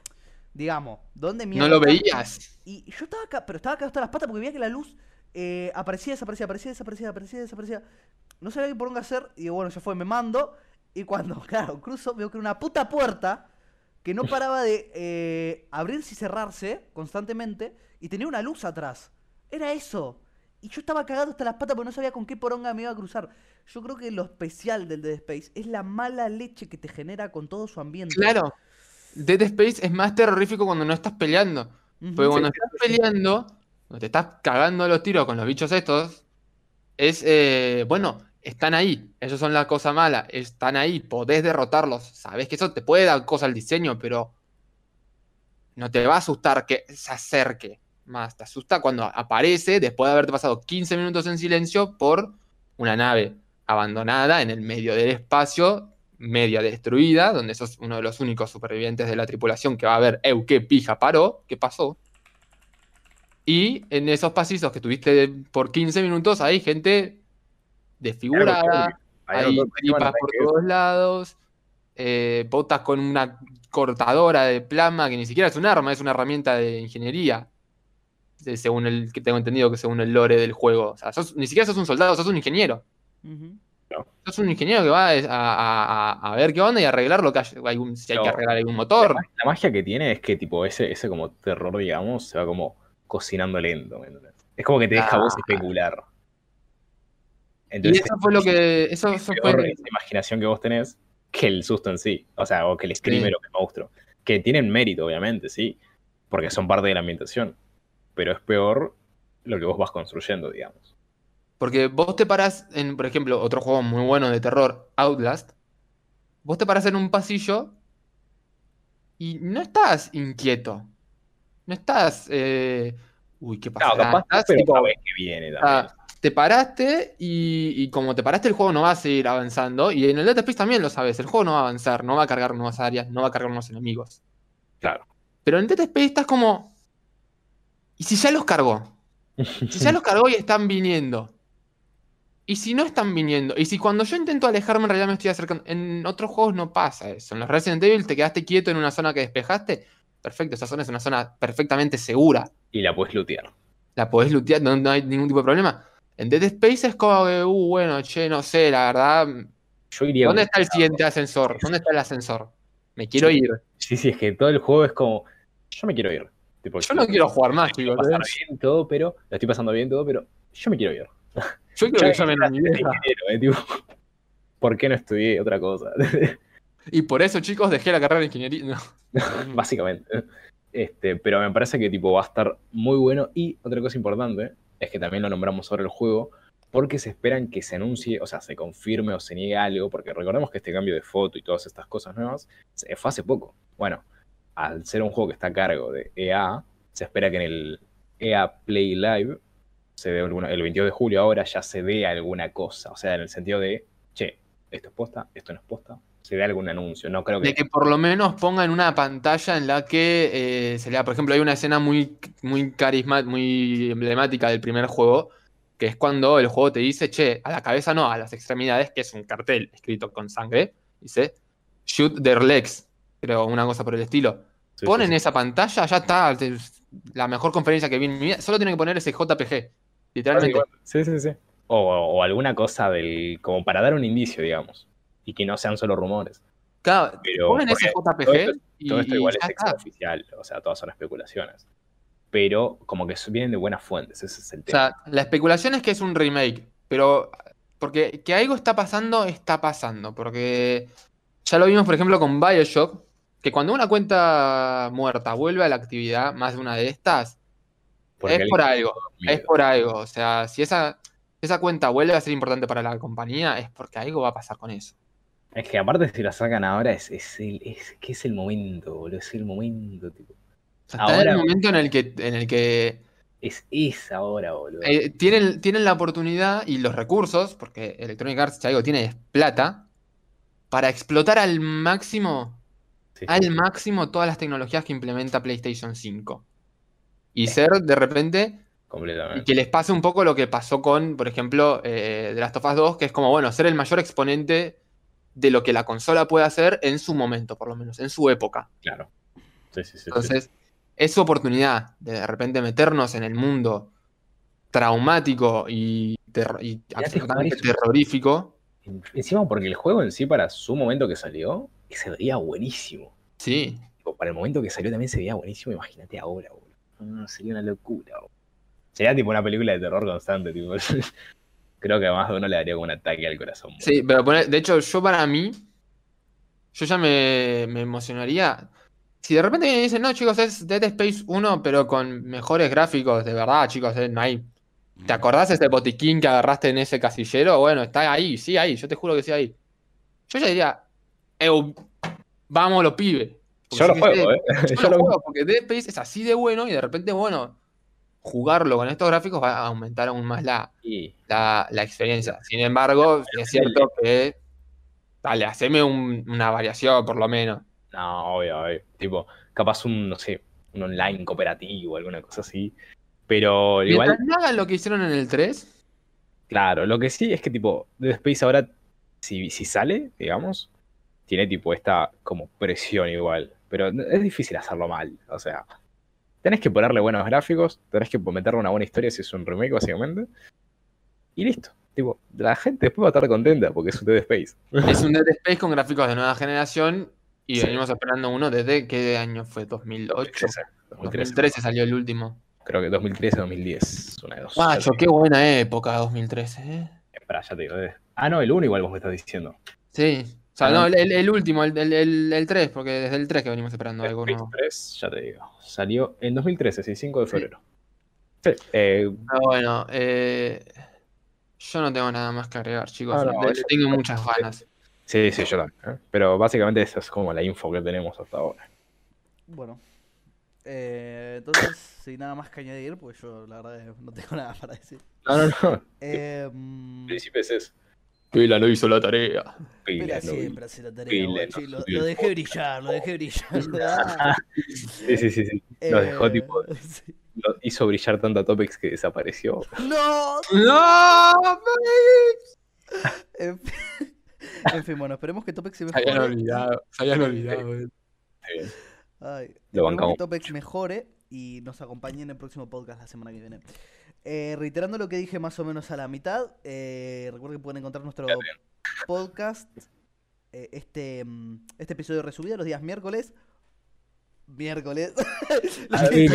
Digamos, ¿dónde No mierda lo está? veías. Y yo estaba acá, pero estaba acá hasta las patas porque veía que la luz eh, aparecía, desaparecía, aparecía, desaparecía, aparecía, desaparecía. No sabía qué por dónde hacer y digo, bueno, ya fue, me mando. Y cuando, [LAUGHS] claro, cruzo, veo que era una puta puerta que no paraba de eh, abrirse y cerrarse constantemente y tenía una luz atrás. Era eso. Y yo estaba cagado hasta las patas porque no sabía con qué poronga me iba a cruzar. Yo creo que lo especial del Dead Space es la mala leche que te genera con todo su ambiente. Claro. Dead Space es más terrorífico cuando no estás peleando. Porque cuando estás peleando, cuando te estás cagando los tiros con los bichos estos, es, eh, bueno, están ahí. Ellos son la cosa mala. Están ahí, podés derrotarlos. Sabes que eso te puede dar cosa al diseño, pero no te va a asustar que se acerque más. Te asusta cuando aparece después de haberte pasado 15 minutos en silencio por una nave abandonada en el medio del espacio, media destruida, donde sos uno de los únicos supervivientes de la tripulación que va a ver, eu, qué pija paró, qué pasó. Y en esos pasillos que tuviste por 15 minutos hay gente desfigurada, Hay hay tripas por todos lados, eh, botas con una cortadora de plasma que ni siquiera es un arma, es una herramienta de ingeniería. de- según el que tengo entendido que según el lore del juego. O sea, sos- ni siquiera sos un soldado, sos un ingeniero. Sos un ingeniero que va a, a- a- a ver qué onda y arreglar lo que hay, algún- si hay que arreglar algún motor. La, la magia que tiene es que tipo ese, ese como terror, digamos, se va como cocinando lento. Es como que te deja vos Ah. especular. Y Entonces, eso fue lo que. Eso, es eso peor fue. esa imaginación que vos tenés que el susto en sí. O sea, o que el screamer o que el monstruo. Que tienen mérito, obviamente, sí. Porque son parte de la ambientación. Pero es peor lo que vos vas construyendo, digamos. Porque vos te parás en, por ejemplo, otro juego muy bueno de terror, Outlast. Vos te parás en un pasillo y no estás inquieto. No estás. eh, uy, ¿qué No, pasará? capaz, Estás pero tipo, sabés que viene también. ah, te paraste y, y como te paraste el juego no va a seguir avanzando. Y en el Dead Space también lo sabes. El juego no va a avanzar, no va a cargar nuevas áreas, no va a cargar nuevos enemigos. Claro. Pero en Dead Space estás como. ¿Y si ya los cargó? Si ya los [LAUGHS] cargó y están viniendo. Y si no están viniendo. Y si cuando yo intento alejarme en realidad me estoy acercando. En otros juegos no pasa eso. En los Resident Evil te quedaste quieto en una zona que despejaste. Perfecto, esa zona es una zona perfectamente segura. Y la puedes lootear. La podés lootear, no, no hay ningún tipo de problema. En Dead Space es como que, uh, bueno, che, no sé, la verdad. Yo iría. ¿Dónde está el siguiente ascensor? ¿Dónde está el ascensor? Me quiero ir. Sí, sí, es que todo el juego es como. Yo me quiero ir. Tipo, Yo no quiero jugar más, todo, pero. Lo estoy pasando bien todo, pero. Yo me quiero ir. Yo quiero que llamen a mi Soy vieja. ingeniero, eh, tipo, [LAUGHS] ¿Por qué no estudié otra cosa? [LAUGHS] Y por eso, chicos, dejé la carrera de ingeniería. [LAUGHS] Básicamente. Este, pero me parece que tipo va a estar muy bueno. Y otra cosa importante es que también lo nombramos sobre el juego. Porque se esperan que se anuncie, o sea, se confirme o se niegue algo. Porque recordemos que este cambio de foto y todas estas cosas nuevas fue hace poco. Bueno, al ser un juego que está a cargo de EA, se espera que en el EA Play Live se dé alguna- el 22 de julio ahora ya se dé alguna cosa. O sea, en el sentido de, che, esto es posta, esto no es posta. Se dé algún anuncio. No creo que. De que por lo menos pongan una pantalla en la que eh, se lea, por ejemplo, hay una escena muy, muy carismática, muy emblemática del primer juego, que es cuando el juego te dice, che, a la cabeza no, a las extremidades, que es un cartel escrito con sangre, dice, shoot their legs, creo, una cosa por el estilo. Sí, Ponen sí. esa pantalla, ya está, la mejor conferencia que vi en mi vida, solo tienen que poner ese JPG, literalmente. Sí, sí, sí. O, o alguna cosa del. como para dar un indicio, digamos. Y que no sean solo rumores. Claro, Pero, ponen ese JPG todo esto- y, Todo esto y igual ya es extraoficial, o sea, todas son especulaciones. Pero como que vienen de buenas fuentes, ese es el O tema. sea, la especulación es que es un remake, pero porque que algo está pasando, está pasando. Porque ya lo vimos, por ejemplo, con Bioshock, que cuando una cuenta muerta vuelve a la actividad, más de una de estas, Porque es por algo, es por algo. O sea, si esa, esa cuenta vuelve a ser importante para la compañía, es porque algo va a pasar con eso. Es que aparte si la sacan ahora es, es, el, es que es el momento, boludo, es el momento, tipo. En Ahora- el momento en el que, en el que Es esa hora, boludo. eh, tienen, tienen la oportunidad y los recursos, porque Electronic Arts, si algo tiene, plata, para explotar al máximo Sí, sí, al máximo todas las tecnologías que implementa PlayStation 5. Y ser de repente, y completamente. que les pase un poco lo que pasó con, por ejemplo, eh, The Last of Us 2, que es como, bueno, ser el mayor exponente de lo que la consola puede hacer en su momento, por lo menos, en su época. Claro. Sí, sí, sí. Entonces, es su oportunidad de de repente meternos en el mundo traumático y, terro- absolutamente terrorífico. Encima porque el juego en sí, para su momento que salió, se veía buenísimo. Sí, Para el momento que salió también se veía buenísimo. Imagínate ahora, boludo. No, sería una locura, boludo. Sería tipo una película de terror constante, tipo. [LAUGHS] Creo que a más de uno le daría como un ataque al corazón. boludo. Sí, pero de hecho, yo para mí, yo ya me, me emocionaría. Si de repente vienen y dicen, no, chicos, es Dead Space 1, pero con mejores gráficos, de verdad, chicos, eh, no hay. ¿Te acordás ese botiquín que agarraste en ese casillero? Bueno, está ahí, sí, ahí, yo te juro que sí, ahí. Yo ya diría, "Eu, vamos los pibes. Yo lo juego, ¿eh? [LAUGHS] yo lo juego porque Dead Space es así de bueno y de repente, bueno, jugarlo con estos gráficos va a aumentar aún más la, la, la experiencia. Sin embargo, es cierto que, dale, haceme un- una variación por lo menos. No, obvio, obvio. Tipo, capaz un, no sé, un online cooperativo, alguna cosa así. Pero igual, no hagan lo que hicieron en el 3, claro, lo que sí es que tipo, Dead Space ahora, si, si sale, digamos, tiene tipo esta como presión igual. Pero es difícil hacerlo mal. O sea, tenés que ponerle buenos gráficos, tenés que meterle una buena historia si es un remake, básicamente. Y listo. Tipo, la gente después va a estar contenta porque es un Dead Space. [LAUGHS] es un Dead Space con gráficos de nueva generación y Sí. venimos esperando uno desde qué año fue, 2008. 2013. 2013. 2013 salió el último. Creo que 2013, 2010. Una de dos. Te qué buena época 2013, ¿eh? Esperá, ya te digo. eh. Ah, no, el 1 igual vos me estás diciendo. Sí. O sea, Ah, no, el, el- el último, el, el, el- el 3, porque desde el 3 que venimos esperando algo nuevo. 3, ya te digo. Salió en 2013, sí, 5 de febrero. Sí. eh, Pero bueno, eh, yo no tengo nada más que agregar, chicos. Ah, no, tengo muchas ganas. sí, sí, yo también. ¿eh? Pero básicamente esa es como la info que tenemos hasta ahora. Bueno. Eh, entonces, [LAUGHS] sin nada más que añadir, pues yo la verdad no tengo [LAUGHS] nada para decir. No, no, no. Eh, mm, principio es eso. Pila no hizo la tarea. Pela Pila, no, siempre hace la tarea, Pila, guachi, no lo, lo dejé brillar, lo dejé brillar. Sí, sí, sí. sí. Nos dejó eh, tipo. sí. lo hizo brillar tanto a Topex que desapareció. ¡No! ¡No! En fin, en fin, bueno, esperemos que Topex se Se habían mejore. olvidado, se habían olvidado. eh. Ay, Lo bancamos que Topex mejore y nos acompañe en el próximo podcast la semana que viene. Eh, reiterando lo que dije más o menos a la mitad, eh, recuerden que pueden encontrar nuestro podcast, eh, este, mm, este episodio resubido los días miércoles. Miércoles. [LAUGHS] lo, Ah, que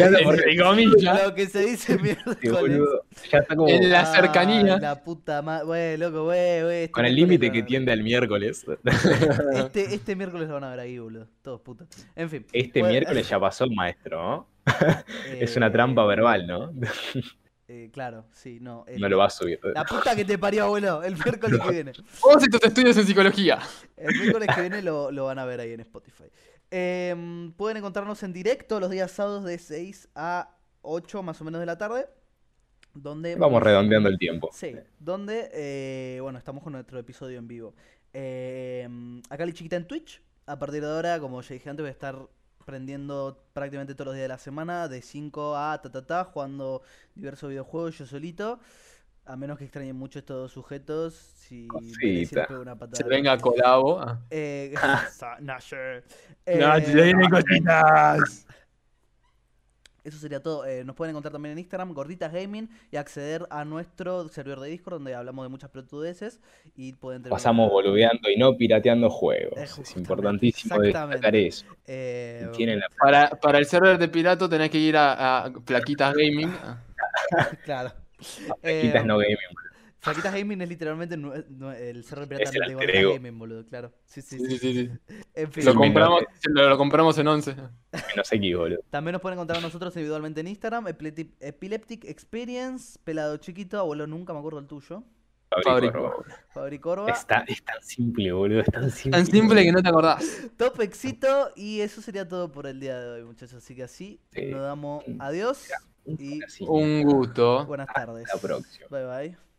lo que se dice Sí, miércoles. boludo, ya está como En la Ay, cercanía. La puta madre. Güey, loco, güey, güey. este con el límite que tiende al miércoles. [LAUGHS] Este, este miércoles lo van a ver ahí, boludo. Todos putos. En fin. Este Bueno, miércoles ya pasó el maestro, ¿no? [LAUGHS] Es una eh, trampa verbal, ¿no? eh, claro, sí, no. el- No lo va a subir. La puta que te parió, abuelo. El miércoles que viene. Vos y tus estudios en psicología. El miércoles que viene lo, lo van a ver ahí en Spotify. Em, pueden encontrarnos en directo los días sábados de 6 a 8 más o menos de la tarde. Donde Vamos redondeando el tiempo. Sí, donde, eh, bueno, estamos con nuestro episodio en vivo. Eh, acá la chiquita en Twitch. A partir de ahora, como ya dije antes, voy a estar prendiendo prácticamente todos los días de la semana, de 5 a ta ta ta, jugando diversos videojuegos yo solito. A menos que extrañen mucho estos dos sujetos, si Cosita. Una patada. Se venga colabo. Ah. Eh. [LAUGHS] [LAUGHS] No, Eh, se vienen cositas. [LAUGHS] Eso sería todo. Eh, nos pueden encontrar también en Instagram, Gorditas Gaming, y acceder a nuestro servidor de Discord, donde hablamos de muchas pelotudeces. Y pueden tener Pasamos una- boludeando y no pirateando juegos. Eh, Es importantísimo destacar exactamente. eso. Eh, Y Tienen la Para, para el server de Pirato tenés que ir a, a Plaquitas Gaming. Ah. Claro. Plaquitas Eh, no gaming. Flaquitas Gaming es literalmente el server pirata Es el de. Gaming, boludo, claro. Sí, sí, Sí, sí. sí, sí, sí. [LAUGHS] En fin. Lo, compramos, lo, lo compramos en 11. Menos X, boludo. También nos pueden encontrar a nosotros individualmente en Instagram, Epileptic, Epileptic Experience, Pelado Chiquito, abuelo, nunca me acuerdo el tuyo. Fabrico, Fabrico. robo. Fabricorba. Es tan, es tan simple, boludo. Es tan simple. Tan simple que no te acordás. [LAUGHS] Top éxito y eso sería todo por el día de hoy, muchachos. Así que así Sí. nos damos adiós y. Un gusto. buenas tardes. Hasta la próxima. Bye bye.